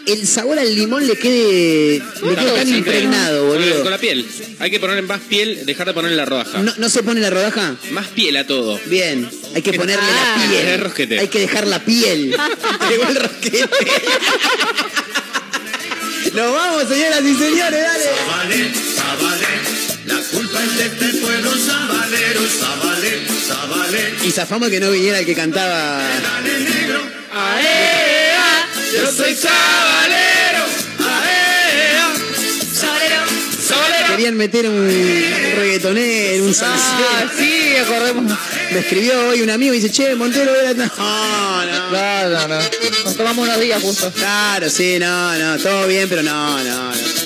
el sabor al limón le quede, le quede tan impregnado, con la- boludo? Con la piel. Hay que ponerle más piel, dejar de ponerle la rodaja. ¿No, no se pone la rodaja? Más piel a todo. Bien, hay que ponerle Ah. la El piel. rosquete. Hay que dejar la piel. Llegó el rosquete. Nos vamos, señoras y señores, dale. Culpa es de este pueblo sabalero. Y zafamos que no viniera el que cantaba. Dale negro, ¡Aea! yo soy sabalero, aea, sabalero, sabalero. Querían meter un reggaetonero, un salsero. Ah, sí, acordemos. Me escribió hoy un amigo y dice, che, Montero era... No, no. No, no, no. Nos tomamos unos días justo. Claro, sí, no, no, todo bien, pero no, no, no.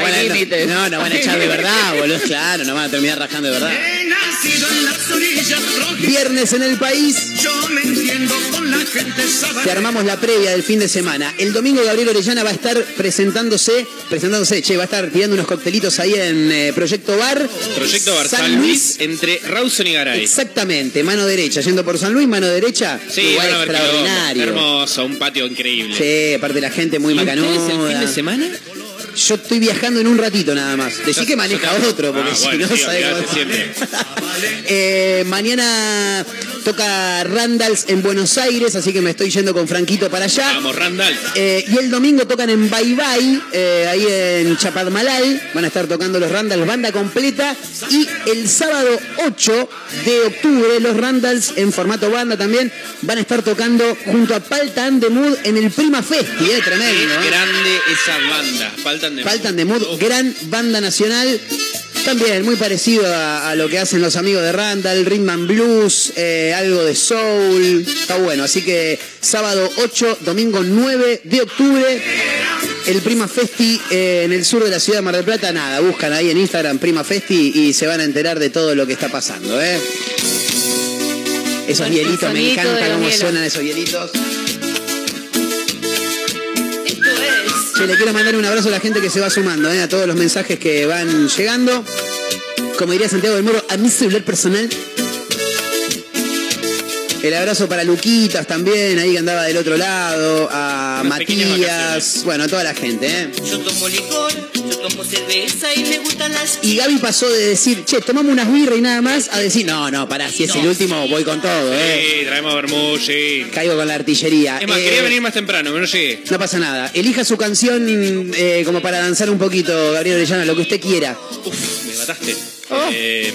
No, Hay van a- no- límites. no, no van a echar de verdad, boludo. Claro, no van a terminar rajando de verdad. He nacido en las orillas rojas. Viernes en el país. Yo me entiendo con la gente. Te armamos la previa del fin de semana. El domingo Gabriel Orellana va a estar presentándose, presentándose, che, va a estar tirando unos coctelitos ahí en eh, Proyecto Bar. Proyecto Bar San Luis entre Rawson y Garay. Exactamente, mano derecha, yendo por San Luis, mano derecha. Sí, lugar extraordinario. Hermoso, un patio increíble. Sí, aparte la gente muy ¿Y macanuda. el fin de semana? Yo estoy viajando en un ratito nada más. Decí que maneja otro, porque Ah, si bueno, no sí, sabe. Eh, mañana toca Randalls en Buenos Aires, así que me estoy yendo con Franquito para allá. Vamos, Randall. Eh, y el domingo tocan en Bye Bye, eh, ahí en Chapadmalal. Van a estar tocando los Randalls banda completa. Y el sábado 8 de octubre, los Randalls en formato banda también van a estar tocando junto a Palta and the Mood en el Prima Festi, eh, Qué tremendo. eh. grande esa banda. Faltan de Faltan de Mood, gran banda nacional. También muy parecido a, a lo que hacen los amigos de Randall, Rhythm and Blues, eh, algo de Soul. Está bueno. Así que sábado 8, domingo 9 de octubre, el Prima Festi eh, en el sur de la ciudad de Mar del Plata. Nada, buscan ahí en Instagram Prima Festi y se van a enterar de todo lo que está pasando. ¿eh? Esos El hielitos, me encanta cómo hielos. suenan esos hielitos. Le quiero mandar un abrazo a la gente que se va sumando, ¿eh? a todos los mensajes que van llegando. Como diría Santiago del Moro, a mi celular personal. El abrazo para Luquitas también, ahí que andaba del otro lado, a Unas Matías, bueno, a toda la gente, ¿eh? Yo tomo licor, yo tomo cerveza y me gustan las Y Gaby pasó de decir, che, tomamos unas birras y nada más, a decir, no, no, pará, si es el último, voy con todo, ¿eh? Sí, traemos vermouth, sí. Caigo con la artillería. Es más, Eh, quería venir más temprano, pero no llegué. No pasa nada. Elija su canción eh, como para danzar un poquito, Gabriel Orellana, lo que usted quiera. Uf, me mataste. Oh. Eh,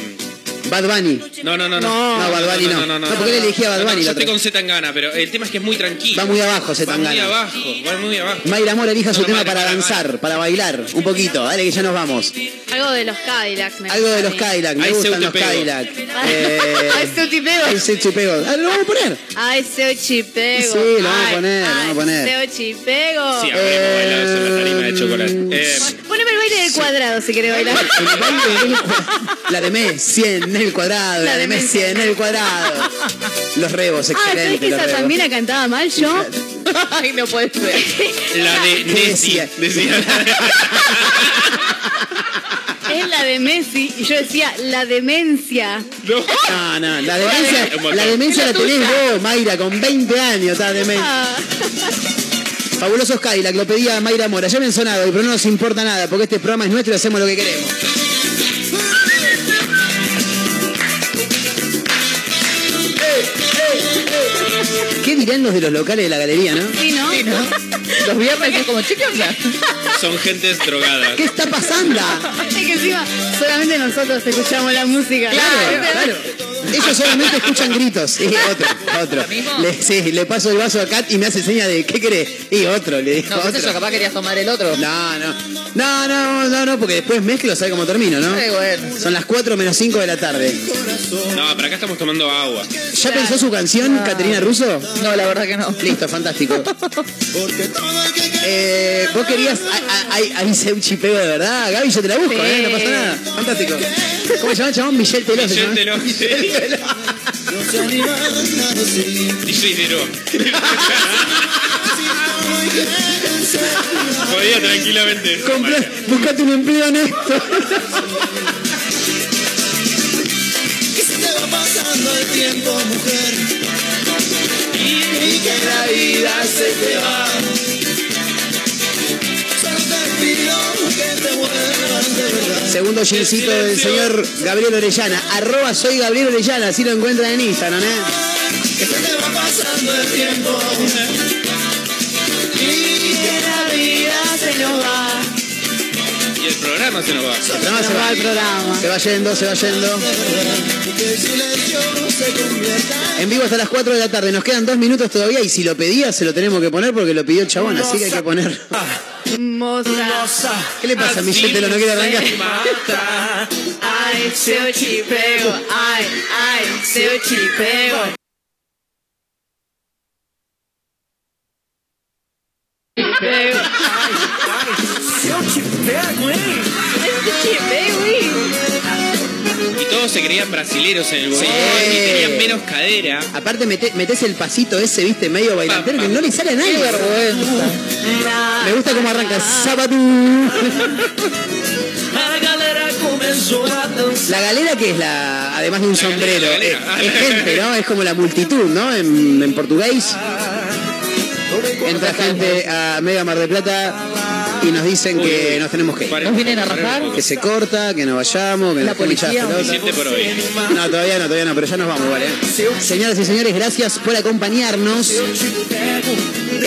Bad Bunny. no, no, no, no. No, Bad Bunny no. No, porque él elegía Bad No, no, Bunny la Yo estoy con Z en gana, pero el tema es que es muy tranquilo. Va muy abajo, Va Zetangana. muy abajo, va muy abajo. Mayra Mora elija su No, tema madre, para madre, danzar, para bailar un poquito. Dale que ya nos vamos. Algo de los Cadillacs. me Algo de los a mí. Cadillac, me Ay, gustan los te pego. Cadillac. Ay, Seu te pego. Ay, Seu te pego. Ah, lo vamos a poner. Ay, Seu chipego. Sí, lo vamos a poner, lo vamos a poner. Seu chipego. Sí, habremos bailado eso en la tarima de chocolate. Eh, Poneme el baile del cuadrado si querés bailar. El baile del cua- La de Messi en el cuadrado, la, La de de Messi en el cuadrado. Los rebos, Ah, ¿sabés excelente. que los esa rebos. también la cantaba mal yo? Ay, no puede ser. la de ¿Qué Nessie. decía? Es la de Messi y yo decía la demencia. No, no, la demencia, la demencia la tenés vos, Mayra, con 20 años, estás demencia. Ah, Fabulosos Cadillac, lo pedía Mayra Mora. Ya me han sonado, pero no nos importa nada, porque este programa es nuestro y hacemos lo que queremos. ¿Qué dirán los de los locales de la galería, no? sí, ¿no? Los viernes es como, che, ¿qué onda? Son gentes drogadas. ¿Qué está pasando? Es que encima solamente nosotros escuchamos la música. Claro, claro. Ellos solamente escuchan gritos. Y otro, otro. Le, sí, le paso el vaso a Kat y me hace seña de ¿qué querés? Y otro, le dijo No, otro. yo, capaz querías tomar el otro. No, no. No, no, no, no, porque después mezclo, ¿sabe cómo termino, no? Ay, bueno. Son las 4 menos 5 de la tarde. No, pero acá estamos tomando agua. ¿Ya pensó su canción, Caterina Russo? No, la verdad que no. Listo, fantástico. Eh, ¿Vos querías ahí ahí se un chipeo de verdad? Gaby, yo te la busco, Sí. ¿eh? No pasa nada. Fantástico. ¿Cómo se llama el chabón? Michelle Teló. Michelle. Teló. DJ Dero. Podía tranquilamente. Compra- buscate un empleo honesto. Que se te va pasando el tiempo, mujer. Y que la vida se te va. Solo te pido que te vuelvas. Segundo gincito del señor Gabriel Orellana. Arroba soy Gabriel Orellana, así lo encuentran en Instagram, ¿eh? Que se te va pasando el tiempo. Se nos va. Programa se nos va. El programa se va. el programa. Se va yendo, se va yendo. En vivo hasta las 4 de la tarde. Nos quedan dos minutos todavía y si lo pedía se lo tenemos que poner porque lo pidió el chabón, así que hay que poner. Moza. ¿Qué le pasa a Michelle? ¿Lo no quiere arrancar? Ay, te pego. Ay, ay, te pego. Pego. Eu te pego, hein? Te pego, hein? Y todos se creían brasileros en el bolón y tenían menos cadera. Aparte mete- metes el pasito ese, viste, medio bailantero que no le sale a nadie. Me gusta cómo arranca sábado. La galera que es la, además de un sombrero, la galera. es, es gente, ¿no? Es como la multitud, ¿no? En, en portugués. Entra gente a Mega Mar de Plata y nos dicen que nos tenemos que ir. ¿Nos vienen a rajar? Que se corta, que nos vayamos, que La nos policía. por hoy. No, todavía no, todavía no, pero ya nos vamos, ¿vale? Señoras y señores, gracias por acompañarnos.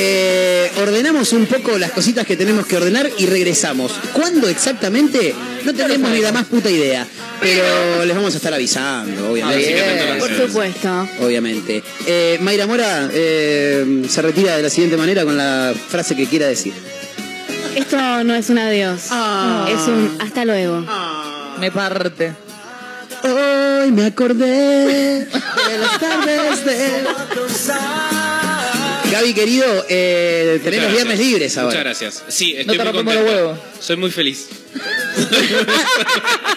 Eh, ordenamos un poco las cositas que tenemos que ordenar y regresamos. ¿Cuándo exactamente? No tenemos ni la más puta idea. Pero les vamos a estar avisando, obviamente. Por supuesto. Obviamente. Eh, Mayra Mora eh, se retira de la siguiente manera con la frase que quiera decir. Esto no es un adiós. Es un hasta luego. Me parte. Hoy me acordé de las tardes de... Gaby, querido, eh, tenés los viernes libres ahora. Muchas gracias. Sí, No estoy te muy contento. huevos. Soy muy feliz.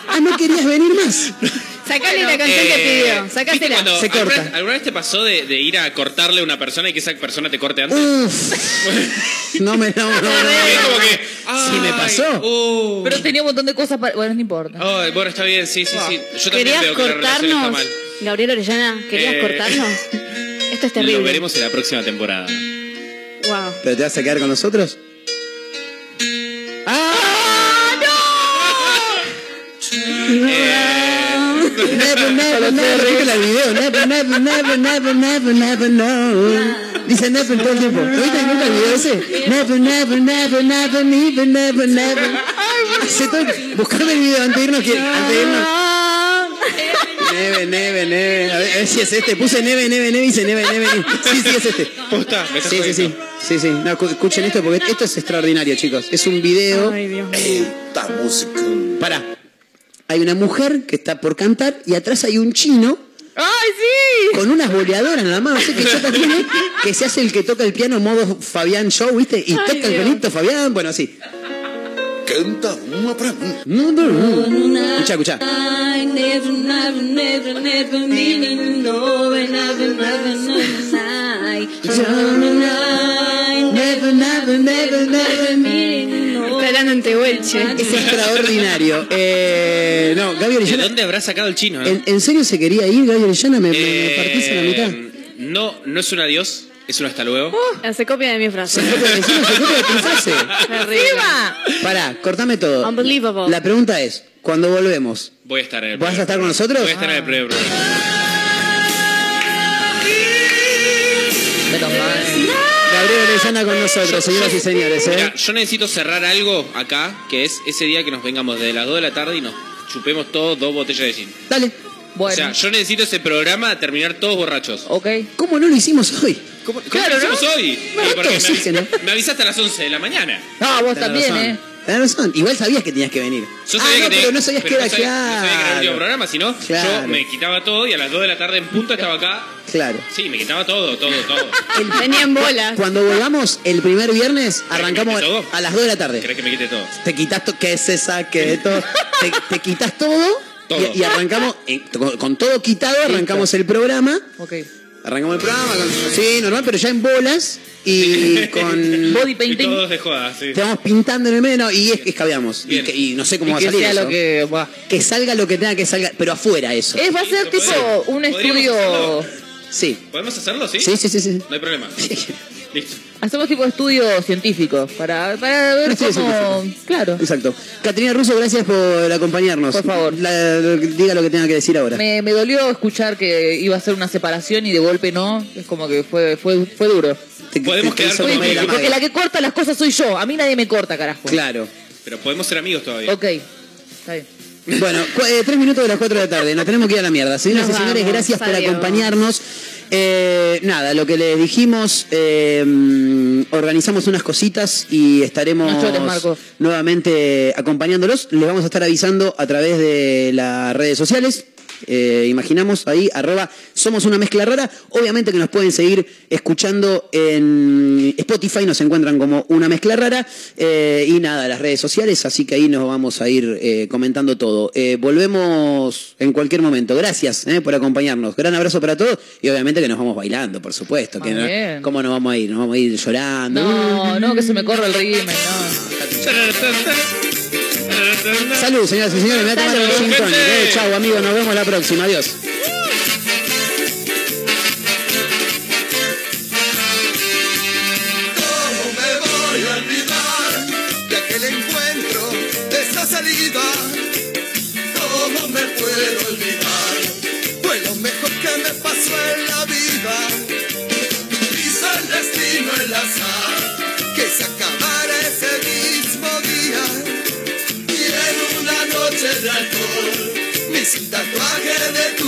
Ah, ¿no querías venir más? Sacale la canción que Eh, pidió. ¿viste Sacásela. Se alguna corta. vez- ¿Alguna vez te pasó de, de ir a cortarle a una persona y que esa persona te corte antes? Uf. No me, no, no, no. Que, Sí me pasó. uh. Pero tenía un montón de cosas para... Bueno, no importa. Ay, bueno, está bien, sí, sí, sí. Yo también ¿Querías veo que la relación está cortarnos? mal. Gabriel Orellana, ¿querías Eh, cortarnos? Esto es terrible. Lo veremos en la próxima temporada. Wow. ¿Pero te vas a quedar con nosotros? Never, never, never, ¿viste el video? Never, never, never, never, never, never, no. Dice never todo el tiempo. ¿Lo viste nunca el video ese? Never, never, never, never, never, never, never. Todo el- Buscame el video antes de irnos. que- Antes de irnos. Neve, neve, neve. A ver, a ver si es este. Puse neve, neve, neve y dice neve, neve. neve. Sí, sí, es este. Posta, me estás Sí, sí, sí. Sí, sí. No, escu- escuchen esto porque esto es extraordinario, chicos. Es un video. Ay, Dios mío. Esta música. Pará. Hay una mujer que está por cantar y atrás hay un chino ¡Ay, sí! con unas boleadoras en qué chota tiene. Que se hace el que toca el piano modo Fabián Show, ¿viste? Y toca el pianito Fabián. Bueno, así. Canta. No, no, no. Escucha, escucha. I never, never, never, never meaning no, never, never, never, I Never, never, never, never. Está hablando en Tehuelche. Es extraordinario. Eh, no, Gaby ¿De Orellana. dónde habrá sacado el chino? no? ¿En, en serio se quería ir, Gaby Orellana? ¿Me, me- me Eh, partís en la mitad? No, no es un adiós, es un hasta luego. Se copia de mi frase. Se copia de- encima se copia de tu frase. Pará, cortame todo. Unbelievable. La pregunta es, cuando volvemos, Voy a estar en el ¿vas a estar con nosotros? Voy a estar en el primer programa. Gabriel Orellana con nosotros, señoras y señores. ¿eh? Mirá, yo necesito cerrar algo acá, que es ese día que nos vengamos de las 2 de la tarde y nos chupemos todos dos botellas de gin. Dale. Bueno. O sea, yo necesito ese programa terminar todos borrachos. Ok. ¿Cómo no lo hicimos hoy? ¿Cómo, cómo Claro, lo ¿no? hicimos hoy? No, Eh, porque me, avis- me avisaste a las 11 de la mañana. No, vos Tenés también, razón. ¿eh? Tenés razón. Igual sabías que tenías que venir. Yo ah, sabía no, que te- pero no sabías pero que era no sabía- claro. No sabía que era el último programa, si no, Claro. yo me quitaba todo y a las 2 de la tarde en punto estaba acá. Claro. Sí, me quitaba todo, todo, todo. Tenían bolas. Cuando volvamos el primer viernes, arrancamos a las 2 de la tarde. ¿Crees que me quite todo? Te quitas todo, que se saque de todo. te, te quitas todo, Todo. Y, y arrancamos, eh, con, con todo quitado, arrancamos el programa. Ok. Arrancamos el programa, con- sí, normal, pero ya en bolas y con... Body Y painting. todos de joda, sí. Te vamos pintando en el medio no, y es, escabeamos. Y, que- y no sé cómo Y va a que salir sea eso. lo que va. Que salga lo que tenga que salga, pero afuera eso. Eh, va a ser tipo un estudio. hacerlo. Sí. ¿Podemos hacerlo, sí? Sí, sí, sí, sí. No hay problema. Listo. Hacemos tipo estudio científico para, para ver cómo. Claro. Exacto. Caterina Russo, gracias por acompañarnos. Por favor. La- diga lo que tenga que decir ahora. Me, me dolió escuchar que iba a ser una separación y de golpe no. Es como que fue, fue, fue duro. Te- Podemos te- quedar la Porque la que corta las cosas soy yo. A mí nadie me corta, carajo. Claro. Pero podemos ser amigos todavía. Ok, está bien. Bueno, eh, tres minutos de las cuatro de la tarde. Nos tenemos que ir a la mierda. Señoras y señores, gracias por Adiós. acompañarnos. Eh, nada, lo que les dijimos, eh, organizamos unas cositas y estaremos No llores, Marco. nuevamente acompañándolos. Les vamos a estar avisando a través de las redes sociales. Eh, imaginamos ahí, arroba somos una mezcla rara. Obviamente que nos pueden seguir escuchando en Spotify, nos encuentran como una mezcla rara. Eh, y nada, las redes sociales, así que ahí nos vamos a ir eh, comentando todo. Eh, volvemos en cualquier momento. Gracias eh, por acompañarnos. Gran abrazo para todos y obviamente que nos vamos bailando, por supuesto. Que no- Bien. ¿Cómo nos vamos a ir? Nos vamos a ir llorando. No, no, que se me corre el ritmo, no. Salud, señoras y señores. Me Salud, chau, amigos. Nos vemos la próxima. Adiós. Tatuaje de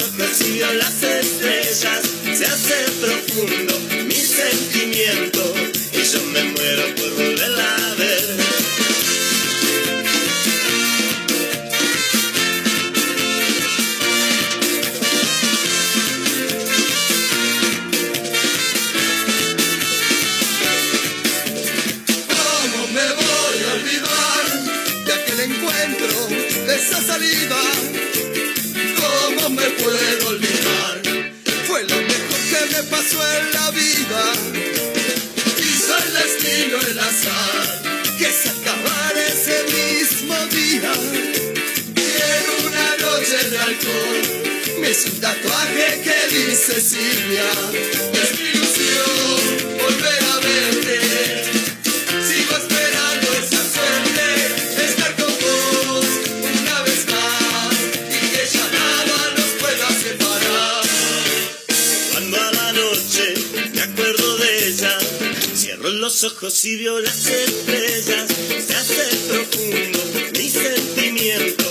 y veo las estrellas. Se hace profundo que se acabara ese mismo día. Y una noche de alcohol, me hice un tatuaje que dice Silvia. los ojos y vio las estrellas, se hace profundo mi sentimiento,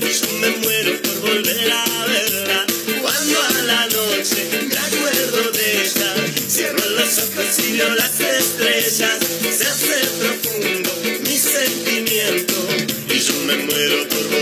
y yo me muero por volver a verla, cuando a la noche me acuerdo de ella, cierro los ojos y vio las estrellas, se hace profundo mi sentimiento, y yo me muero por volver a ellos.